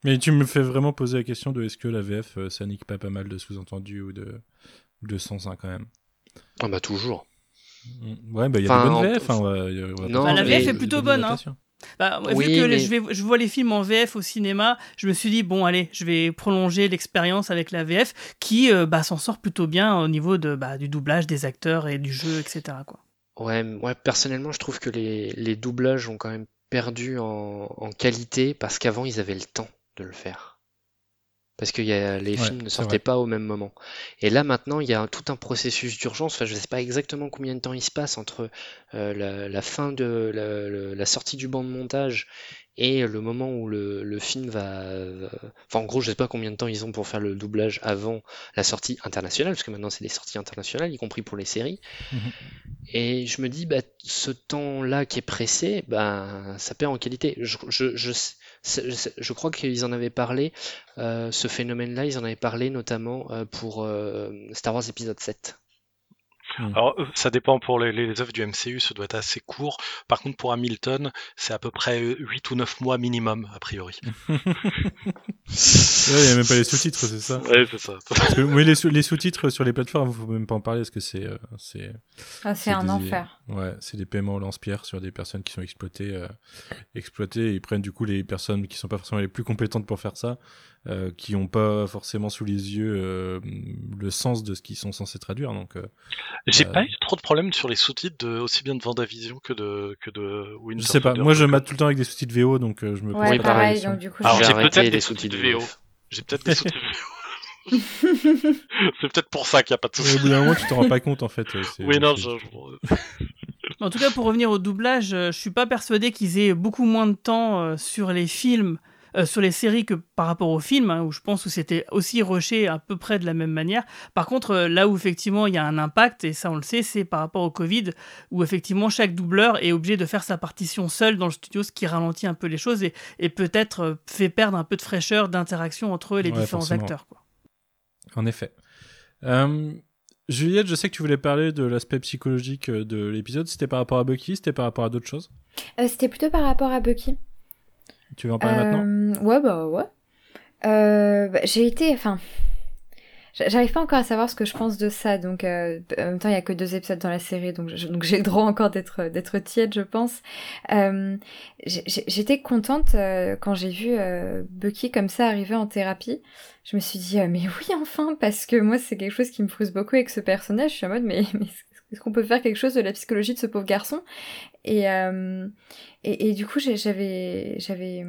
Mais tu me fais vraiment poser la question de est-ce que la VF, ça nique pas pas mal de sous-entendus ou de, de sens hein, quand même? Ah bah toujours. Hmm. Ouais, bah il y a Enfin, des bonnes en- VF. Hein, on va- on va Non, pas Bah, la VF de- est plutôt de bonne, hein. Bah, Oui, vu que mais- je, vais, je vois les films en VF au cinéma, je me suis dit, bon, allez, je vais prolonger l'expérience avec la VF qui euh, bah, s'en sort plutôt bien au niveau de, bah, du doublage des acteurs et du jeu, etc. Quoi. Ouais, ouais, personnellement, je trouve que les, les doublages ont quand même perdu en, en qualité parce qu'avant, ils avaient le temps de le faire. Parce que y a, les Ouais, films ne sortaient pas au même moment. Et là, maintenant, il y a un- tout un processus d'urgence. Enfin, je ne sais pas exactement combien de temps il se passe entre euh, la, la fin de la, le- la sortie du banc de montage et le moment où le, le film va... va- Enfin, en gros, je sais pas combien de temps ils ont pour faire le doublage avant la sortie internationale, parce que maintenant, c'est des sorties internationales, y compris pour les séries. Mhm. Et je me dis, bah, ce temps-là qui est pressé, bah, ça perd en qualité. Je, je, je- crois qu'ils en avaient parlé, euh, ce phénomène-là, ils en avaient parlé notamment euh, pour euh, Star Wars épisode 7. Alors, euh, ça dépend pour les, les œuvres du MCU, ça doit être assez court. Par contre, pour Hamilton, c'est à peu près 8 ou 9 mois minimum, a priori. Ouais, il n'y a même pas les sous-titres, c'est ça? Ouais, c'est ça. Parce que, oui, les, sous- les sous-titres sur les plateformes, faut même pas en parler parce que c'est. euh, c'est Ah, c'est un des- enfer. Ouais, c'est des paiements au lance-pierre sur des personnes qui sont exploitées. euh, exploitées et ils prennent du coup les personnes qui sont pas forcément les plus compétentes pour faire ça, euh, qui ont pas forcément sous les yeux euh, le sens de ce qu'ils sont censés traduire. Donc, euh, J'ai Euh, pas eu trop de problèmes sur les sous-titres, de, aussi bien de Vendavision que de, que de Winter je sais pas, moi je mate tout le temps avec des sous-titres VO, donc euh, je me pose Ouais, pareil, donc du coup, Alors, J'ai peut-être des sous-titres VO. J'ai peut-être des sous-titres VO. c'est peut-être pour ça qu'il n'y a pas de Au soucis. bout d'un moment, tu t'en rends pas compte en fait. c'est- Oui, non, je, En tout cas, pour revenir au doublage, je suis pas persuadé qu'ils aient beaucoup moins de temps sur les films, euh, sur les séries que par rapport aux films, hein, où je pense que c'était aussi rushé à peu près de la même manière. Par contre, euh, là où effectivement il y a un impact, et ça on le sait, c'est par rapport au Covid, où effectivement chaque doubleur est obligé de faire sa partition seul dans le studio, ce qui ralentit un peu les choses et, et peut-être euh, fait perdre un peu de fraîcheur d'interaction entre les Ouais, différents forcément. acteurs. Quoi. En effet. Euh, Juliette, je sais que tu voulais parler de l'aspect psychologique de l'épisode. C'était par rapport à Bucky, c'était par rapport à d'autres choses? Euh, C'était plutôt par rapport à Bucky. Tu veux en parler maintenant? Euh, Ouais, bah ouais. Euh, bah, j'ai été, enfin, j'arrive pas encore à savoir ce que je pense de ça. Donc, euh, en même temps, il y a que deux épisodes dans la série, donc donc j'ai le droit encore d'être d'être tiède, je pense. J'étais contente quand j'ai vu Bucky comme ça arriver en thérapie. Je me suis dit, mais oui, enfin, parce que moi, c'est quelque chose qui me frustre beaucoup avec ce personnage. Je suis en mode, mais est-ce qu'on peut faire quelque chose de la psychologie de ce pauvre garçon? Et, euh, et, et du coup, j'avais, j'avais,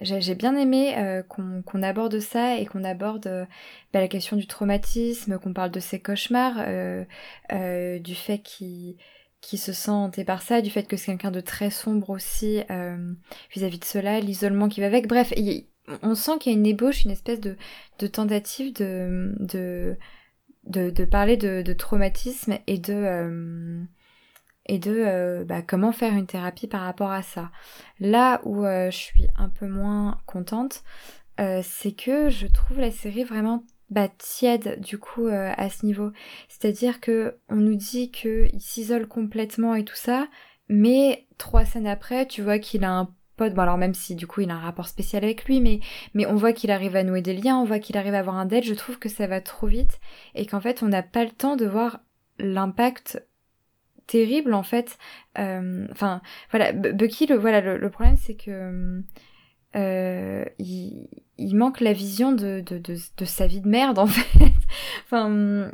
j'ai j'ai bien aimé euh, qu'on aborde ça et qu'on aborde euh, bah, la question du traumatisme, qu'on parle de ses cauchemars, euh, euh, du fait qu'il qui se sent hanté par ça, du fait que c'est quelqu'un de très sombre aussi euh, vis-à-vis de cela, l'isolement qui va avec. Bref, il- on sent qu'il y a une ébauche, une espèce de, tentative de, de, de parler de, de traumatisme et de... euh, et de euh, bah, comment faire une thérapie par rapport à ça. Là où euh, je suis un peu moins contente, euh, c'est que je trouve la série vraiment bah, tiède du coup euh, à ce niveau. C'est-à-dire que on nous dit qu'il s'isole complètement et tout ça, mais trois scènes après, tu vois qu'il a un pote, bon alors même si du coup il a un rapport spécial avec lui, mais, mais on voit qu'il arrive à nouer des liens, on voit qu'il arrive à avoir un date, je trouve que ça va trop vite et qu'en fait on n'a pas le temps de voir l'impact terrible en fait. Euh, Enfin voilà, Bucky, le, voilà, le, le problème c'est que euh, il, il, manque la vision de, de, de, de, sa vie de merde en fait. enfin,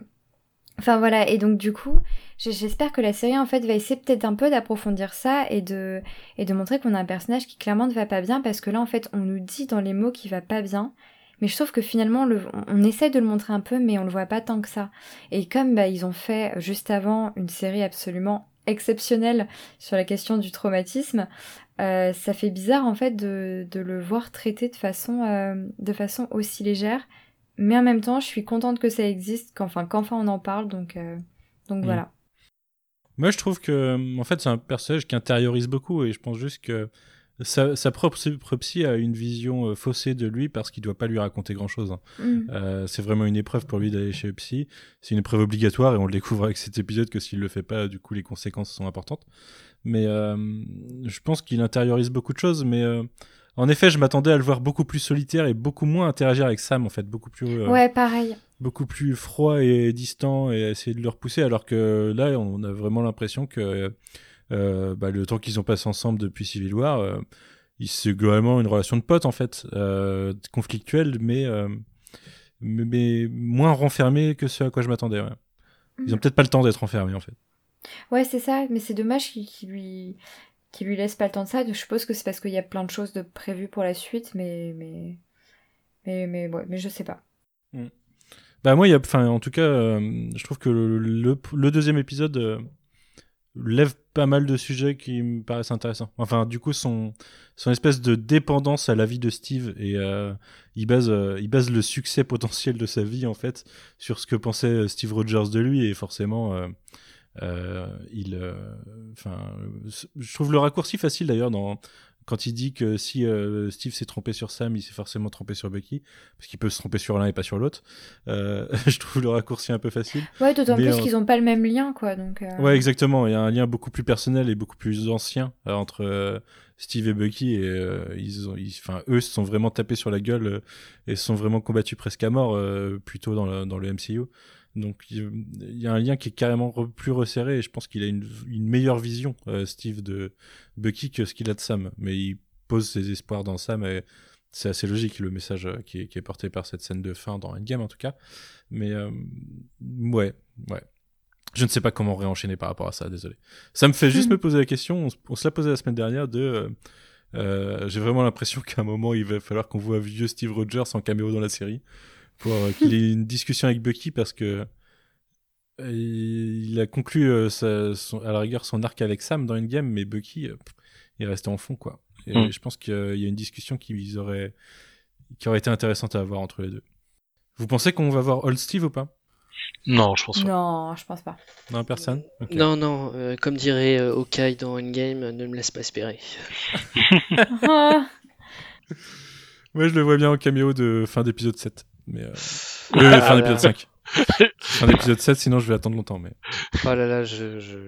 enfin voilà, et donc du coup, j'espère que la série en fait va essayer peut-être un peu d'approfondir ça et de, et de montrer qu'on a un personnage qui clairement ne va pas bien parce que là en fait on nous dit dans les mots qu'il va pas bien. Mais je trouve que finalement, le, on essaie de le montrer un peu, mais on le voit pas tant que ça. Et comme bah, ils ont fait juste avant une série absolument exceptionnelle sur la question du traumatisme, euh, ça fait bizarre en fait de, de le voir traité de façon, euh, de façon aussi légère. Mais en même temps, je suis contente que ça existe, qu'enfin, qu'enfin on en parle, donc, euh, donc Mm. voilà. Moi, je trouve que, en fait, c'est un personnage qui intériorise beaucoup et je pense juste que sa, sa propre psy a une vision euh, faussée de lui parce qu'il doit pas lui raconter grand chose. Mm. Euh, c'est vraiment une épreuve pour lui d'aller chez le psy. C'est une épreuve obligatoire et on le découvre avec cet épisode que s'il le fait pas, du coup, les conséquences sont importantes. Mais euh, je pense qu'il intériorise beaucoup de choses. Mais en effet, je m'attendais à le voir beaucoup plus solitaire et beaucoup moins interagir avec Sam, en fait, beaucoup plus. euh, Ouais, pareil. beaucoup plus froid et distant et essayer de le repousser alors que là on a vraiment l'impression que euh, bah, le temps qu'ils ont passé ensemble depuis Civil War euh, c'est globalement une relation de potes en fait euh, conflictuelle mais, euh, mais mais moins renfermée que ce à quoi je m'attendais ouais. ils ont peut-être pas le temps d'être enfermés en fait Ouais, c'est ça, mais c'est dommage qu'il lui, qu'il lui laisse pas le temps de ça. Je suppose que c'est parce qu'il y a plein de choses de prévues pour la suite, mais, mais, mais, mais, mais je sais pas. Bah moi, enfin, en tout cas, euh, je trouve que le, deuxième épisode euh, lève pas mal de sujets qui me paraissent intéressants. Enfin, du coup, son, son espèce de dépendance à la vie de Steve et euh, il base, il base le succès potentiel de sa vie en fait sur ce que pensait Steve Rogers de lui et forcément. Euh, euh, il, enfin, je trouve le raccourci facile d'ailleurs dans quand il dit que si euh, Steve s'est trompé sur Sam, il s'est forcément trompé sur Bucky, parce qu'il peut se tromper sur l'un et pas sur l'autre. Euh, je trouve le raccourci un peu facile. Ouais, d'autant plus euh, qu'ils ont pas le même lien, quoi, donc. Ouais, exactement. Il y a un lien beaucoup plus personnel et beaucoup plus ancien entre Steve et Bucky. Et ils ont, ils- enfin, eux se sont vraiment tapés sur la gueule et se sont vraiment combattus presque à mort, plutôt dans le, dans le MCU. Donc il y a un lien qui est carrément re- plus resserré et je pense qu'il a une, une meilleure vision, euh, Steve, de Bucky que ce qu'il a de Sam. Mais il pose ses espoirs dans Sam et c'est assez logique le message euh, qui est, qui est porté par cette scène de fin dans Endgame en tout cas. Mais euh, ouais, ouais. Je ne sais pas comment réenchaîner par rapport à ça, désolé. Ça me fait juste Mhm. me poser la question, on, se l'a posé la semaine dernière, de... J'ai vraiment l'impression qu'à un moment, il va falloir qu'on voit vieux Steve Rogers en caméo dans la série, pour euh, qu'il ait une discussion avec Bucky, parce que il a conclu euh, sa- son- à la rigueur son arc avec Sam dans Endgame, mais Bucky, euh, pff, il est resté en fond, quoi. Et Mm. je pense qu'il y a une discussion qui aurait, qui aurait été intéressante à avoir entre les deux. Vous pensez qu'on va voir Old Steve ou pas? Non, je pense pas. Non, je pense pas. Non, personne? Non, non, euh, comme dirait euh, Hawkeye dans Endgame, euh, ne me laisse pas espérer. Ouais, je le vois bien en caméo de fin d'épisode 7. Mais euh... euh, fin d'épisode 5. fin d'épisode 7, sinon je vais attendre longtemps. Mais... Oh là là, je, je,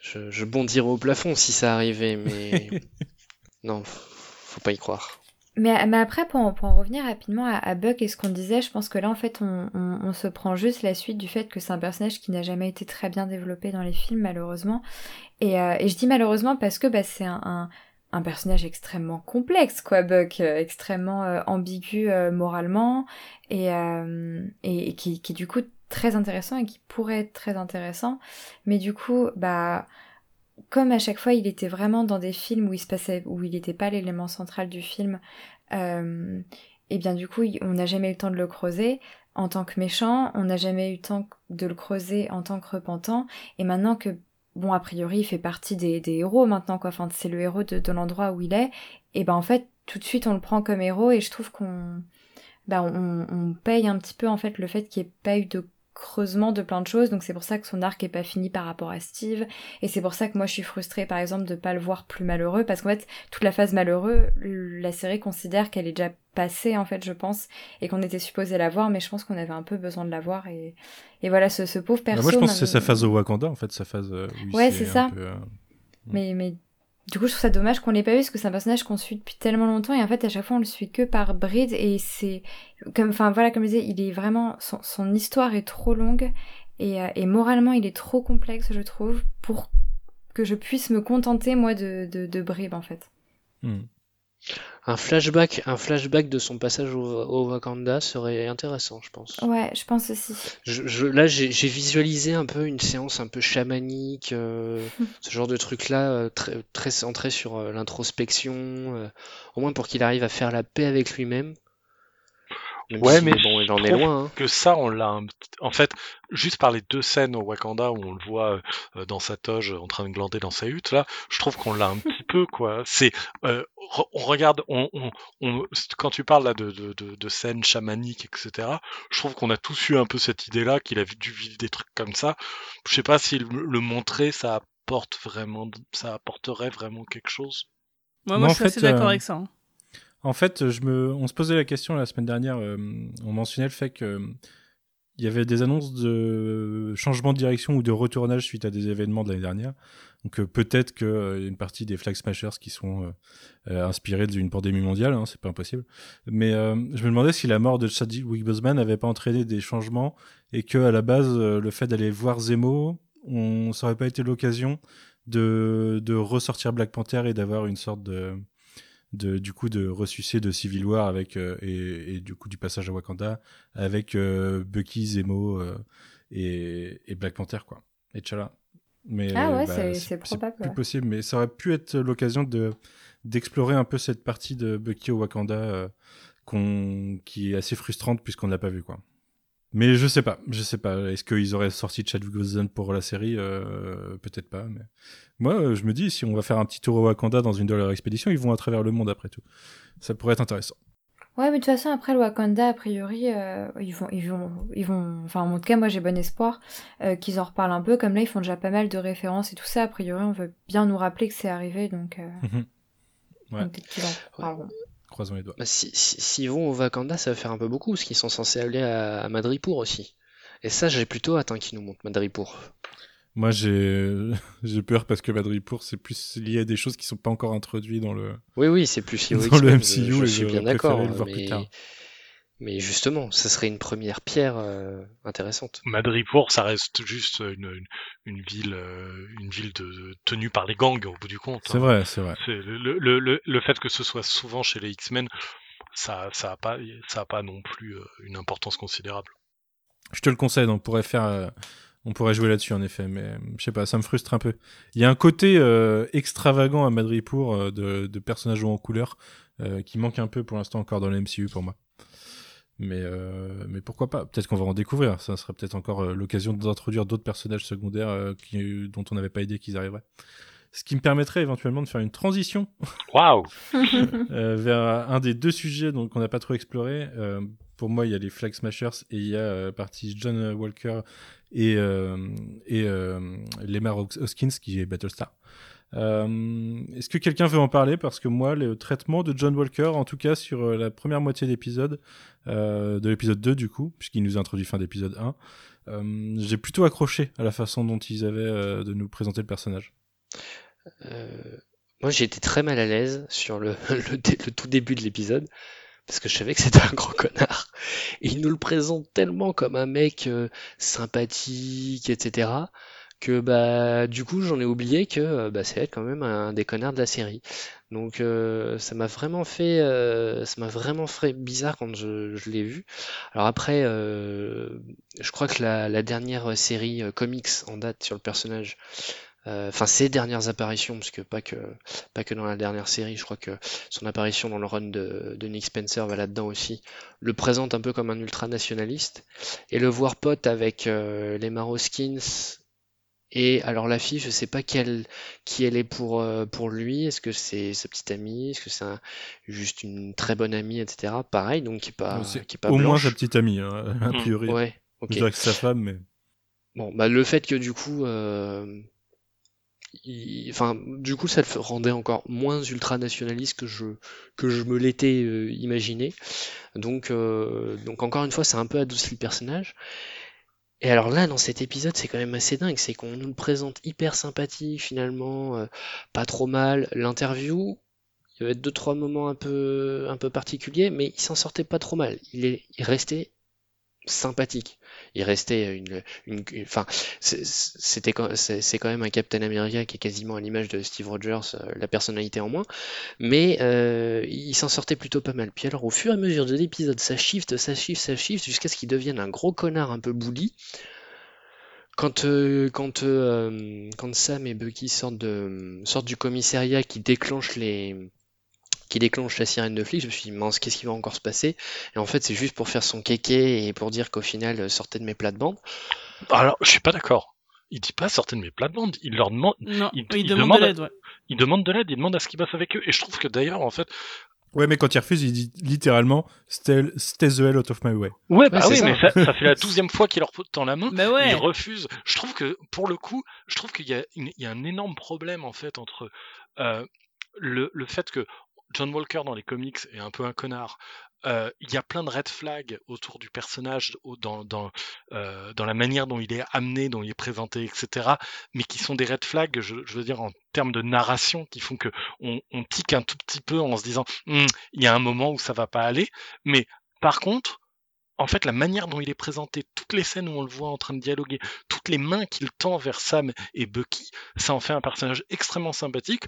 je, je bondirais au plafond si ça arrivait, mais non, faut pas y croire. Mais, mais après, pour en, pour en revenir rapidement à, à Buck et ce qu'on disait, je pense que là, en fait, on, on, on se prend juste la suite du fait que c'est un personnage qui n'a jamais été très bien développé dans les films, malheureusement. Et, euh, et je dis malheureusement parce que bah, c'est un, un, un personnage extrêmement complexe, quoi, Buck, euh, extrêmement euh, ambigu euh, moralement, et, et, et qui, qui est du coup très intéressant et qui pourrait être très intéressant. Mais du coup, bah comme à chaque fois il était vraiment dans des films où il se passait où il n'était pas l'élément central du film et bien du coup on n'a jamais eu le temps de le creuser en tant que méchant on n'a jamais eu le temps de le creuser en tant que repentant et maintenant que bon a priori il fait partie des, héros maintenant quoi. Enfin c'est le héros de, l'endroit où il est. Et ben en fait tout de suite on le prend comme héros et je trouve qu'on bah on, on paye un petit peu en fait le fait qu'il n'y ait pas eu de creusement de plein de choses donc c'est pour ça que son arc est pas fini par rapport à Steve et c'est pour ça que moi je suis frustrée par exemple de pas le voir plus malheureux parce qu'en fait toute la phase malheureux la série considère qu'elle est déjà passée en fait je pense et qu'on était supposé la voir mais je pense qu'on avait un peu besoin de la voir et, et voilà ce, ce pauvre Bah, perso moi, je pense que c'est sa phase au Wakanda, en fait, sa phase euh, où il Ouais, c'est ça. peu, euh, mais, mais du coup, je trouve ça dommage qu'on l'ait pas vu parce que c'est un personnage qu'on suit depuis tellement longtemps et en fait, à chaque fois, on le suit que par bride et c'est comme, enfin voilà, comme je disais, il est vraiment son, histoire est trop longue et, euh, et moralement, il est trop complexe, je trouve, pour que je puisse me contenter moi de de, de en fait. hmm. Un flashback, un flashback de son passage au, au Wakanda serait intéressant, je pense. Ouais, je pense aussi. Je, je- là, j'ai visualisé un peu une séance un peu chamanique, euh, ce genre de truc-là, euh, très, très centré sur euh, l'introspection, au moins pour qu'il arrive à faire la paix avec lui-même. Même Ouais, si, mais bon, il en est loin. hein. que ça, on l'a un petit- En fait, juste par les deux scènes au Wakanda où on le voit euh, dans sa toge en train de glander dans sa hutte, là, je trouve qu'on l'a un petit peu, quoi. C'est, euh, re- on regarde, on, on, on- quand tu parles là de, de, de, de scènes chamaniques, etc., je trouve qu'on a tous eu un peu cette idée-là, qu'il a dû vivre des trucs comme ça. Je sais pas si le, le montrer, ça apporte vraiment, ça apporterait vraiment quelque chose. Moi, Moi, moi je suis fait, assez d'accord euh, avec ça. hein. En fait, on se posait la question la semaine dernière. euh, on mentionnait le fait que euh, il y avait des annonces de changement de direction ou de retournage suite à des événements de l'année dernière. Donc euh, peut-être que euh, une partie des Flag Smashers qui sont inspirés d'une pandémie mondiale, hein, c'est pas impossible. Mais je me demandais si la mort de Chadwick Boseman n'avait pas entraîné des changements et que à la base, le fait d'aller voir Zemo, on ça aurait pas été l'occasion de ressortir Black Panther et d'avoir une sorte de de, du coup de ressusciter de Civil War avec euh, et, et du coup du passage à Wakanda avec euh, Bucky, Zemo euh, et, et Black Panther quoi et T'Challa. Mais Ah ouais, bah, c'est- probable, plus ouais. possible, mais ça aurait pu être l'occasion de d'explorer un peu cette partie de Bucky au Wakanda euh, qu'on qui est assez frustrante puisqu'on ne l'a pas vu quoi. Mais je sais pas, je sais pas. Est-ce qu'ils auraient sorti Chadwick Boseman pour la série? Euh, Peut-être pas. Mais moi, euh, je me dis, si on va faire un petit tour au Wakanda dans une de leurs expéditions, ils vont à travers le monde après tout. Ça pourrait être intéressant. Ouais, mais de toute façon, après le Wakanda, a priori, euh, ils vont, ils vont, ils vont, enfin, en tout cas, moi, j'ai bon espoir euh, qu'ils en reparlent un peu. Comme là, ils font déjà pas mal de références et tout ça. A priori, on veut bien nous rappeler que c'est arrivé, donc. Ouais. donc peut-être qu'ils en parleront. Croisons les doigts. Bah, si, si- s'ils vont au Wakanda, ça va faire un peu beaucoup, parce qu'ils sont censés aller à, à Madripour aussi. Et ça, j'ai plutôt hâte hein, qu'ils nous montrent Madripour. Moi, j'ai j'ai peur parce que Madripour, c'est plus lié à des choses qui sont pas encore introduites dans le. Oui, oui, c'est plus lié Dans le MCU, je, suis bien d'accord. mais... mais justement, ça serait une première pierre euh, intéressante. Madripour, ça reste juste une, une, une ville, euh, une ville de, tenue par les gangs au bout du compte. C'est hein. vrai, c'est vrai. Le, le, le, le fait que ce soit souvent chez les X-Men, ça, ça a pas, ça a pas non plus euh, une importance considérable. Je te le conseille, on pourrait faire, euh, on pourrait jouer là-dessus en effet, mais je sais pas, ça me frustre un peu. Il y a un côté euh, extravagant à Madripour euh, de, de personnages en couleur euh, qui manque un peu pour l'instant encore dans le MCU pour moi. Mais, euh, mais pourquoi pas? Peut-être qu'on va en découvrir. Ça sera peut-être encore euh, l'occasion d'introduire d'autres personnages secondaires euh, qui, dont on n'avait pas idée qu'ils arriveraient. Ce qui me permettrait éventuellement de faire une transition Waouh euh, vers un des deux sujets qu'on n'a pas trop exploré. Euh, pour moi, il y a les Flag Smashers et il y a euh, partie John Walker et, euh, et euh, Lemar Hoskins qui est Battlestar. Euh, Est-ce que quelqu'un veut en parler? Parce que moi, le traitement de John Walker, en tout cas sur euh, la première moitié d'épisode, euh, de l'épisode 2 du coup, puisqu'il nous a introduit fin d'épisode 1, euh, j'ai plutôt accroché à la façon dont ils avaient de nous présenter le personnage. Moi, j'ai été très mal à l'aise sur le, tout début de l'épisode, parce que je savais que c'était un gros connard. Et il nous le présente tellement comme un mec sympathique, etc., que bah du coup j'en ai oublié que euh, bah, c'est quand même un des connards de la série. Donc euh, ça m'a vraiment fait euh, ça m'a vraiment fait bizarre quand je, je l'ai vu. Alors après euh, je crois que la, la dernière série euh, comics en date sur le personnage euh, enfin ses dernières apparitions, parce que pas que pas que dans la dernière série, je crois que son apparition dans le run de, de Nick Spencer va là-dedans aussi, le présente un peu comme un ultranationaliste, et le voir pote avec les Maroskins, et alors la fille, je sais pas qui elle est pour, euh, pour lui, est-ce que c'est sa petite amie, est-ce que c'est un- juste une très bonne amie, etc. Pareil, donc qui est pas, C'est qui est pas au moins sa petite amie, hein, a priori. Ouais, ok. C'est sa femme, mais. Bon, bah le fait que du coup, euh, il- enfin, du coup, ça le rendait encore moins ultranationaliste que je que je me l'étais euh, imaginé. Donc, euh, donc encore une fois, c'est un peu adouci le personnage. Et alors là, dans cet épisode, c'est quand même assez dingue, c'est qu'on nous le présente hyper sympathique finalement, euh, pas trop mal. L'interview, il y avait deux trois moments un peu un peu particuliers, mais il s'en sortait pas trop mal. Il est il restait sympathique. Il restait une, une, enfin, c'était c'est quand même un Captain America qui est quasiment à l'image de Steve Rogers, euh, la personnalité en moins, mais euh, il s'en sortait plutôt pas mal. Puis alors, au fur et à mesure de l'épisode, ça shift, ça shift, ça shift, jusqu'à ce qu'il devienne un gros connard un peu bouli. Quand, euh, quand, quand Sam et Bucky sortent, de, sortent du commissariat qui déclenche les, qui déclenche la sirène de flic, je me suis dit, mince, qu'est-ce qui va encore se passer? Et en fait, c'est juste pour faire son kéké et pour dire qu'au final, euh, sortez de mes plates-bandes. Alors, je suis pas d'accord. Il dit pas sortez de mes plates-bandes, il leur demande. Non, il, demande, de l'aide, ouais. Il demande de l'aide, il demande à ce qui passe avec eux. Et je trouve que d'ailleurs, en fait, Ouais, mais quand il refuse, il dit littéralement Stay, the hell out of my way. Ouais, bah oui, mais ça, ça, fait la douzième fois qu'il leur tend la main. Mais ouais. Il refuse. Je trouve que, pour le coup, je trouve qu'il y, y, a un énorme problème, en fait, entre euh, le, le fait que John Walker dans les comics est un peu un connard. Euh, il y a plein de red flags autour du personnage, dans, euh, dans, la manière dont il est amené, dont il est présenté, etc. Mais qui sont des red flags, je, veux dire, en termes de narration, qui font que on, tique un tout petit peu en se disant, hum, il y a un moment où ça va pas aller. Mais par contre, en fait, la manière dont il est présenté, toutes les scènes où on le voit en train de dialoguer, toutes les mains qu'il tend vers Sam et Bucky, ça en fait un personnage extrêmement sympathique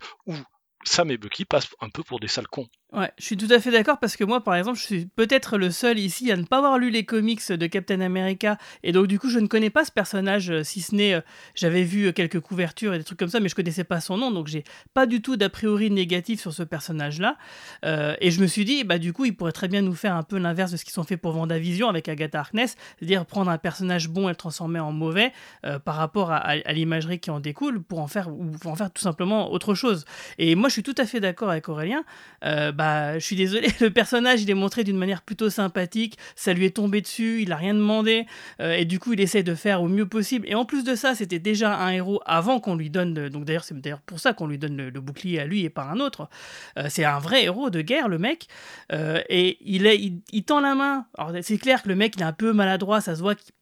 Sam et Bucky passent un peu pour des sales cons. Ouais, je suis tout à fait d'accord parce que moi, par exemple, je suis peut-être le seul ici à ne pas avoir lu les comics de Captain America et donc du coup, je ne connais pas ce personnage, euh, si ce n'est, euh, j'avais vu euh, quelques couvertures et des trucs comme ça, mais je connaissais pas son nom, donc j'ai pas du tout d'a priori négatif sur ce personnage-là. et je me suis dit, bah du coup, il pourrait très bien nous faire un peu l'inverse de ce qu'ils ont fait pour Vendavision avec Agatha Harkness, c'est-à-dire prendre un personnage bon et le transformer en mauvais par rapport à, l'imagerie qui en découle pour en faire ou pour en faire tout simplement autre chose. Et moi, je suis tout à fait d'accord avec Aurélien. bah, bah, je suis désolé, le personnage, il est montré d'une manière plutôt sympathique, ça lui est tombé dessus, il a rien demandé, euh, et du coup, il essaie de faire au mieux possible. Et en plus de ça, c'était déjà un héros avant qu'on lui donne, donc d'ailleurs, c'est d'ailleurs pour ça qu'on lui donne le, bouclier à lui et pas un autre. Euh, c'est un vrai héros de guerre, le mec, euh, et il, est, il, tend la main. Alors, c'est clair que le mec, il est un peu maladroit, ça se voit qu'il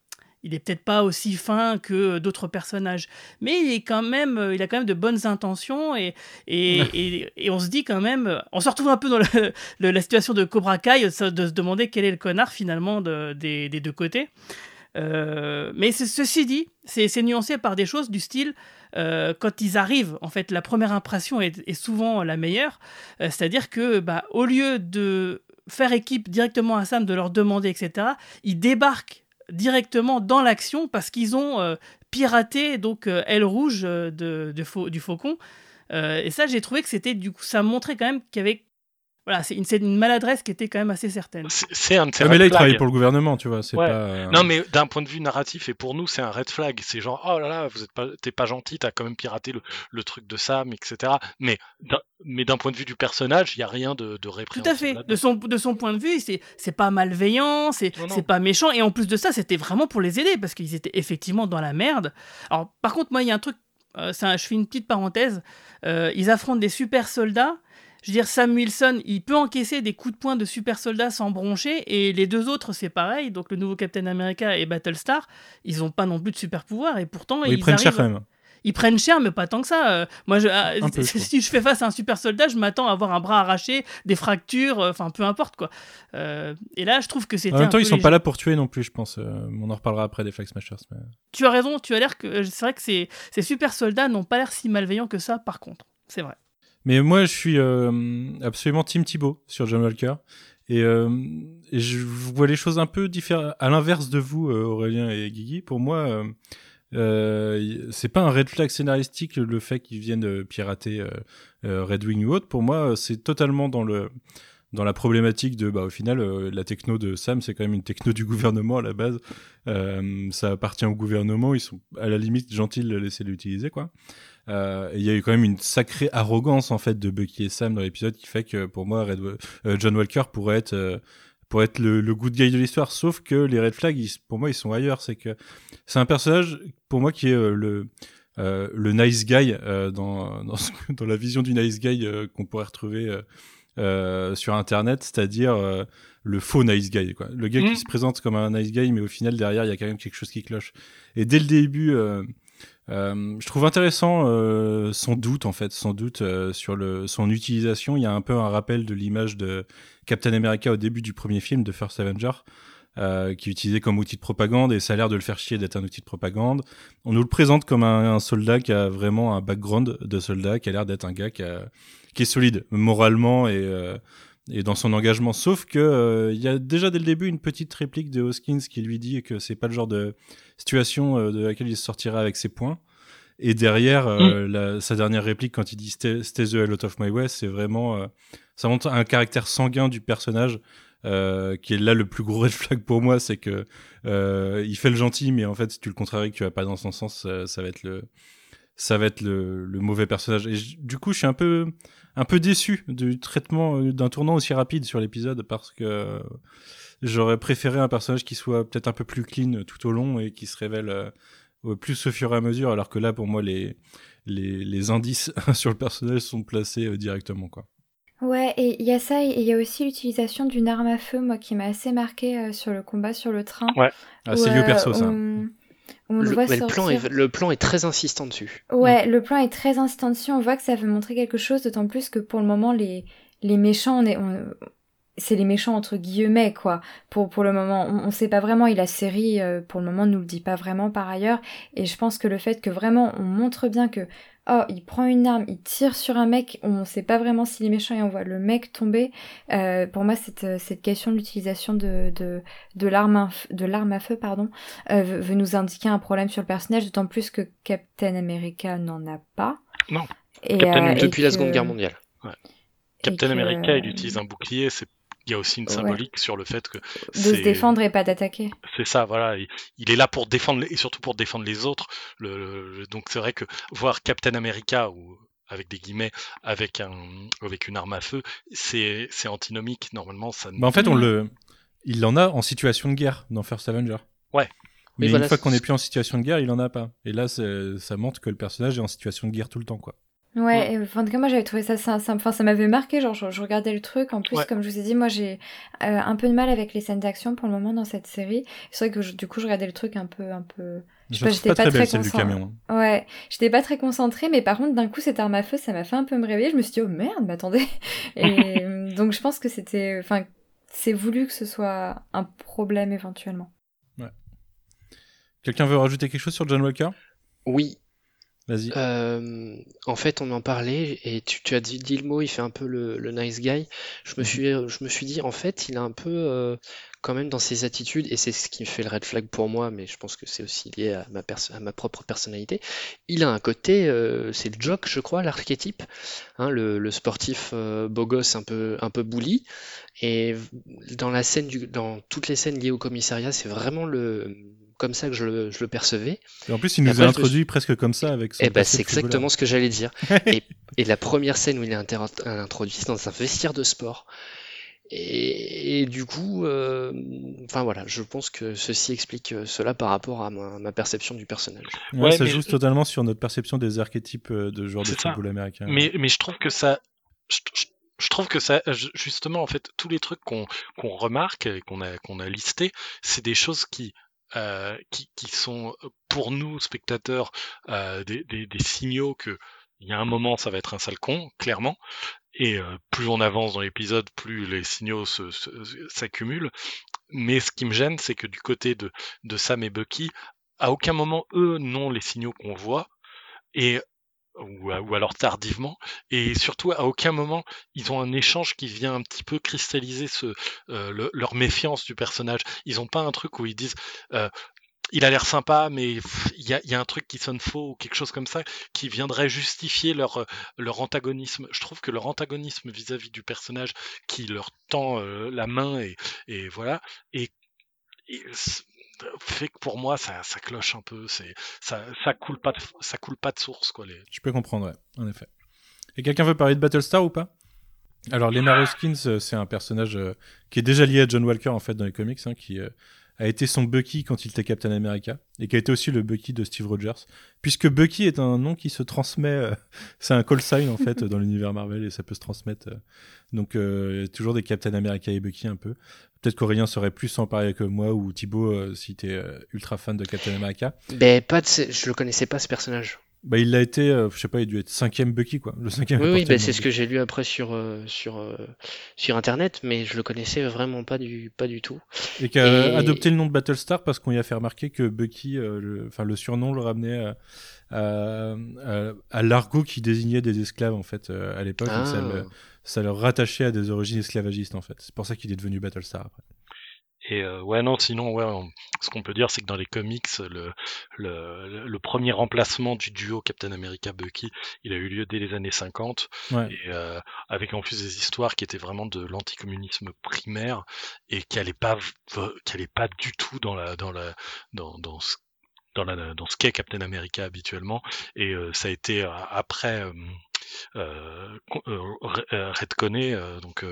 il est peut-être pas aussi fin que d'autres personnages, mais il est quand même, euh, il a quand même de bonnes intentions et et, et, on se dit quand même, on se retrouve un peu dans la situation de Cobra Kai, de se demander quel est le connard finalement des, deux côtés. Euh, mais ceci dit, c'est nuancé par des choses du style euh, quand ils arrivent, en fait, la première impression est, souvent la meilleure. C'est-à-dire que, bah, au lieu de faire équipe directement à Sam, de leur demander, etc., ils débarquent directement dans l'action parce qu'ils ont euh, piraté donc euh, aile rouge euh, de, du faucon. et ça, j'ai trouvé que c'était du coup, ça montrait quand même qu'il y avait voilà, c'est une, une, maladresse qui était quand même assez certaine. C'est un Mais là, il travaille pour le gouvernement, tu vois. Pas... Euh, non, mais d'un point de vue narratif, et pour nous, c'est un red flag. C'est genre, oh là là, vous êtes pas, t'es pas gentil, t'as quand même piraté le, le, truc de Sam, etc. Mais mais d'un point de vue du personnage, il y a rien de, de Tout à fait. De son, de son point de vue, c'est pas malveillant, c'est pas méchant. Et en plus de ça, c'était vraiment pour les aider parce qu'ils étaient effectivement dans la merde. Alors, par contre, moi, il y a un truc. Euh, je fais une petite parenthèse. Euh, ils affrontent des super soldats je veux dire, Sam Wilson, il peut encaisser des coups de poing de super soldats sans broncher, et les deux autres, c'est pareil. Donc le nouveau Captain America et Battlestar, ils n'ont pas non plus de super pouvoir, et pourtant ils, prennent cher quand même. Ils prennent cher, mais pas tant que ça. Euh, moi, je, ah, si je fais face à un super soldat, je m'attends à avoir un bras arraché, des fractures, euh, enfin peu importe quoi. Euh, et là, je trouve que c'est. En même temps, ils sont pas là pour tuer non plus, je pense. on en reparlera après des Flag Smashers. Tu as raison, tu as l'air que. C'est vrai que ces, ces super soldats n'ont pas l'air si malveillants que ça, par contre. C'est vrai. Mais moi, je suis euh, absolument Team Thibaut sur John Walker. Euh, et, je vois les choses un peu différentes. À l'inverse de vous, euh, Aurélien et Guigui, pour moi, c'est pas un red flag scénaristique le fait qu'ils viennent pirater Red Wing ou autre. Pour moi, c'est totalement dans le dans la problématique de, bah, au final, la techno de Sam, c'est quand même une techno du gouvernement à la base. ça appartient au gouvernement. Ils sont à la limite gentils de laisser l'utiliser, quoi. Euh, il y a eu quand même une sacrée arrogance en fait de Bucky et Sam dans l'épisode qui fait que pour moi Red, euh, John Walker pourrait être euh, être le, le good guy de l'histoire. Sauf que les red flags pour moi ils sont ailleurs. C'est que c'est un personnage pour moi qui est le le nice guy dans dans, dans, la vision du nice guy qu'on pourrait retrouver sur internet c'est-à-dire le faux nice guy quoi. Le gars qui mmh. se présente comme un nice guy mais au final derrière il y a quand même quelque chose qui cloche. Et dès le début euh, je trouve intéressant euh, son doute en fait, sans doute euh, sur le, son utilisation. Il y a un peu un rappel de l'image de Captain America au début du premier film de First Avenger. euh, qui est utilisé comme outil de propagande et ça a l'air de le faire chier d'être un outil de propagande. On nous le présente comme un, un, soldat qui a vraiment un background de soldat, qui a l'air d'être un gars qui, a, qui, est solide moralement et, euh, et dans son engagement. Sauf que euh, il y a déjà dès le début une petite réplique de Hoskins qui lui dit que c'est pas le genre de situation euh, de laquelle il sortira avec ses points. Et derrière, euh, Mm. la- sa dernière réplique, quand il dit Stay, stay the hell out of my way, c'est vraiment. ça montre un caractère sanguin du personnage, qui est là le plus gros red flag pour moi. C'est que il fait le gentil, mais en fait, si tu le contraries, que tu vas pas dans son sens, ça, ça va être le. Ça va être le, le mauvais personnage. Et du coup, je suis un peu, un peu déçu du traitement euh, d'un tournant aussi rapide sur l'épisode parce que j'aurais préféré un personnage qui soit peut-être un peu plus clean tout au long et qui se révèle euh, plus au fur et à mesure, alors que là, pour moi, les, les, les indices sur le personnage sont placés euh, directement. Quoi. Ouais, et il y a ça, et il y a aussi l'utilisation d'une arme à feu, moi, qui m'a assez marqué euh, sur le combat sur le train. Ouais. Ah, c'est lieu perso, ça. On, on le, Le, voit mais le plan, est, le plan est très insistant dessus. Ouais, le plan est très instantané. On voit que ça veut montrer quelque chose, d'autant plus que pour le moment, les, les méchants, on est, on- c'est les méchants entre guillemets, quoi. Pour, pour le moment, on, on sait pas vraiment. Et la série, euh, pour le moment, nous le dit pas vraiment par ailleurs. Et je pense que le fait que vraiment, on montre bien que, oh, il prend une arme, il tire sur un mec, on sait pas vraiment s'il est méchant et on voit le mec tomber. Euh, pour moi, cette, cette question de l'utilisation de, de, de l'arme de l'arme à feu, pardon, euh, veut veut nous indiquer un problème sur le personnage, d'autant plus que Captain America n'en a pas. Non. Et, Captain euh, et Depuis la que- Seconde Guerre mondiale. Captain que- America, il utilise un bouclier. C'est il y a aussi une Ouais. symbolique sur le fait que de se c'est- défendre et pas d'attaquer. C'est ça, voilà. Il, il est là pour défendre et surtout pour défendre les autres. Le, le- donc c'est vrai que voir Captain America ou avec des guillemets avec un avec une arme à feu, c'est c'est antinomique. Normalement, ça. ne- Bah, en fait, on Ouais. le, il en a en situation de guerre dans First Avenger. Ouais. Mais Mais une fois qu'on n'est plus en situation de guerre, il en a pas. Et là, ça montre que le personnage est en situation de guerre tout le temps, quoi. Ouais, et, enfin, en tout cas, moi j'avais trouvé ça, ça, ça, enfin, ça m'avait marqué, genre je, je regardais le truc, en plus, Ouais. comme je vous ai dit, moi j'ai euh, un peu de mal avec les scènes d'action pour le moment dans cette série. C'est vrai que je- du coup je regardais le truc un peu, un peu... Je sais pas, j'étais pas pas très très concentrée. camion. hein. Ouais, j'étais pas très concentrée, mais par contre d'un coup cette arme à feu, ça m'a fait un peu me réveiller, je me suis dit, oh merde, mais attendez. Et euh, donc je pense que c'était, enfin, c'est voulu que ce soit un problème éventuellement. Quelqu'un veut rajouter quelque chose sur John Walker? Oui, Vas-y. Euh, en fait, on en parlait et tu, tu as dit, dit le mot, il fait un peu le, le nice guy. Je me suis, je me suis dit, en fait, il a un peu, euh, quand même, dans ses attitudes, et c'est ce qui fait le red flag pour moi, mais je pense que c'est aussi lié à ma, à ma propre personnalité. Il a un côté, euh, c'est le jock, je crois, l'archétype, hein, le, le sportif euh, beau gosse un peu, un peu bully. Et dans la scène du, dans toutes les scènes liées au commissariat, c'est vraiment le, comme ça que je le, je le percevais. Et en plus, il nous après, a je introduit presque comme ça avec son Eh ben, c'est exactement ce que j'allais dire. et, et la première scène où il est inter- introduit, c'est dans un vestiaire de sport. Et, et du coup, euh, enfin voilà, je pense que ceci explique euh, cela par rapport à ma, ma perception du personnage. Ouais, Ouais, ça joue totalement sur notre perception des archétypes euh, de joueurs de football américain. Mais, mais je trouve que ça. Je, je- je trouve que ça, justement, en fait, tous les trucs qu'on qu'on remarque et qu'on a, qu'on a listés, c'est des choses qui, euh, qui, qui sont pour nous, spectateurs, euh, des, des, des signaux que il y a un moment, ça va être un sale con, clairement. Et euh, plus on avance dans l'épisode, plus les signaux s'accumulent. Mais ce qui me gêne, c'est que du côté de, de Sam et Bucky, à aucun moment, eux, n'ont les signaux qu'on voit. Et ou, ou alors tardivement, et surtout à aucun moment ils ont un échange qui vient un petit peu cristalliser ce, euh, le- leur méfiance du personnage. Ils ont pas un truc où ils disent euh, il a l'air sympa, mais il y a, y a un truc qui sonne faux ou quelque chose comme ça qui viendrait justifier leur, euh, leur antagonisme. Je trouve que leur antagonisme vis-à-vis du personnage qui leur tend la main et, et voilà, et, et fait que pour moi ça, ça cloche un peu. C'est ça, ça coule pas de, ça coule pas de source quoi. Je peux comprendre, ouais, en effet. Et quelqu'un veut parler de Battlestar ou pas? Alors, Lena Hoskins, c'est un personnage euh, qui est déjà lié à John Walker, en fait, dans les comics, hein, qui euh, a été son Bucky quand il était Captain America, et qui a été aussi le Bucky de Steve Rogers, puisque Bucky est un nom qui se transmet, euh, c'est un call sign, en fait, dans l'univers Marvel, et ça peut se transmettre. euh. donc, euh, toujours des Captain America et Bucky, un peu. Peut-être qu'Aurélien saurait plus en parler que moi, ou Thibaut, si t'es ultra fan de Captain America. Ben, pas je le connaissais pas ce personnage. Bah, il l'a été, euh, je sais pas, il a dû être cinquième Bucky, quoi. Le cinquième Oui, oui, bah, c'est ce que j'ai lu après sur, euh, sur, euh, sur Internet, mais je le connaissais vraiment pas du, pas du tout. Et qui a Et- adopté le nom de Battlestar parce qu'on y a fait remarquer que Bucky, euh, le, enfin, le surnom le ramenait à, à, l'argot qui désignait des esclaves, en fait, à l'époque. Ça, Ah. le, ça le rattachait à des origines esclavagistes, en fait. C'est pour ça qu'il est devenu Battlestar après. Et euh, ouais, non, sinon, ouais, on- ce qu'on peut dire, c'est que dans les comics, le, le, le premier remplacement du duo Captain America-Bucky, il a eu lieu dès les années 50, Ouais. et euh, avec en plus des histoires qui étaient vraiment de l'anticommunisme primaire et qui allaient pas, qui pas du tout dans la, dans la, dans, dans ce dans, la, dans ce qu'est Captain America habituellement et euh, ça a été euh, après euh, euh, euh, euh, retconné euh, donc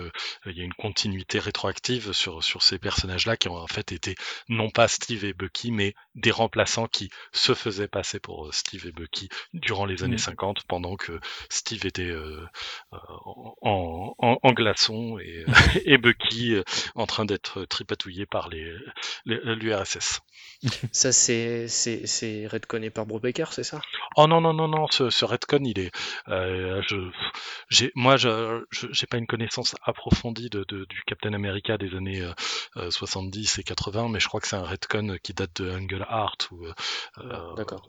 il y a une continuité rétroactive sur sur ces personnages là qui ont en fait été non pas Steve et Bucky mais des remplaçants qui se faisaient passer pour Steve et Bucky durant les années Mm. 50 pendant que Steve était en, en, en glaçon et, et Bucky en train d'être tripatouillé par les l'URSS. Ça, c'est, c'est, c'est redconné par Brubaker, c'est ça? Oh non non non non, ce, ce retcon il est, euh, je, j'ai, moi je, je- j'ai pas une connaissance approfondie de, de- du Captain America des années euh, euh, 70 et 80, mais je crois que c'est un retcon qui date de Angle Art ou. euh, euh, D'accord.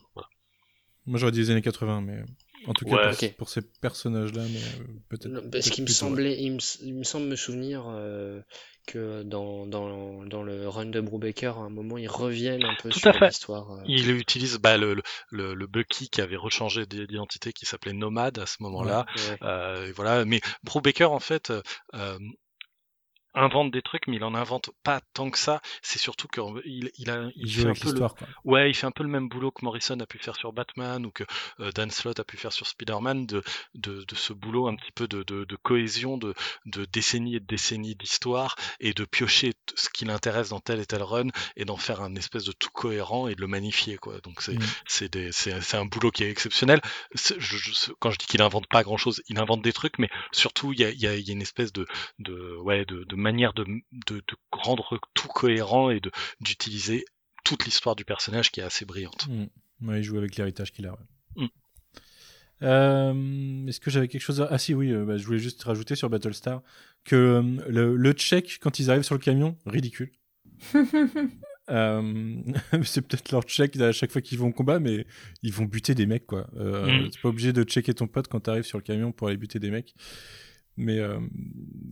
Moi, j'aurais dit les années 80, mais en tout cas, Ouais. pour, ces personnages-là, mais euh, peut-être. Non, parce peut-être qu'il me semblait, il me, s- il me semble me souvenir euh, que dans, dans, dans le run de Brubaker, à un moment, ils reviennent un peu Tout sur l'histoire. euh. Il utilise bah, le, le- le, Bucky qui avait rechangé d'identité, qui s'appelait Nomade à ce moment-là. Ouais. Euh, voilà. Mais Brubaker, en fait, euh, invente des trucs, mais il en invente pas tant que ça. C'est surtout qu'il il a, fait un peu le. Ouais, il fait un peu le même boulot que Morrison a pu faire sur Batman ou que euh, Dan Slott a pu faire sur Spider-Man, de, de, de ce boulot un petit peu de, de, de cohésion, de, de décennies et de décennies d'histoire et de piocher ce qui l'intéresse dans tel et tel run et d'en faire un espèce de tout cohérent et de le magnifier. Quoi. Donc c'est Mm. c'est un boulot qui est exceptionnel. C'est- je- je- quand je dis qu'il invente pas grand-chose, il invente des trucs, mais surtout il y a, y a- y a une espèce de, de, ouais, de, de manière de, de, de rendre tout cohérent et d'utiliser toute l'histoire du personnage qui est assez brillante. Mm. Ouais, il joue avec l'héritage qu'il a. ouais. Mm. Euh, Est-ce que j'avais quelque chose à... Ah si, oui, euh, bah, je voulais juste rajouter sur Battlestar que euh, le, le check, quand ils arrivent sur le camion, ridicule. Euh, c'est peut-être leur check à chaque fois qu'ils vont au combat, mais ils vont buter des mecs, quoi. Euh, Mm. C'est pas obligé de checker ton pote quand t'arrives sur le camion pour aller buter des mecs. Mais euh,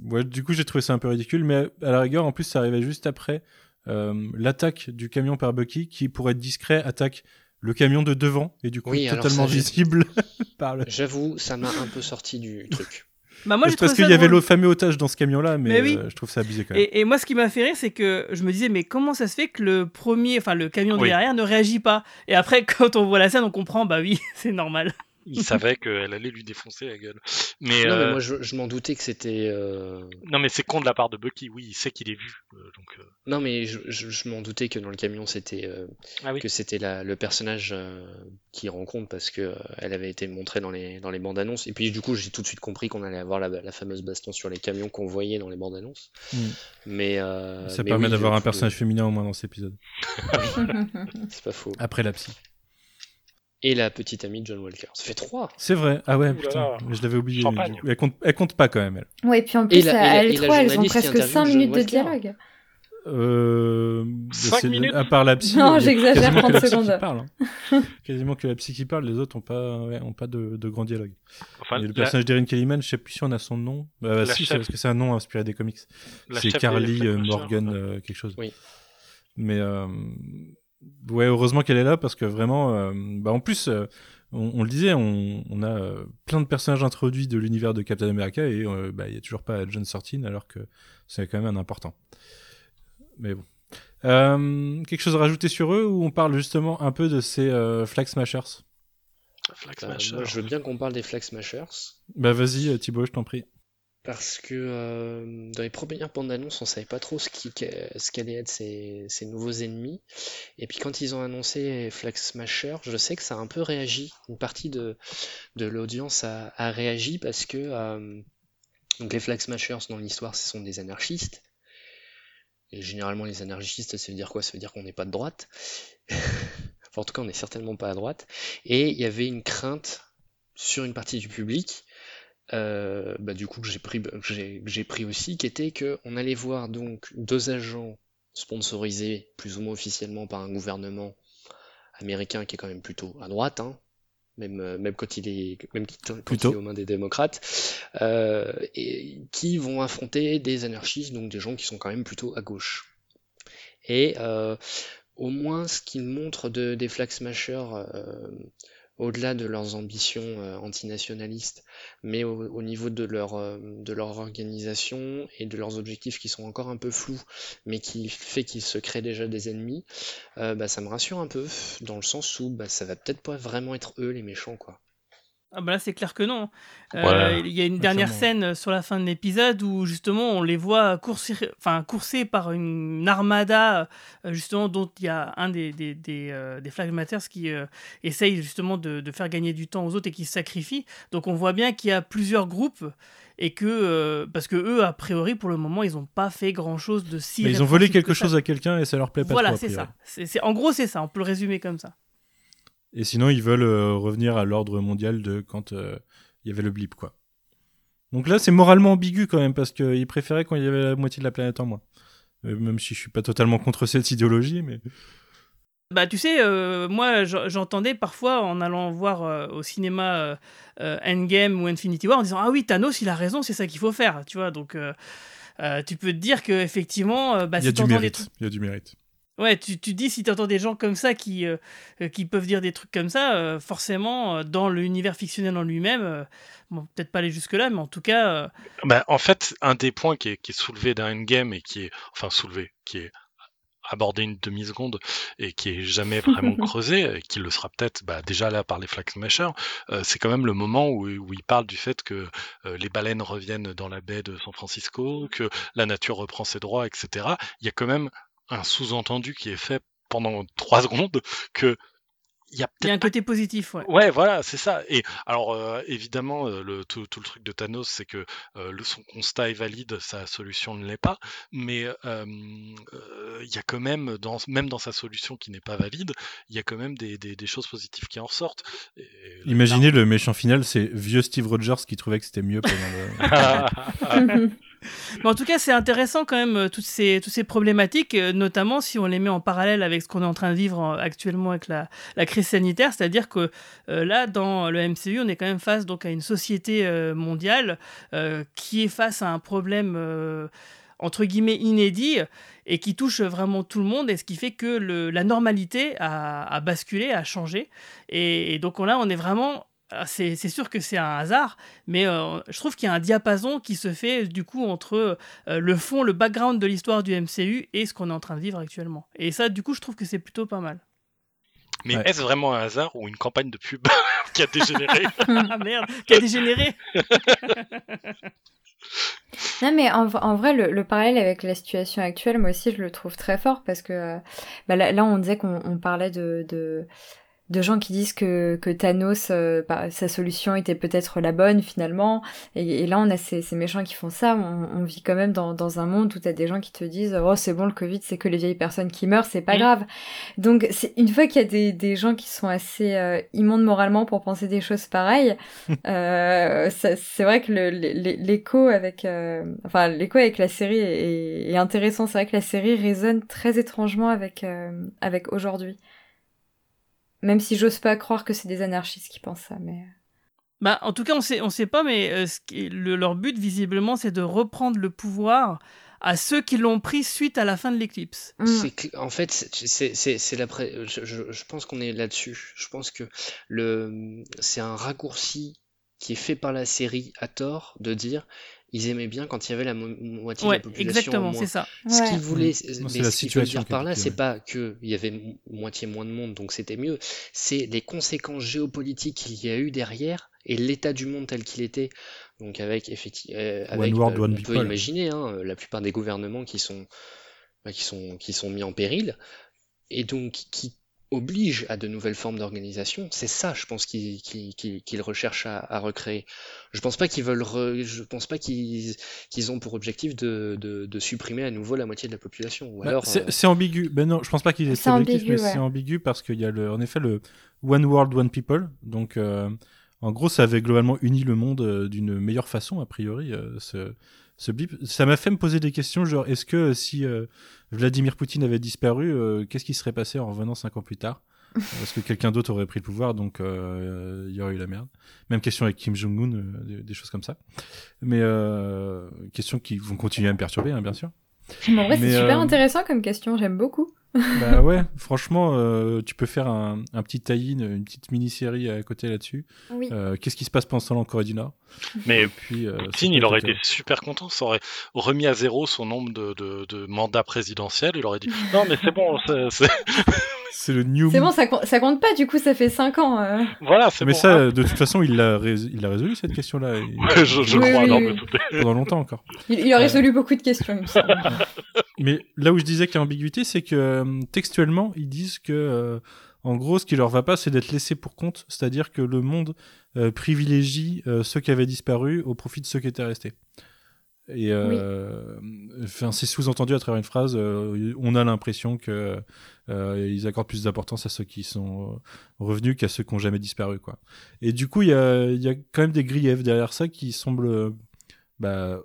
ouais, du coup, j'ai trouvé ça un peu ridicule. Mais à la rigueur, en plus, ça arrivait juste après euh, l'attaque du camion par Bucky, qui, pour être discret, attaque le camion de devant et du coup Oui, totalement ça, visible par le. J'avoue, ça m'a un peu sorti du truc. Bah moi, parce qu'il y avait le fameux otage dans ce camion-là, mais, Mais oui. euh, je trouve ça abusé quand même. Et, et moi, ce qui m'a fait rire, c'est que je me disais, mais comment ça se fait que le premier, enfin le camion de Oui. derrière ne réagit pas? Et après, quand on voit la scène, on comprend, bah oui, c'est normal. Il savait qu'elle allait lui défoncer la gueule. Mais, non, mais euh, moi, je, je m'en doutais que c'était. euh, non, mais c'est con de la part de Bucky. Oui, il sait qu'il est vu. euh, donc, euh, Non, mais je, je- je m'en doutais que dans le camion, c'était euh, Ah oui. que c'était la- le personnage euh, qu'il rencontre parce que euh, elle avait été montrée dans les dans les bandes annonces. Et puis du coup, j'ai tout de suite compris qu'on allait avoir la, la fameuse baston sur les camions qu'on voyait dans les bandes annonces. Mm. Mais euh, Ça mais permet oui, d'avoir un personnage féminin au moins dans cet épisode. C'est pas faux. Après la psy. Et la petite amie de John Walker. Ça fait trois. C'est vrai. Ah ouais, putain. là. Mais je l'avais oublié. Champagne. Elle, compte, elle compte pas quand même, elle. Ouais, et puis en plus, la- et à la- elle et la trois, elles ont presque interviewe 5 John minutes de dialogue. Euh, Cinq c'est- minutes À part la psy. Non, j'exagère, quasiment que 30 la psy secondes. Qui parle, hein. quasiment que la psy qui parle, les autres ont pas, ouais, ont pas de, de grand dialogue. Enfin, Et le la- personnage d'Erin Kellyman, je sais plus si on a son nom. Bah, bah, si, chef. c'est parce que c'est un nom inspiré des comics. C'est des Carly euh, Morgan, euh, quelque chose. Oui. Mais euh, ouais, heureusement qu'elle est là parce que vraiment, euh, bah en plus, euh, on, on le disait, on, on a euh, plein de personnages introduits de l'univers de Captain America et euh, bah, il y a toujours pas John Sortin alors que c'est quand même un important. Mais bon. Euh, quelque chose à rajouter sur eux ou on parle justement un peu de ces euh, Flag Smashers? Flag Euh, Smasher. moi, je veux bien qu'on parle des Flag Smashers. Bah vas-y Thibaut, je t'en prie. Parce que euh, dans les premières bandes annonces, on savait pas trop ce qui, ce qu'allaient être ces, nouveaux ennemis. Et puis quand ils ont annoncé Flag Smasher, je sais que ça a un peu réagi. Une partie de, l'audience a, a réagi parce que euh, donc les Flag Smashers dans l'histoire, ce sont des anarchistes. Et généralement, les anarchistes, ça veut dire quoi? Ça veut dire qu'on n'est pas de droite. Enfin, en tout cas, on n'est certainement pas à droite. Et il y avait une crainte sur une partie du public, euh, bah, du coup que j'ai pris, j'ai pris aussi, qui était que on allait voir donc deux agents sponsorisés plus ou moins officiellement par un gouvernement américain qui est quand même plutôt à droite, hein, même, euh, même quand il est, même quand il est aux mains des démocrates, euh, et qui vont affronter des anarchistes, donc des gens qui sont quand même plutôt à gauche. Et euh, au moins ce qu'ils montrent de, des flag smashers au-delà de leurs ambitions euh, antinationalistes, mais au, niveau de leur, euh, de leur organisation et de leurs objectifs qui sont encore un peu flous, mais qui fait qu'ils se créent déjà des ennemis, euh, bah, ça me rassure un peu, dans le sens où bah, ça va peut-être pas vraiment être eux les méchants, quoi. Ah bah là c'est clair que non. Euh, il y a une dernière scène sur la fin de l'épisode où justement on les voit courser, enfin, courser par une armada euh, justement dont il y a un des, des, des, euh, qui essaye justement de, de, faire gagner du temps aux autres et qui se sacrifie. Donc on voit bien qu'il y a plusieurs groupes et que parce que eux a priori pour le moment ils n'ont pas fait grand chose de si. Mais ils ont volé quelque chose à quelqu'un et ça leur plaît pas. Voilà c'est ça. C'est en gros c'est ça. On peut le résumer comme ça. Et sinon, ils veulent euh, revenir à l'ordre mondial de quand euh, il y avait le blip, quoi. Donc là, c'est moralement ambigu quand même, parce qu'ils préféraient quand il y avait la moitié de la planète en moins. Euh, même si je suis pas totalement contre cette idéologie, mais. Bah, tu sais, moi, j'entendais parfois en allant voir au cinéma Endgame ou Infinity War en disant Ah oui, Thanos, il a raison, c'est ça qu'il faut faire, tu vois. Donc, tu peux te dire qu'effectivement, bah, il y a du mérite. Il y a du mérite. Ouais, tu, tu dis si tu entends des gens comme ça qui, euh, euh, qui peuvent dire des trucs comme ça, euh, forcément, dans l'univers fictionnel en lui-même, bon, peut-être pas aller jusque-là, mais en tout cas. Bah, en fait, un des points qui est, qui est soulevé dans Endgame et qui est. Enfin, soulevé, qui est abordé une demi-seconde et qui est jamais vraiment creusé, et qui le sera peut-être bah, déjà là par les Flag Smashers, c'est quand même le moment où, où, il parle du fait que les baleines reviennent dans la baie de San Francisco, que la nature reprend ses droits, etc. Il y a quand même un sous-entendu qui est fait pendant trois secondes que il y a peut-être un côté positif, ouais. Ouais, voilà, c'est ça. Et alors, euh, évidemment, euh, le, tout, le truc de Thanos, c'est que euh, le, son constat est valide, sa solution ne l'est pas. Mais il y a quand même, dans, même dans sa solution qui n'est pas valide, il y a quand même des, des, choses positives qui en ressortent. Imaginez le méchant final, c'est vieux Steve Rogers qui trouvait que c'était mieux pendant le. Mais en tout cas, c'est intéressant quand même, euh, toutes ces, toutes ces problématiques, euh, notamment si on les met en parallèle avec ce qu'on est en train de vivre actuellement avec la, la crise sanitaire. C'est-à-dire que euh, là, dans le MCU, on est quand même face donc, à une société mondiale qui est face à un problème entre guillemets inédit et qui touche vraiment tout le monde et ce qui fait que le, la normalité a, basculé, a changé et, donc là on est vraiment c'est sûr que c'est un hasard, mais euh, je trouve qu'il y a un diapason qui se fait du coup entre euh, le fond, le background de l'histoire du MCU et ce qu'on est en train de vivre actuellement. Et ça, du coup, je trouve que c'est plutôt pas mal. Mais est-ce vraiment un hasard ou une campagne de pub qui a dégénéré? Ah merde, qui a dégénéré Non mais en, vrai le, parallèle avec la situation actuelle moi aussi je le trouve très fort parce que euh, bah, là, on disait qu'on parlait de, de gens qui disent que, que Thanos, euh, bah, sa solution était peut-être la bonne finalement. Et, là, on a ces, ces, méchants qui font ça. On, vit quand même dans, dans un monde où t'as des gens qui te disent Oh, c'est bon, le Covid, c'est que les vieilles personnes qui meurent, c'est pas mm. grave. Donc, c'est une fois qu'il y a des, des gens qui sont assez euh, immondes moralement pour penser des choses pareilles, euh, c'est vrai que l'écho avec, euh, enfin, l'écho avec la série est, est intéressant. C'est vrai que la série résonne très étrangement avec, avec aujourd'hui. Même si j'ose pas croire que c'est des anarchistes qui pensent ça, mais. Euh. Bah, en tout cas, on sait, on sait pas, mais euh, ce qui, leur but, visiblement, c'est de reprendre le pouvoir à ceux qui l'ont pris suite à la fin de l'éclipse. Mm. En fait, c'est la je, je, je, pense qu'on est là-dessus. Je pense que le c'est un raccourci qui est fait par la série à tort de dire ils aimaient bien quand il y avait la moitié de la population. Exactement, c'est ça. Ce qu'ils voulaient, mais ce qu'ils dire par là, c'est pas qu'il y avait moitié moins de monde, donc c'était mieux. C'est les conséquences géopolitiques qu'il y a eu derrière et l'état du monde tel qu'il était. Donc avec effectivement, euh, avec, bah, on peut imaginer hein, la plupart des gouvernements qui sont, bah, qui sont, qui sont mis en péril et donc qui oblige à de nouvelles formes d'organisation. C'est ça, je pense, qu'ils qu'ils- qu'ils- qu'ils recherchent à, à recréer. Je pense pas qu'ils veulent, re- je pense pas qu'ils qu'ils ont pour objectif de, de, de supprimer à nouveau la moitié de la population. Ou Bah, alors, c'est euh, c'est ambigu. Ben non, je pense pas qu'il ait C'est cet objectif, ambigu, mais ouais. c'est ambigu parce qu'il y a le, en effet le One World, One People. Donc, euh, en gros, ça avait globalement uni le monde euh, d'une meilleure façon, a priori. euh, ce, ce blip. Ça m'a fait me poser des questions, genre, est-ce que euh, si euh, Vladimir Poutine avait disparu, euh, qu'est-ce qui serait passé en revenant cinq ans plus tard? Est-ce que quelqu'un d'autre aurait pris le pouvoir, donc euh, il y aurait eu la merde. Même question avec Kim Jong-un, euh, des, des choses comme ça. Mais euh, questions qui vont continuer à me perturber, hein, bien sûr. Mais en vrai, c'est super euh, intéressant comme question, j'aime beaucoup. Bah ouais, franchement, euh, tu peux faire un, un petit tie-in, une petite mini-série à côté là-dessus. Oui. Euh, Qu'est-ce qui se passe pendant ce temps en Corée du Nord Mais puis, euh, Poutine, il aurait été super content, ça aurait remis à zéro son nombre de, de, de mandats présidentiels. Il aurait dit non, mais c'est bon, c'est- le new. C'est bon, ça, com- ça compte pas, du coup, ça fait 5 ans. euh. voilà, c'est Mais bon. ça, de toute façon, il l'a rés- résolu cette question-là. Ouais, je, je Oui, crois, oui, non, oui. mais tout est- Pendant longtemps encore. Il, il a résolu beaucoup de questions, il me semble. Mais là où je disais qu'il y a ambiguïté, c'est que euh, textuellement, ils disent que, euh, en gros, ce qui leur va pas, c'est d'être laissé pour compte, c'est-à-dire que le monde euh, privilégie euh, ceux qui avaient disparu au profit de ceux qui étaient restés. Et euh, enfin, c'est sous-entendu à travers une phrase. euh, on a l'impression que euh, ils accordent plus d'importance à ceux qui sont revenus qu'à ceux qui n'ont jamais disparu, quoi. Et du coup, il y a, y a quand même des griefs derrière ça qui semblent bah,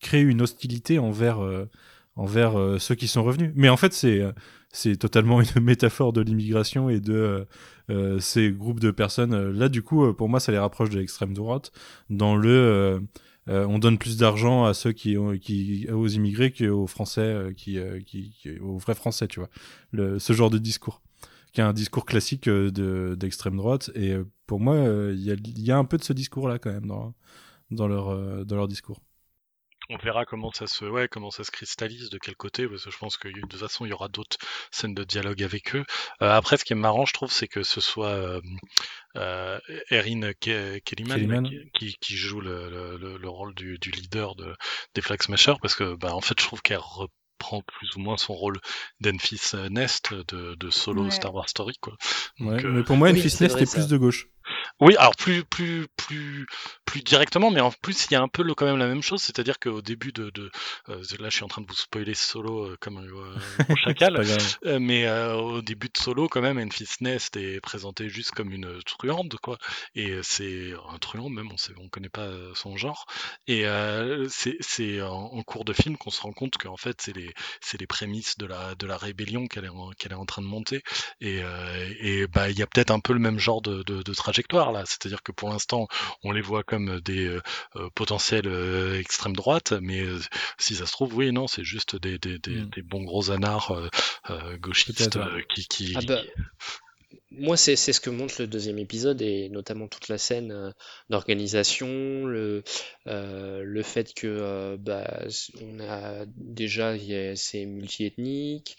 créer une hostilité envers euh, envers euh, ceux qui sont revenus. Mais en fait, c'est euh, c'est totalement une métaphore de l'immigration et de euh, ces groupes de personnes. Là, du coup, pour moi, ça les rapproche de l'extrême droite dans le on donne plus d'argent à ceux qui, aux immigrés qu'aux Français, qui, aux vrais Français, tu vois. Ce genre de discours, qui est un discours classique de d'extrême droite. Et pour moi, il y, a, y a un peu de ce discours-là quand même dans dans leur dans leur discours. On verra comment ça se, ouais, comment ça se cristallise, de quel côté, parce que je pense que de toute façon il y aura d'autres scènes de dialogue avec eux. Euh, après, ce qui est marrant, je trouve, c'est que ce soit euh, euh, Erin Ke- Kellyman, qui, qui, joue le, le- le, le rôle du, du leader de, des Flag Smashers, parce que, bah, en fait, je trouve qu'elle reprend plus ou moins son rôle d'Enfis Nest de, de solo Ouais. Star Wars Story, quoi. Donc, Ouais, euh, mais pour moi, oui, Enfis Nest est plus de gauche. Oui, alors plus plus plus plus directement, mais en plus il y a un peu le, quand même la même chose, c'est-à-dire qu'au début de, de euh, là je suis en train de vous spoiler solo euh, comme un, euh, chacal, euh, mais au début de solo quand même, Enfys Nest est présenté juste comme une truande quoi, et c'est un truand même, on sait, on connaît pas son genre, et c'est en, en cours de film qu'on se rend compte qu'en fait c'est les c'est les prémices de la de la rébellion qu'elle est en, qu'elle est en train de monter, et et bah il y a peut-être un peu le même genre de, de, de trajectoire là, c'est-à-dire que pour l'instant on les voit comme des euh, euh, potentiels euh, extrême droite, mais euh, si ça se trouve oui non c'est juste des, des, des, Mm. des bons gros anards euh, euh, gauchistes euh, qui qui, Ah bah, moi, c'est ce que montre le deuxième épisode et notamment toute la scène euh, d'organisation, le, euh, le fait que euh, bah, on a déjà c'est multiethnique.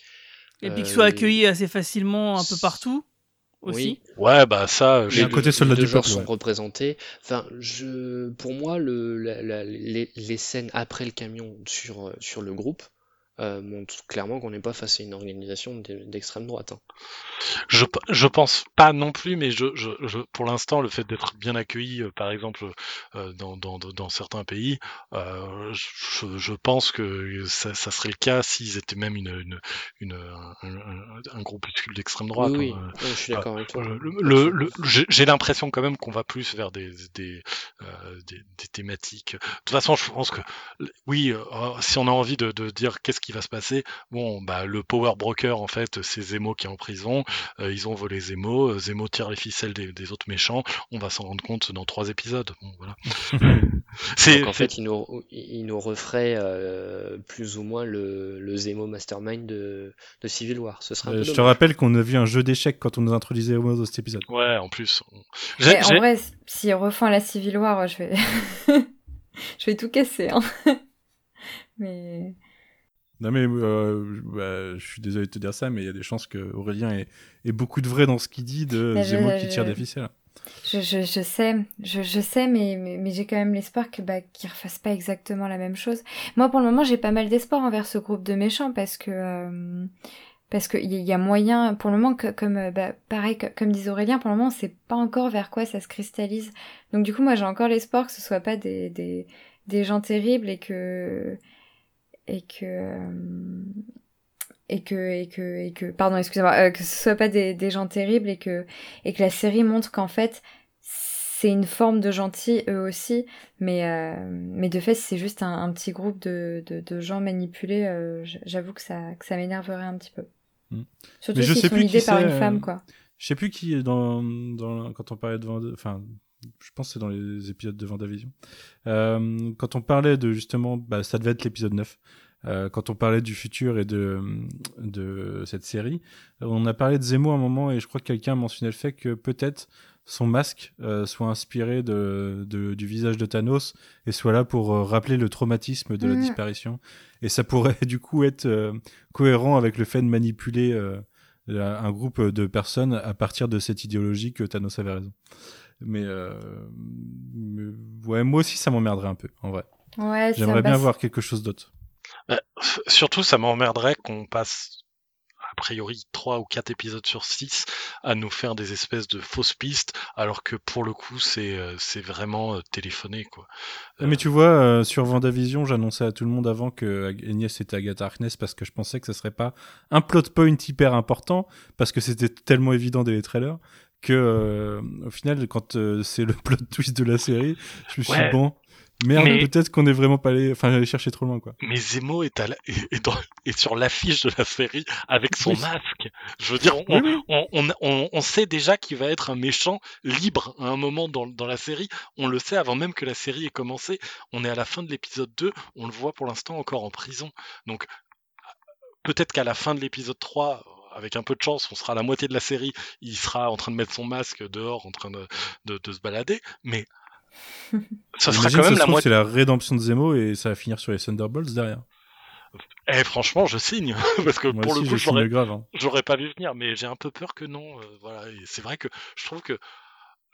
Et puis qu'ils soient accueillis assez facilement un peu partout aussi. Oui, ouais bah ça je- côté les soldat deux du genres peuple, sont ouais. représentés. Enfin, je, pour moi, le, la- la- les, les scènes après le camion sur, euh, sur le groupe euh, montrent clairement qu'on n'est pas face à une organisation d'e- d'extrême droite. hein. Je, je pense pas non plus, mais je, je, je pour l'instant, le fait d'être bien accueilli, euh, par exemple, euh, dans, dans, dans certains pays, euh, je, je pense que ça, ça serait le cas s'ils étaient même une, une, une, un, un, groupuscule d'extrême droite. oui, hein. oui, je suis d'accord avec toi. Euh, le- le- le- j'ai l'impression quand même qu'on va plus vers des, des, euh, des, des thématiques. De toute façon, je pense que oui, euh, si on a envie de, de dire qu'est-ce qui va se passer, bon, bah le power broker en fait, c'est Zemo qui est en prison. euh, ils ont volé Zemo. euh, Zemo tire les ficelles des, des autres méchants. On va s'en rendre compte dans trois épisodes. Bon, voilà. c'est Donc en fait, il nous, il nous referait euh, plus ou moins le, le Zemo Mastermind de, de Civil War. Ce serait un Euh, peu je te rappelle qu'on a vu un jeu d'échecs quand on nous introduisait Homo dans cet épisode. ouais, en plus. on- Mais en vrai, si refont la Civil War, je vais, je vais tout casser. Hein. Mais Non mais euh, bah, je suis désolé de te dire ça, mais il y a des chances que Aurélien ait, ait beaucoup de vrai dans ce qu'il dit de je- Zemo qui je- tire des ficelles. je, je, je sais, je, je sais, mais, mais, mais j'ai quand même l'espoir que bah, qu'ils refassent pas exactement la même chose. Moi, pour le moment, j'ai pas mal d'espoir envers ce groupe de méchants parce que euh, parce qu'il y, y a moyen, pour le moment, que, comme euh, bah, pareil, que- comme disait Aurélien, pour le moment, c'est pas encore vers quoi ça se cristallise. Donc du coup, moi, j'ai encore l'espoir que ce soit pas des, des, des gens terribles et que et que euh, et que et que et que pardon, excusez-moi, euh, que ce soit pas des, des gens terribles et que et que la série montre qu'en fait c'est une forme de gentil eux aussi, mais euh, mais de fait c'est juste un, un petit groupe de, de, de gens manipulés. euh, J'avoue que ça que ça m'énerverait un petit peu. Mm. Surtout Mais je s'ils sais sont plus qui guidés par une femme quoi. Je sais plus qui est dans, dans quand on parlait de enfin je pense que c'est dans les épisodes de Vendavision. Euh, quand on parlait de justement bah, ça devait être l'épisode 9. Euh, quand on parlait du futur et de de cette série, on a parlé de Zemo à un moment et je crois que quelqu'un mentionnait le fait que peut-être son masque euh, soit inspiré de, de- du visage de Thanos et soit là pour euh, rappeler le traumatisme de la Mhm. disparition. Et ça pourrait du coup être euh, cohérent avec le fait de manipuler euh, un groupe de personnes à partir de cette idéologie que Thanos avait raison. Mais, euh, mais- ouais, moi aussi ça m'emmerderait un peu, en vrai. Ouais, ça J'aimerais bien passe. voir quelque chose d'autre. Bah, surtout, ça m'emmerderait qu'on passe a priori trois ou quatre épisodes sur six à nous faire des espèces de fausses pistes, alors que pour le coup, c'est euh, c'est vraiment euh, téléphoné quoi. Mais tu vois, euh, sur Vendavision, j'annonçais à tout le monde avant que Ag- Agnès était Agatha Harkness parce que je pensais que ce serait pas un plot point hyper important parce que c'était tellement évident dès les trailers que euh, au final, quand euh, c'est le plot twist de la série, je me suis Ouais. dit bon, merde, Mais- peut-être qu'on est vraiment pas allé, enfin, allé chercher trop loin quoi. Mais Zemo est, à la- est, est dans- est sur l'affiche de la série avec son Oui. masque. Je veux dire, on, Oui, oui. on, on, on- on sait déjà qu'il va être un méchant libre à un moment dans, dans la série. On le sait avant même que la série ait commencé. On est à la fin de l'épisode 2. On le voit pour l'instant encore en prison. Donc, peut-être qu'à la fin de l'épisode 3, avec un peu de chance, on sera à la moitié de la série. Il sera en train de mettre son masque dehors, en train de, de, de se balader. Mais ça sera quand même la moitié. c'est la rédemption de Zemo et ça va finir sur les Thunderbolts derrière. Eh, franchement, je signe. Parce que Moi pour aussi, le coup, j'aurais hein. J'aurais pas vu venir, mais j'ai un peu peur que non. euh, voilà, c'est vrai que je trouve que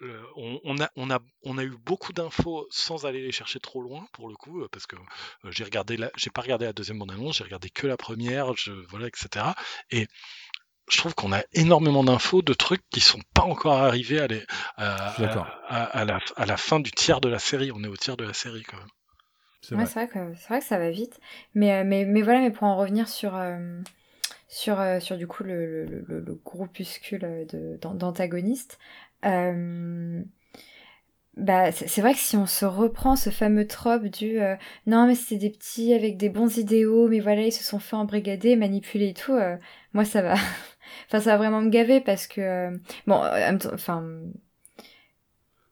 euh, on, on a, on, a, on a eu beaucoup d'infos sans aller les chercher trop loin pour le coup, euh, parce que euh, j'ai regardé, j'ai pas regardé la deuxième bande annonce, j'ai regardé que la première, je, voilà, etc. Et je trouve qu'on a énormément d'infos de trucs qui sont pas encore arrivés à, les, à, Je suis d'accord. à, à la, à la fin du tiers de la série. On est au tiers de la série quand même. C'est Ouais, vrai. c'est vrai que c'est vrai que ça va vite. Mais euh, mais mais voilà, mais pour en revenir sur euh, sur euh, sur du coup le le, le, le groupuscule d'antagonistes. Euh, bah, c'est c'est vrai que si on se reprend ce fameux trope du euh, non mais c'était des petits avec des bons idéaux mais voilà ils se sont fait embrigader manipuler et tout euh, moi ça va enfin ça va vraiment me gaver parce que euh, bon euh, enfin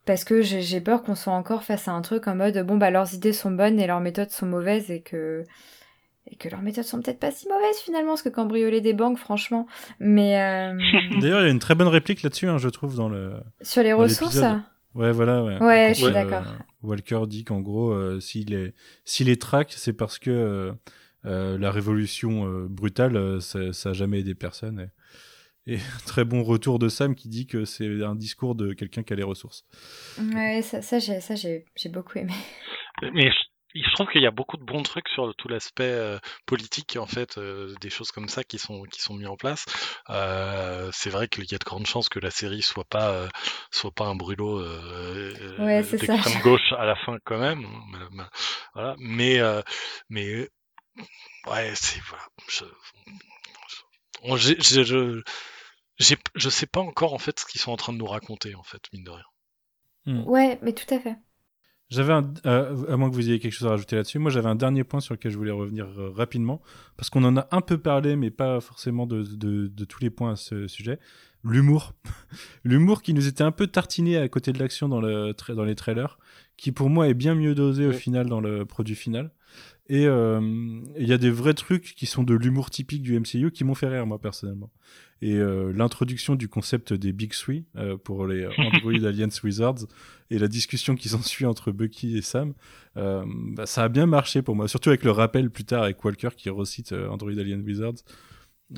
parce que j'ai peur qu'on soit encore face à un truc en mode bon bah leurs idées sont bonnes et leurs méthodes sont mauvaises et que et que leurs méthodes sont peut-être pas si mauvaises finalement parce que cambrioler des banques franchement mais euh, D'ailleurs, il y a une très bonne réplique là-dessus, hein, je trouve, dans le. sur les ressources l'épisode. Ouais, voilà. Ouais, je suis d'accord. Walker dit qu'en gros, euh, s'il est, s'il les traque, c'est parce que euh, la révolution brutale, ça, ça a jamais aidé personne. Et, très bon retour de Sam qui dit que c'est un discours de quelqu'un qui a les ressources. ouais ça ça j'ai ça j'ai j'ai beaucoup aimé Mais je, je trouve qu'il y a beaucoup de bons trucs sur tout l'aspect euh, politique en fait, euh, des choses comme ça qui sont qui sont mis en place. Euh, c'est vrai qu'il y a de grandes chances que la série soit pas euh, soit pas un brûlot euh, Ouais, d'extrême gauche à la fin quand même. Mais, mais- voilà, mais euh, mais ouais, c'est voilà. Je, je sais pas encore en fait ce qu'ils sont en train de nous raconter en fait mine de rien. ouais mais tout à fait J'avais un, euh, à moins que vous ayez quelque chose à rajouter là-dessus, moi j'avais un dernier point sur lequel je voulais revenir euh, rapidement, parce qu'on en a un peu parlé, mais pas forcément de, de, de tous les points à ce sujet. L'humour. L'humour qui nous était un peu tartiné à côté de l'action dans, le tra- dans les trailers, qui pour moi est bien mieux dosé au final dans le produit final. Et euh, il y a des vrais trucs qui sont de l'humour typique du MCU qui m'ont fait rire, moi, personnellement. Et euh, l'introduction du concept des Big Three euh, pour les Android Alliance Wizards et la discussion qui s'ensuit entre Bucky et Sam, bah, ça a bien marché pour moi. Surtout avec le rappel plus tard avec Walker qui recite Android Alien Wizards,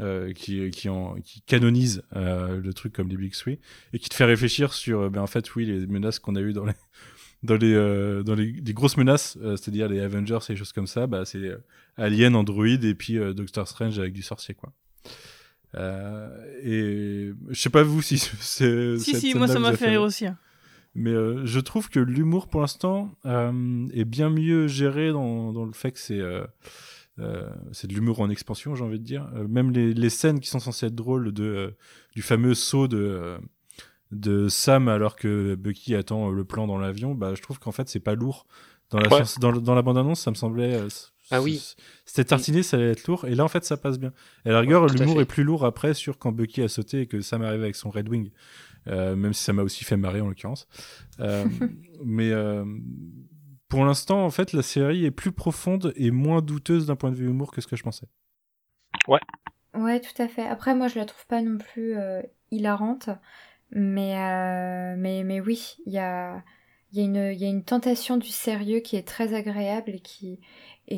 euh, qui, qui, en, qui canonise euh, le truc comme les Big Three et qui te fait réfléchir sur, euh, ben, en fait, oui, les menaces qu'on a eues dans les, dans les, euh, dans les, les grosses menaces, euh, c'est-à-dire les Avengers et les choses comme ça, bah, c'est euh, Alien, Android et puis euh, Doctor Strange avec du sorcier, quoi. Euh, et je sais pas vous si c'est. Si, si, moi ça m'a fait rire aussi. hein. Mais euh, je trouve que l'humour pour l'instant euh, est bien mieux géré dans, dans le fait que c'est euh, euh, c'est de l'humour en expansion, j'ai envie de dire. Euh, même les, les scènes qui sont censées être drôles de, euh, du fameux saut de, euh, de Sam alors que Bucky attend le plan dans l'avion, bah, je trouve qu'en fait c'est pas lourd. Dans la, Ouais. dans, le- dans la bande-annonce, ça me semblait. euh, Ah oui. C'était tartiné, ça allait être lourd. Et là, en fait, ça passe bien. Et à la rigueur, l'humour est plus lourd après sur quand Bucky a sauté et que Sam arrive avec son Red Wing. Euh, même si ça m'a aussi fait marrer en l'occurrence. Euh, mais euh, pour l'instant, en fait, la série est plus profonde et moins douteuse d'un point de vue humour que ce que je pensais. Ouais, tout à fait. Après, moi, je la trouve pas non plus euh, hilarante, mais, euh, mais, mais oui, il y a, il y, a une- il y a une tentation du sérieux qui est très agréable et qui et,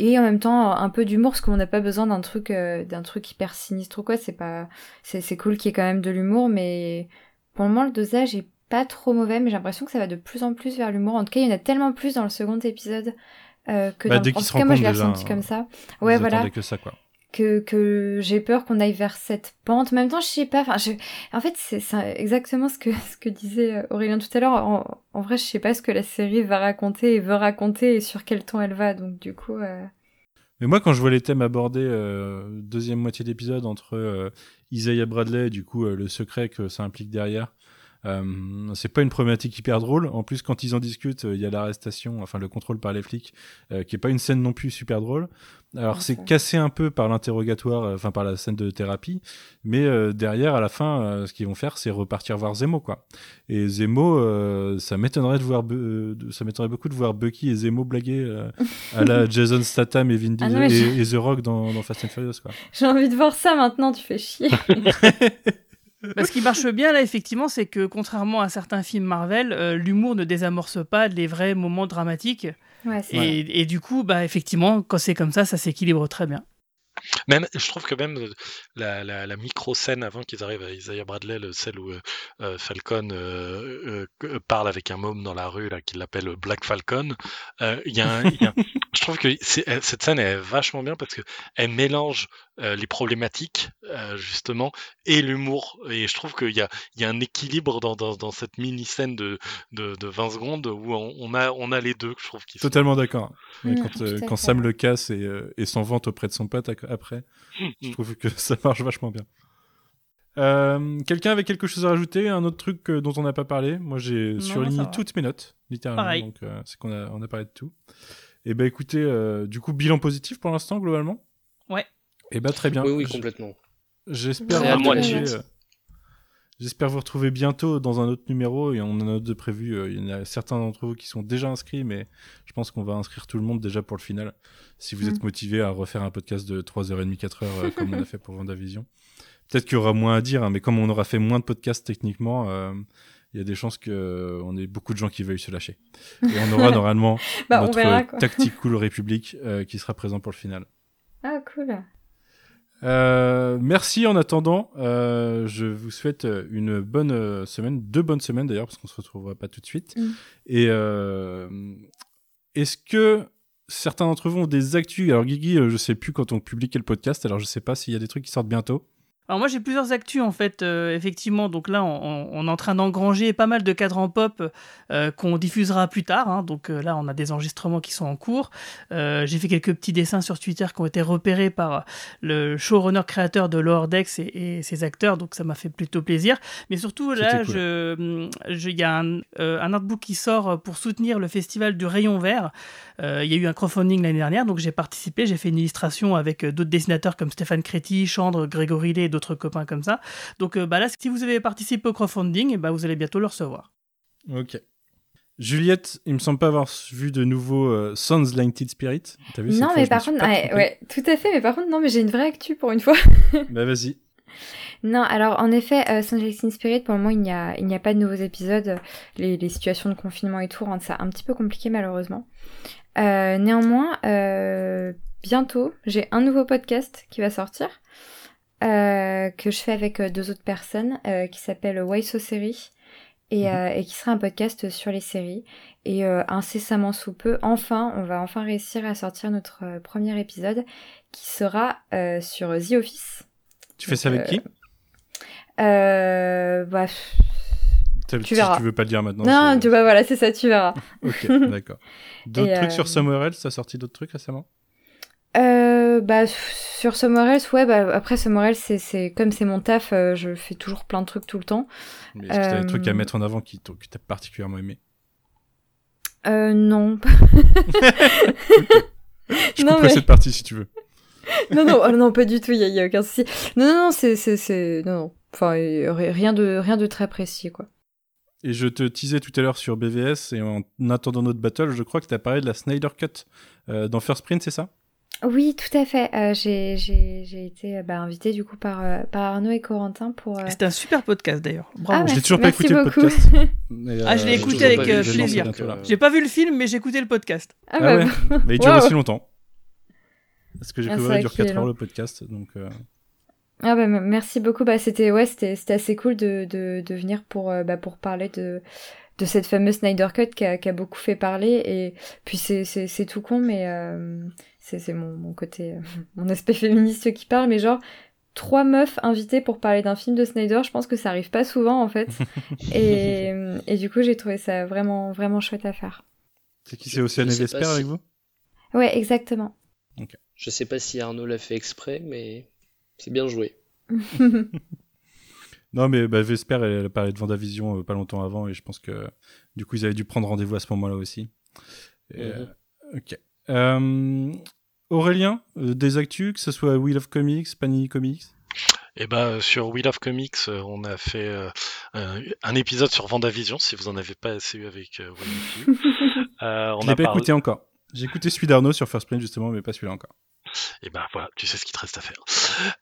et, et en même temps un peu d'humour parce qu'on n'a pas besoin d'un truc euh, d'un truc hyper sinistre ou quoi. C'est pas, c'est c'est cool qu'il y ait quand même de l'humour, mais pour le moment, le dosage est pas trop mauvais, mais j'ai l'impression que ça va de plus en plus vers l'humour. En tout cas, il y en a tellement plus dans le second épisode. Euh, que Bah, dans dès En se tout cas, moi, je l'ai ressenti comme ça. Vous Ouais, voilà que ça, quoi. Que, que j'ai peur qu'on aille vers cette pente. En même temps, je sais pas. En fait, c'est exactement ce que, ce que disait euh, Aurélien tout à l'heure. En, vrai, je sais pas ce que la série va raconter et veut raconter et sur quel ton elle va. Donc, du coup, euh, Mais moi, quand je vois les thèmes abordés, euh, deuxième moitié d'épisode, entre Isaiah Bradley et du coup le secret que ça implique derrière, euh, c'est pas une problématique hyper drôle. En plus, quand ils en discutent, euh, il y a l'arrestation, enfin le contrôle par les flics, euh, qui est pas une scène non plus super drôle. Alors Ouais, c'est cassé un peu par l'interrogatoire, enfin par la scène de thérapie, mais euh, derrière, à la fin, ce qu'ils vont faire, c'est repartir voir Zemo, quoi. Et Zemo, euh, ça m'étonnerait de voir, euh, ça m'étonnerait beaucoup de voir Bucky et Zemo blaguer euh, à la Jason Statham et Vin Ah Diesel je- et The Rock dans, dans Fast and Furious, quoi. j'ai envie de voir ça maintenant. Tu fais chier. Bah, ce qui marche bien là, effectivement, c'est que contrairement à certains films Marvel, euh, l'humour ne désamorce pas les vrais moments dramatiques. Ouais, Et, et du coup, bah, effectivement, quand c'est comme ça, ça s'équilibre très bien. Même, je trouve que même la, la, la micro-scène avant qu'ils arrivent à Isaiah Bradley, le- celle où euh, euh, Falcon euh, parle avec un môme dans la rue, là, qu'il l'appelle Black Falcon, euh, il y a un- il y a un- je trouve que cette scène est vachement bien parce que elle mélange euh, les problématiques, euh, justement, et l'humour. Et je trouve qu'il y a, il y a un équilibre dans, dans, dans cette mini-scène de, de, de 20 secondes où on, on a, on a les deux, je trouve, sont... Totalement d'accord. Quand, euh. Sam le casse et, euh, et s'en vante auprès de son pote après, je trouve que ça marche vachement bien. Euh, Quelqu'un avait quelque chose à rajouter Un autre truc euh, dont on n'a pas parlé? Moi, j'ai surligné toutes mes notes, littéralement. Pareil. Donc, euh, c'est qu'on a, on a parlé de tout. Et ben, écoutez, euh, du coup, bilan positif pour l'instant, globalement? Ouais. Et ben, très bien. Oui, oui, complètement. J'espère Ouais, vous moi retrouver, là-dessus. euh, J'espère vous retrouver bientôt dans un autre numéro et on en a d'autres de prévus. Euh, Il y en a certains d'entre vous qui sont déjà inscrits, mais je pense qu'on va inscrire tout le monde déjà pour le final. Si vous Mm. êtes motivé à refaire un podcast de 3h30, 4h euh, comme on a fait pour Vendavision. Peut-être qu'il y aura moins à dire, hein, mais comme on aura fait moins de podcasts techniquement, euh, il y a des chances qu'on ait beaucoup de gens qui veuillent se lâcher. Et on aura normalement Bah, notre verra Cool République euh, qui sera présent pour le final. Ah, cool. Euh, merci en attendant. Euh, je vous souhaite une bonne euh, semaine, deux bonnes semaines d'ailleurs, parce qu'on se retrouvera pas tout de suite. Mm. Et euh, est-ce que certains d'entre vous ont des actus? Alors Guigui, euh, je sais plus quand on publie quel podcast, alors je sais pas s'il y a des trucs qui sortent bientôt. Alors moi j'ai plusieurs actus en fait, euh, effectivement. Donc là on, est en train d'engranger pas mal de cadrans pop euh, qu'on diffusera plus tard. hein. Donc euh, là on a des enregistrements qui sont en cours. J'ai fait quelques petits dessins sur Twitter qui ont été repérés par le showrunner créateur de Lower Decks et, et ses acteurs. Donc ça m'a fait plutôt plaisir. Mais surtout là cool. je- il y a un, un artbook qui sort pour soutenir le festival du Rayon Vert. Il y a eu un crowdfunding l'année dernière, donc j'ai participé, j'ai fait une illustration avec d'autres dessinateurs comme Stéphane Créti, Chandre, Grégory Lé et d'autres copains comme ça. Donc euh, bah là, si vous avez participé au crowdfunding, bah, vous allez bientôt le recevoir. Ok. Juliette, il me semble pas avoir vu de nouveau euh, Sons Lighted Spirit. T'as vu Non, fois, mais je par contre, pas ouais, tout à fait. Mais par contre, non, mais j'ai une vraie actu pour une fois. Bah vas-y. Non, alors en effet, euh, Sunrise in Spirit, pour le moment, il n'y a, il n'y a pas de nouveaux épisodes. Les, les situations de confinement et tout rendent ça un petit peu compliqué, malheureusement. Euh, néanmoins, euh, bientôt, j'ai un nouveau podcast qui va sortir, euh, que je fais avec euh, deux autres personnes, euh, qui s'appelle Why So Série, et, Mhm. euh, et qui sera un podcast sur les séries. Et incessamment sous peu, enfin, on va enfin réussir à sortir notre premier épisode, qui sera sur The Office Tu fais ça avec qui? euh, bah, Tu verras. tu veux pas le dire maintenant. Non, tu vois, voilà, c'est ça, tu verras. Ok, d'accord. D'autres trucs sur Somewhere Else T'as sorti d'autres trucs récemment? Euh, bah, sur Summer Else, ouais, bah, après Summer Else, c'est, c'est, comme c'est mon taf, euh, je fais toujours plein de trucs tout le temps. Mais est-ce que t'as des Euh, trucs à mettre en avant qui que t'as particulièrement aimé? Euh, non. Je Non, couperai mais- cette partie si tu veux. non, non, oh, non, pas du tout, il y, a- y a aucun souci. Non, non, non, c'est, c'est, c'est, non, non. Enfin, euh, ri- rien de, rien de très précis, quoi. Et je te teasais tout à l'heure sur BVS et en attendant notre battle, je crois que t'as parlé de la Snyder Cut euh, dans First Print, c'est ça? Oui, tout à fait. Euh, j'ai, été euh, bah, invitée du coup par, euh, par Arnaud et Corentin pour. euh, C'était un super podcast d'ailleurs. Ah, Bravo. Je l'ai merci- toujours pas merci écouté le beaucoup. podcast. Mais, Ah, je l'ai écouté avec, plaisir. J'ai pas vu le film, mais j'ai écouté le podcast. Ah, Ah bah, ouais Mais il dure Wow. aussi longtemps. Parce que j'ai Ah, voir, il dure qu'il est 4 heures long. le podcast. Donc, euh, Ah bah, merci beaucoup. Bah, c'était ouais, c'était c'était assez cool de, de, de venir pour euh, bah, pour parler de de cette fameuse Snyder Cut qui a, qui a beaucoup fait parler et puis c'est tout con mais euh, c'est mon mon côté euh, mon aspect féministe qui parle mais genre trois meufs invitées pour parler d'un film de Snyder, je pense que ça arrive pas souvent en fait et et du coup j'ai trouvé ça vraiment vraiment chouette à faire. c'est qui c'est Océane Vesper avec vous? Ouais, exactement. Je sais pas si Arnaud l'a fait exprès, mais c'est bien joué. Non, mais bah, Vesper, elle, elle a parlé de Vendavision euh, pas longtemps avant et je pense que du coup, ils avaient dû prendre rendez-vous à ce moment-là aussi. Et, Mhm. euh, ok. Euh, Aurélien, euh, des actus, que ce soit Wheel of Comics, Panini Comics? Et ben sur Wheel of Comics, euh, on a fait euh, un, un épisode sur Vendavision, si vous en avez pas assez eu avec euh, Wheel of. Euh, on Je l'ai pas parlé- écouté encore. J'ai écouté celui d'Arnaud sur First Print justement, mais pas celui-là encore. Et ben voilà, tu sais ce qu'il te reste à faire.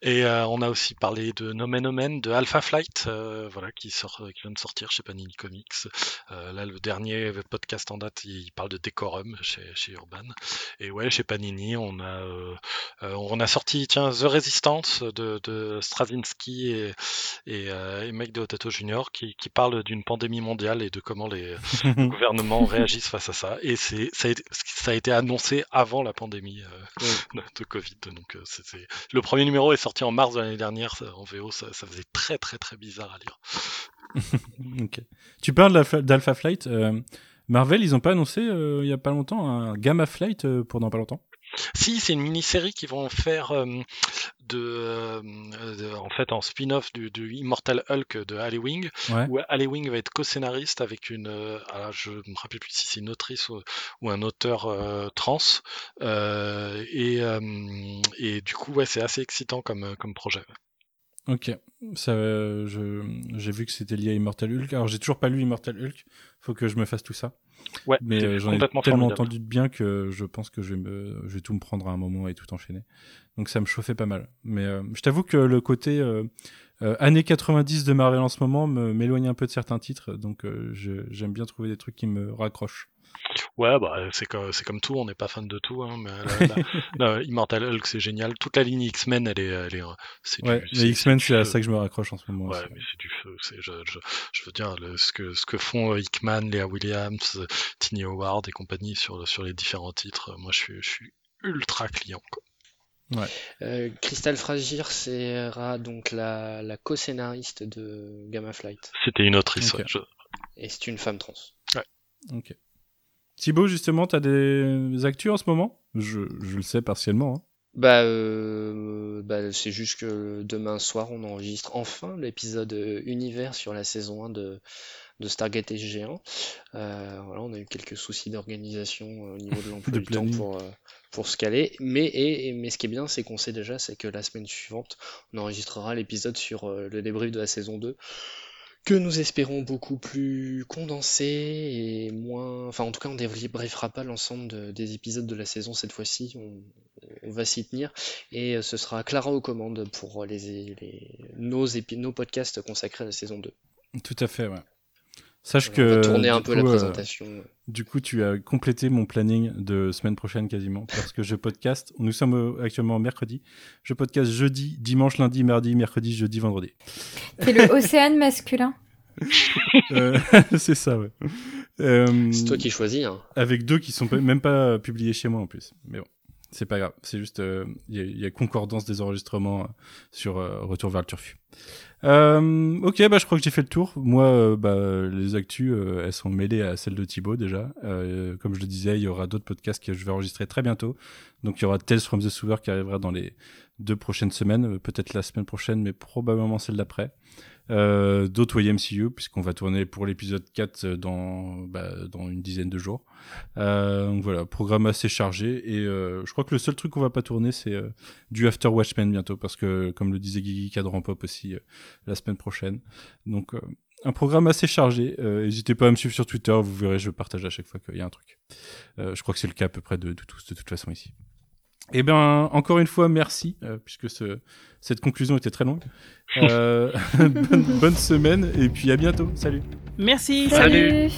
Et euh, on a aussi parlé de Nomen Omen, de Alpha Flight, euh, voilà, qui sort, qui vient de sortir chez Panini Comics. Euh, là, le dernier podcast en date, il parle de Decorum chez, chez Urban. Et ouais, chez Panini, on a, euh, euh, on a sorti, tiens, The Resistance de, de Straczynski et, et, euh, et Mike Deodato Jr. qui, qui parle d'une pandémie mondiale et de comment les gouvernements réagissent face à ça. Et c'est, ça, a été, ça a été annoncé avant la pandémie. euh, de de Covid. Donc euh, c'est- le premier numéro est sorti en mars de l'année dernière ça- en VO, ça, ça faisait très très très bizarre à lire. Ok. Tu parles d'Alpha- Flight. euh, Marvel, ils ont pas annoncé euh, il y a pas longtemps un Gamma Flight euh, pour dans pas longtemps? Si, c'est une mini-série qu'ils vont faire euh, de, euh, de- en fait en spin-off du, du Immortal Hulk de Ali Wing, Ouais. où Ali Wing va être co-scénariste avec une, euh, alors je me rappelle plus si c'est une autrice ou, ou un auteur euh, trans, euh, et, et du coup ouais c'est assez excitant comme, comme projet. Ok. Ça, j'ai vu que c'était lié à Immortal Hulk. Alors j'ai toujours pas lu Immortal Hulk. Faut que je me fasse tout ça. Ouais, Mais euh, j'en ai tellement formidable. entendu de bien que je pense que je vais, me, je vais tout me prendre à un moment et tout enchaîner. Donc ça me chauffait pas mal. Mais euh, je t'avoue que le côté euh, euh, années 90 de Marvel en ce moment me- m'éloigne un peu de certains titres. Donc euh, j'aime bien trouver des trucs qui me raccrochent. Ouais, bah, c'est comme, c'est comme tout, on n'est pas fan de tout, hein, mais la Immortal Hulk, c'est génial. Toute la ligne X-Men, elle est, elle est, du- Ouais, c'est- les X-Men, du c'est à ça que je me raccroche en ce moment. Ouais, aussi. mais c'est du feu. Je, je, je veux dire, le- ce, que, ce que font euh, Hickman, Léa Williams, euh, Tiny Howard et compagnie sur, sur les différents titres, euh, moi je suis, je suis ultra client. Quoi. Euh, Crystal Fragir sera donc la, la co-scénariste de Gamma Flight. C'était une autrice. Ok. ouais, je- Et c'est une femme trans. Ok. Thibaut, justement, t'as des actus en ce moment? Je, je le sais partiellement. hein. Bah, euh, bah, c'est juste que demain soir, on enregistre enfin l'épisode euh, univers sur la saison 1 de, de Stargate SG1. Euh, voilà, on a eu quelques soucis d'organisation au niveau de l'emploi du temps pour, euh, pour se caler. Mais, et, et- mais ce qui est bien, c'est qu'on sait déjà, c'est que la semaine suivante, on enregistrera l'épisode sur le débrief de la saison 2. Que nous espérons beaucoup plus condensé et moins. Enfin, en tout cas, on ne débriefera pas l'ensemble de- des épisodes de la saison cette fois-ci. On, va s'y tenir. Et euh, ce sera Clara aux commandes pour les, les- nos, épi- nos podcasts consacrés à la saison 2. Tout à fait, ouais. Sache on que. tourner un du peu la coup, euh, présentation. Du coup, tu as complété mon planning de semaine prochaine quasiment, parce que je podcast. Nous sommes euh, actuellement mercredi. Je podcast jeudi, dimanche, lundi, mardi, mercredi, jeudi, vendredi. T'es le océane masculin. Euh, c'est ça, ouais. Euh, C'est toi qui choisis. Hein. Avec deux qui sont même pas publiés chez moi en plus. Mais bon, C'est pas grave, c'est juste, il y, a concordance des enregistrements sur Retour vers le Turfu. Euh, ok, bah, je crois que j'ai fait le tour. Moi, euh, bah, les actus, euh, elles sont mêlées à celles de Thibaut déjà. comme je le disais, il y aura d'autres podcasts que je vais enregistrer très bientôt. Donc il y aura Tales from the Sewer qui arrivera dans les deux prochaines semaines, peut-être la semaine prochaine, mais probablement celle d'après euh, d'autres YMCU, puisqu'on va tourner pour l'épisode 4 dans, bah, dans une dizaine de jours. Euh, donc voilà, programme assez chargé. Et euh, je crois que le seul truc qu'on va pas tourner, c'est euh, du After Watchmen bientôt, parce que, comme le disait Guigui, Cadran Pop aussi euh, la semaine prochaine. Donc un programme assez chargé. N'hésitez pas à me suivre sur Twitter, vous verrez, je partage à chaque fois qu'il y a un truc. je crois que c'est le cas à peu près de tous, de toute façon, ici. Eh bien, encore une fois, merci, euh, puisque ce, cette conclusion était très longue. Euh, bonne, bonne, semaine, et puis à bientôt. Salut. Merci. Salut.